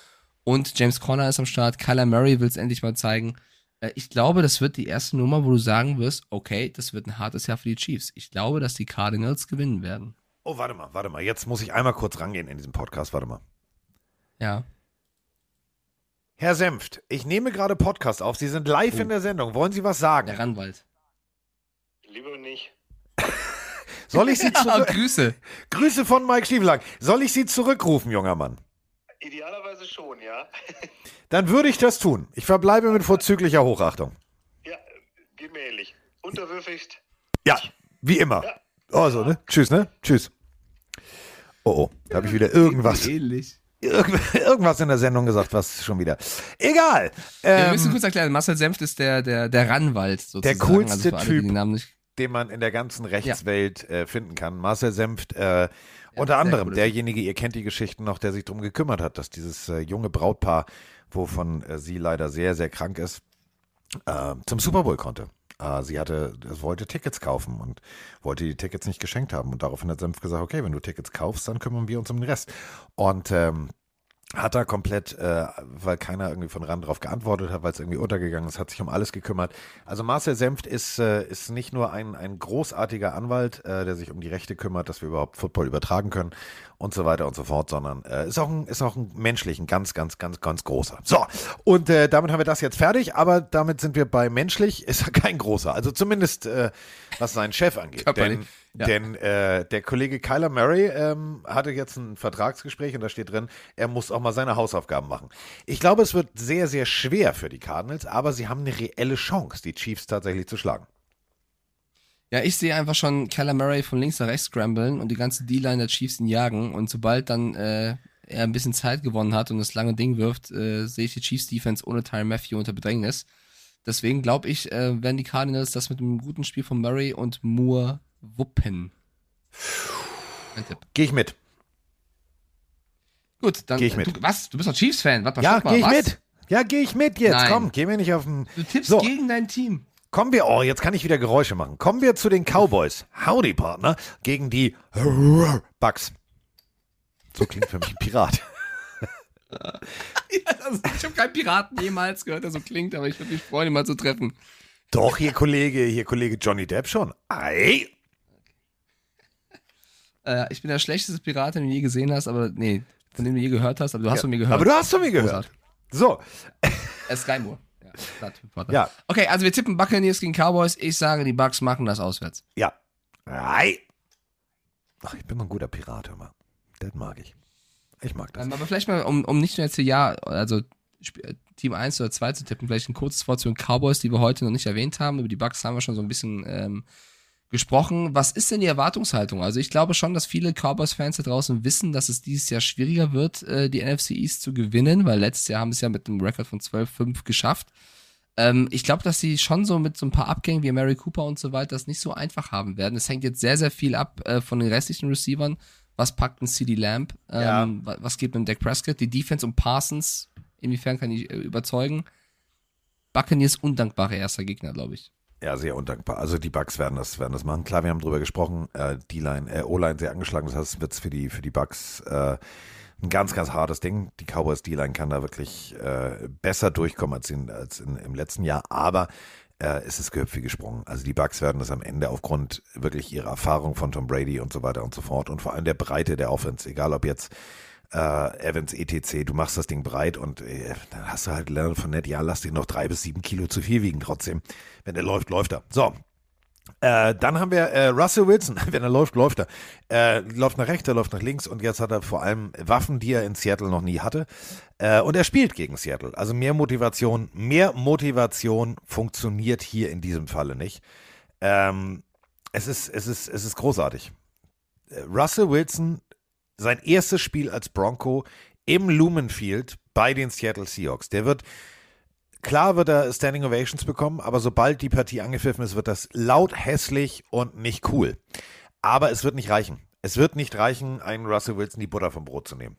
Und James Conner ist am Start, Kyler Murray will es endlich mal zeigen. Äh, ich glaube, das wird die erste Nummer, wo du sagen wirst, okay, das wird ein hartes Jahr für die Chiefs. Ich glaube, dass die Cardinals gewinnen werden. Oh, warte mal, warte mal. Jetzt muss ich einmal kurz rangehen in diesem Podcast. Warte mal. Ja. Herr Senft, ich nehme gerade Podcast auf. Sie sind live in der Sendung. Wollen Sie was sagen? Der Ranwald. Lieber nicht. <laughs> <laughs> Soll ich Sie Ja. Grüße. <laughs> Grüße von Mike Stiefelang. Soll ich Sie zurückrufen, junger Mann? Idealerweise schon, ja. Dann würde ich das tun. Ich verbleibe mit vorzüglicher Hochachtung. Ja, geht mir ähnlich. Unterwürfigst. Ja, wie immer. Also, ne? Tschüss, ne? Tschüss. Oh, oh, da habe ich wieder irgendwas, Ähnlich. Irgend- <laughs> irgendwas in der Sendung gesagt, was schon wieder. Egal. Ja, wir Ähm, müssen kurz erklären, Marcel Senft ist der, der, der Ranwald sozusagen. coolste also alle, Typ. den man in der ganzen Rechtswelt äh, finden kann. Marcel Senft, äh, unter anderem cooler derjenige, ihr kennt die Geschichten noch, der sich darum gekümmert hat, dass dieses äh, junge Brautpaar, wovon äh, sie leider sehr, sehr krank ist, äh, zum Super Bowl konnte. Äh, sie hatte, wollte Tickets kaufen und wollte die Tickets nicht geschenkt haben. Und daraufhin hat Senft gesagt, okay, wenn du Tickets kaufst, dann kümmern wir uns um den Rest. Und ähm, hat er komplett, äh, weil keiner irgendwie von ran drauf geantwortet hat, weil es irgendwie untergegangen ist, hat sich um alles gekümmert. Also Marcel Senft ist, äh, ist nicht nur ein, ein großartiger Anwalt, äh, der sich um die Rechte kümmert, dass wir überhaupt Football übertragen können und so weiter und so fort, sondern äh, ist auch ein, ist auch ein menschlich, ein ganz, ganz, ganz, ganz großer. So, und äh, damit haben wir das jetzt fertig, aber damit sind wir bei menschlich, <laughs> ist er kein großer. Also zumindest was seinen Chef angeht. Körperlich, Denn ja. denn äh, der Kollege Kyler Murray ähm, hatte jetzt ein Vertragsgespräch und da steht drin, er muss auch mal seine Hausaufgaben machen. Ich glaube, es wird sehr, sehr schwer für die Cardinals, aber sie haben eine reelle Chance, die Chiefs tatsächlich zu schlagen. Ja, ich sehe einfach schon Kyler Murray von links nach rechts scramblen und die ganze D-Line der Chiefs ihn jagen. Und sobald dann äh, er ein bisschen Zeit gewonnen hat und das lange Ding wirft, äh, sehe ich die Chiefs Defense ohne Tyron Matthew unter Bedrängnis. Deswegen glaube ich, äh, werden die Cardinals das mit einem guten Spiel von Murray und Moore wuppen. Gehe ich mit. Gut, dann. Geh ich mit. Du, was? Du bist doch Chiefs-Fan? Warte Ja, mal. gehe ich was? mit. Ja, gehe ich mit jetzt. Nein. Komm, gehen wir nicht auf den. Du tippst So. gegen dein Team. Kommen wir, oh, jetzt kann ich wieder Geräusche machen. Kommen wir zu den Cowboys. Howdy, Partner. Gegen die Bucks. So klingt für mich ein Pirat. <laughs> Ja, das, ich habe keinen Piraten jemals gehört, der so klingt, aber ich würde mich freuen, ihn mal zu treffen. Doch, hier Kollege, hier Kollege Johnny Depp schon. Ei. Äh, ich bin der schlechteste Pirat, den du je gesehen hast, aber nee, von dem du je gehört hast, aber du hast von mir gehört. Aber du hast von mir gehört. So, Äh, Sky Moore. Ja. Ja. Okay, also wir tippen Buccaneers gegen Cowboys. Ich sage, die Bucks machen das auswärts. ja. Ei. Ach, ich bin so ein guter Pirat, hör mal. Das mag ich. Ich mag das. Ähm, aber vielleicht mal, um, um nicht nur jetzt hier ja, also äh, Team 1 oder 2 zu tippen, vielleicht ein kurzes Wort zu den Cowboys, die wir heute noch nicht erwähnt haben. Über die Bucks haben wir schon so ein bisschen ähm, gesprochen. Was ist denn die Erwartungshaltung? Also ich glaube schon, dass viele Cowboys-Fans da draußen wissen, dass es dieses Jahr schwieriger wird, äh, die NFC East zu gewinnen, weil letztes Jahr haben sie es ja mit einem Rekord von 12-5 geschafft. Ähm, ich glaube, dass sie schon so mit so ein paar Abgängen wie Mary Cooper und so weiter das nicht so einfach haben werden. Es hängt jetzt sehr, sehr viel ab äh, von den restlichen Receivern. Was packt ein CD Lamb? Ähm, Ja. wa- Was gibt ein Dak Prescott? Die Defense um Parsons, inwiefern kann ich äh, überzeugen? Buccaneers undankbare erster Gegner, glaube ich. Ja, sehr undankbar. Also die Bucks werden das, werden das machen. Klar, wir haben drüber gesprochen. Äh, die Line, äh, O-Line sehr angeschlagen. Das heißt, es wird für die, für die Bucks äh, ein ganz, ganz hartes Ding. Die Cowboys D-Line kann da wirklich äh, besser durchkommen als, in, als in, im letzten Jahr. Aber äh, es ist Gehüpf wie gesprungen. Also die Bucks werden das am Ende aufgrund wirklich ihrer Erfahrung von Tom Brady und so weiter und so fort und vor allem der Breite der Offense, egal ob jetzt äh, Evans etc., du machst das Ding breit und äh, dann hast du halt Leonard Fournette, ja, lass dich noch drei bis sieben Kilo zu viel wiegen trotzdem. Wenn der läuft, läuft er. So. Äh, dann haben wir äh, Russell Wilson, <laughs> wenn er läuft, läuft er. Äh, läuft nach rechts, er läuft nach links und jetzt hat er vor allem Waffen, die er in Seattle noch nie hatte. Äh, und er spielt gegen Seattle. Also mehr Motivation, mehr Motivation funktioniert hier in diesem Falle nicht. Ähm, es, ist, es, ist, es ist großartig. Äh, Russell Wilson, sein erstes Spiel als Bronco im Lumen Field bei den Seattle Seahawks. Der wird Klar wird er Standing Ovations bekommen, aber sobald die Partie angepfiffen ist, wird das laut, hässlich und nicht cool. Aber es wird nicht reichen. Es wird nicht reichen, einen Russell Wilson die Butter vom Brot zu nehmen.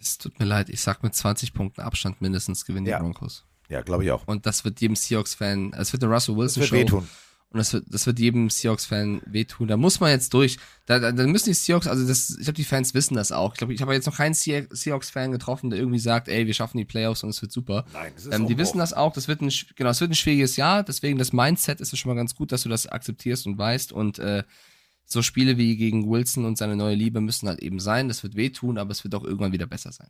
Es tut mir leid, ich sag mit 20 Punkten Abstand mindestens gewinnen Ja. die Broncos. Ja, glaube ich auch. Und das wird jedem Seahawks-Fan, es wird eine Russell Das Und das wird, das wird jedem Seahawks-Fan wehtun. Da muss man jetzt durch. Da, da, da müssen die Seahawks, also das, ich glaube, die Fans wissen das auch. Ich glaube, ich habe jetzt noch keinen Sea- Seahawks-Fan getroffen, der irgendwie sagt, ey, wir schaffen die Playoffs und es wird super. Nein, es ist Ähm, die wissen das auch. Das wird ein, genau, es wird ein schwieriges Jahr. Deswegen das Mindset ist es schon mal ganz gut, dass du das akzeptierst und weißt. Und äh, so Spiele wie gegen Wilson und seine neue Liebe müssen halt eben sein. Das wird wehtun, aber es wird auch irgendwann wieder besser sein.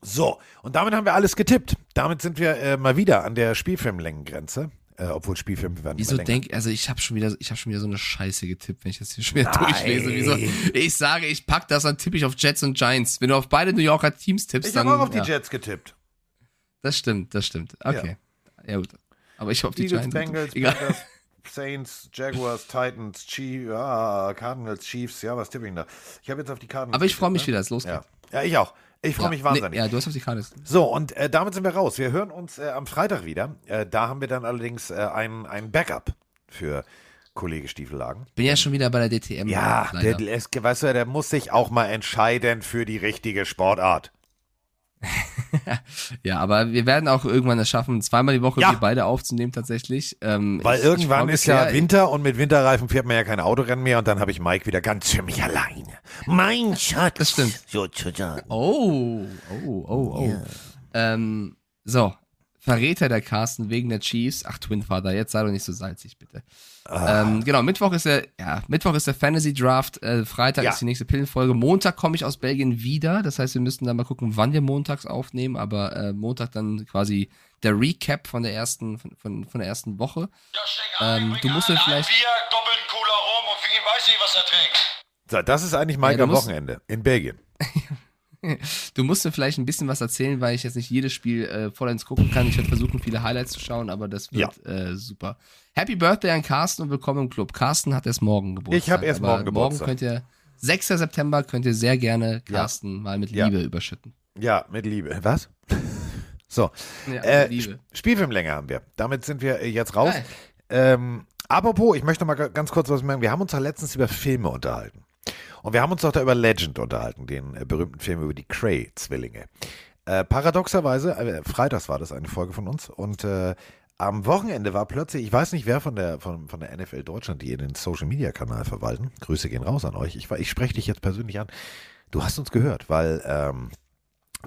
So, und damit haben wir alles getippt. Damit sind wir äh, mal wieder an der Spielfilmlängengrenze. Äh, obwohl Spielfilme werden Wieso denk, also ich habe schon wieder, ich habe schon wieder so eine Scheiße getippt, wenn ich das hier schon wieder durchlese. Wieso? Ich sage, ich pack das, dann tippe ich auf Jets und Giants. Wenn du auf beide New Yorker Teams tippst, Ich dann. habe auch auf die ja, Jets getippt. Das stimmt, das stimmt. Okay. Ja, gut. Aber ich auf die Eagles, Giants. Bengals, Egal. Packers, Saints, Jaguars, Titans, Chiefs, ja, Cardinals, Chiefs, ja, was tippe ich denn da? Ich habe jetzt auf die Cardinals. Aber ich freue mich getippt, wieder, es losgeht. ne? Ja. ja, ich auch. Ich freue Ja. mich wahnsinnig. Nee, ja, du hast auf die Karte. So, und äh, damit sind wir raus. Wir hören uns äh, am Freitag wieder. Äh, da haben wir dann allerdings äh, ein, ein Backup für Kollege Stiefellagen. Bin ja schon wieder bei der DTM. Ja, leider. der, es, weißt du, der muss sich auch mal entscheiden für die richtige Sportart. <laughs> Ja, aber wir werden auch irgendwann es schaffen, zweimal die Woche Ja. wir beide aufzunehmen tatsächlich. Ähm, Weil ich- ich irgendwann mich ist ja. Winter und mit Winterreifen fährt man ja kein Autorennen mehr und dann habe ich Mike wieder ganz für mich alleine. Mein Schatz. Das stimmt. Sozusagen. Oh, oh, oh, oh. Ähm, so, Verräter der Carsten wegen der Chiefs. Ach, Twin Father, jetzt sei doch nicht so salzig, bitte. Ah. Ähm, genau, Mittwoch ist der, ja, Mittwoch ist der Fantasy Draft, äh, Freitag Ja. ist die nächste Pillenfolge. Montag komme ich aus Belgien wieder. Das heißt, wir müssten dann mal gucken, wann wir montags aufnehmen, aber äh, Montag dann quasi der Recap von der ersten, von, von, von der ersten Woche. Ähm, du musst mir vielleicht. Bier, doppelten Cola rum und für ihn weiß ich, was er trinkt. So, das ist eigentlich Mike Ja, Wochenende in Belgien. <laughs> Du musst mir vielleicht ein bisschen was erzählen, weil ich jetzt nicht jedes Spiel äh, vollends gucken kann. Ich werde versuchen, viele Highlights zu schauen, aber das wird äh, super. Happy Birthday an Carsten und willkommen im Club. Carsten hat erst morgen Geburtstag. Ich hab erst morgen Geburtstag. Morgen könnt ihr, 6. September, könnt ihr sehr gerne Carsten mal mit Ja. Liebe überschütten. Ja, mit Liebe. Was? <laughs> So. Ja, äh, Liebe. Sp- Spielfilmlänge haben wir. Damit sind wir äh, jetzt raus. Ähm, apropos, ich möchte mal ga- ganz kurz was merken. Wir haben uns ja letztens über Filme unterhalten. Und wir haben uns doch da über Legend unterhalten, den äh, berühmten Film über die Cray-Zwillinge. Äh, paradoxerweise, äh, freitags war das eine Folge von uns und äh, am Wochenende war plötzlich, ich weiß nicht wer von der, von, von der NFL Deutschland, die den Social Media Kanal verwalten. Grüße gehen raus an euch. Ich, ich spreche dich jetzt persönlich an. Du hast uns gehört, weil ähm,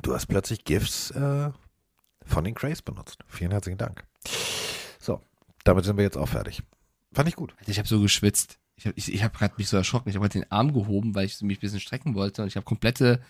du hast plötzlich GIFs äh, von den Crays benutzt. Vielen herzlichen Dank. So, damit sind wir jetzt auch fertig. Fand ich gut. Ich habe so geschwitzt. Ich habe ich, ich hab gerade mich so erschrocken. Ich habe gerade den Arm gehoben, weil ich mich ein bisschen strecken wollte und ich habe komplette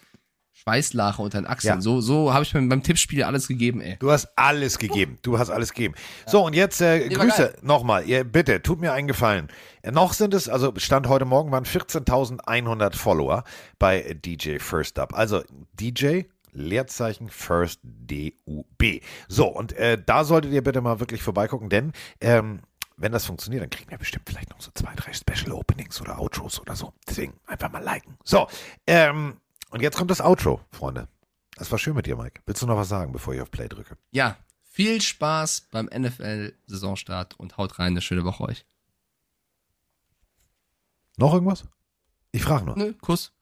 Schweißlache unter den Achseln. Ja. So, so habe ich mir beim Tippspiel alles gegeben, ey. Du hast alles gegeben. Du hast alles gegeben. So, und jetzt äh, Nee, Grüße nochmal. Ihr, bitte, tut mir einen Gefallen. Äh, noch sind es, also Stand heute Morgen waren 14.100 Follower bei DJ First Up. Also DJ Leerzeichen First D-U-B. So, und äh, da solltet ihr bitte mal wirklich vorbeigucken, denn ähm, wenn das funktioniert, dann kriegen wir bestimmt vielleicht noch so zwei, drei Special Openings oder Outros oder so. Deswegen einfach mal liken. So, ähm, und jetzt kommt das Outro, Freunde. Das war schön mit dir, Mike. Willst du noch was sagen, bevor ich auf Play drücke? Ja, viel Spaß beim NFL-Saisonstart und haut rein, eine schöne Woche euch. Noch irgendwas? Ich frage nur. Nö, Kuss.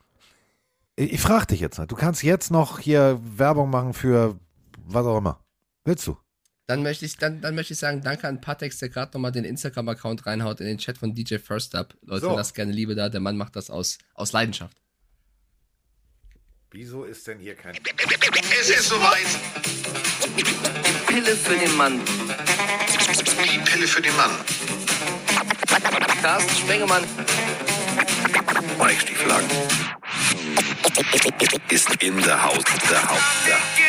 Ich, ich frage dich jetzt. Du kannst jetzt noch hier Werbung machen für was auch immer. Willst du? Dann möchte ich, dann, dann möchte ich sagen, danke an Patex, der gerade nochmal den Instagram-Account reinhaut in den Chat von DJ First Up. Leute, So. lasst gerne Liebe da. Der Mann macht das aus, aus Leidenschaft. Wieso ist denn hier kein... Es ist soweit. Pille für den Mann. Die Pille für den Mann. Carsten Spengemann. Mike Stieflagen. Ist in der Haus. Der Haus. Der.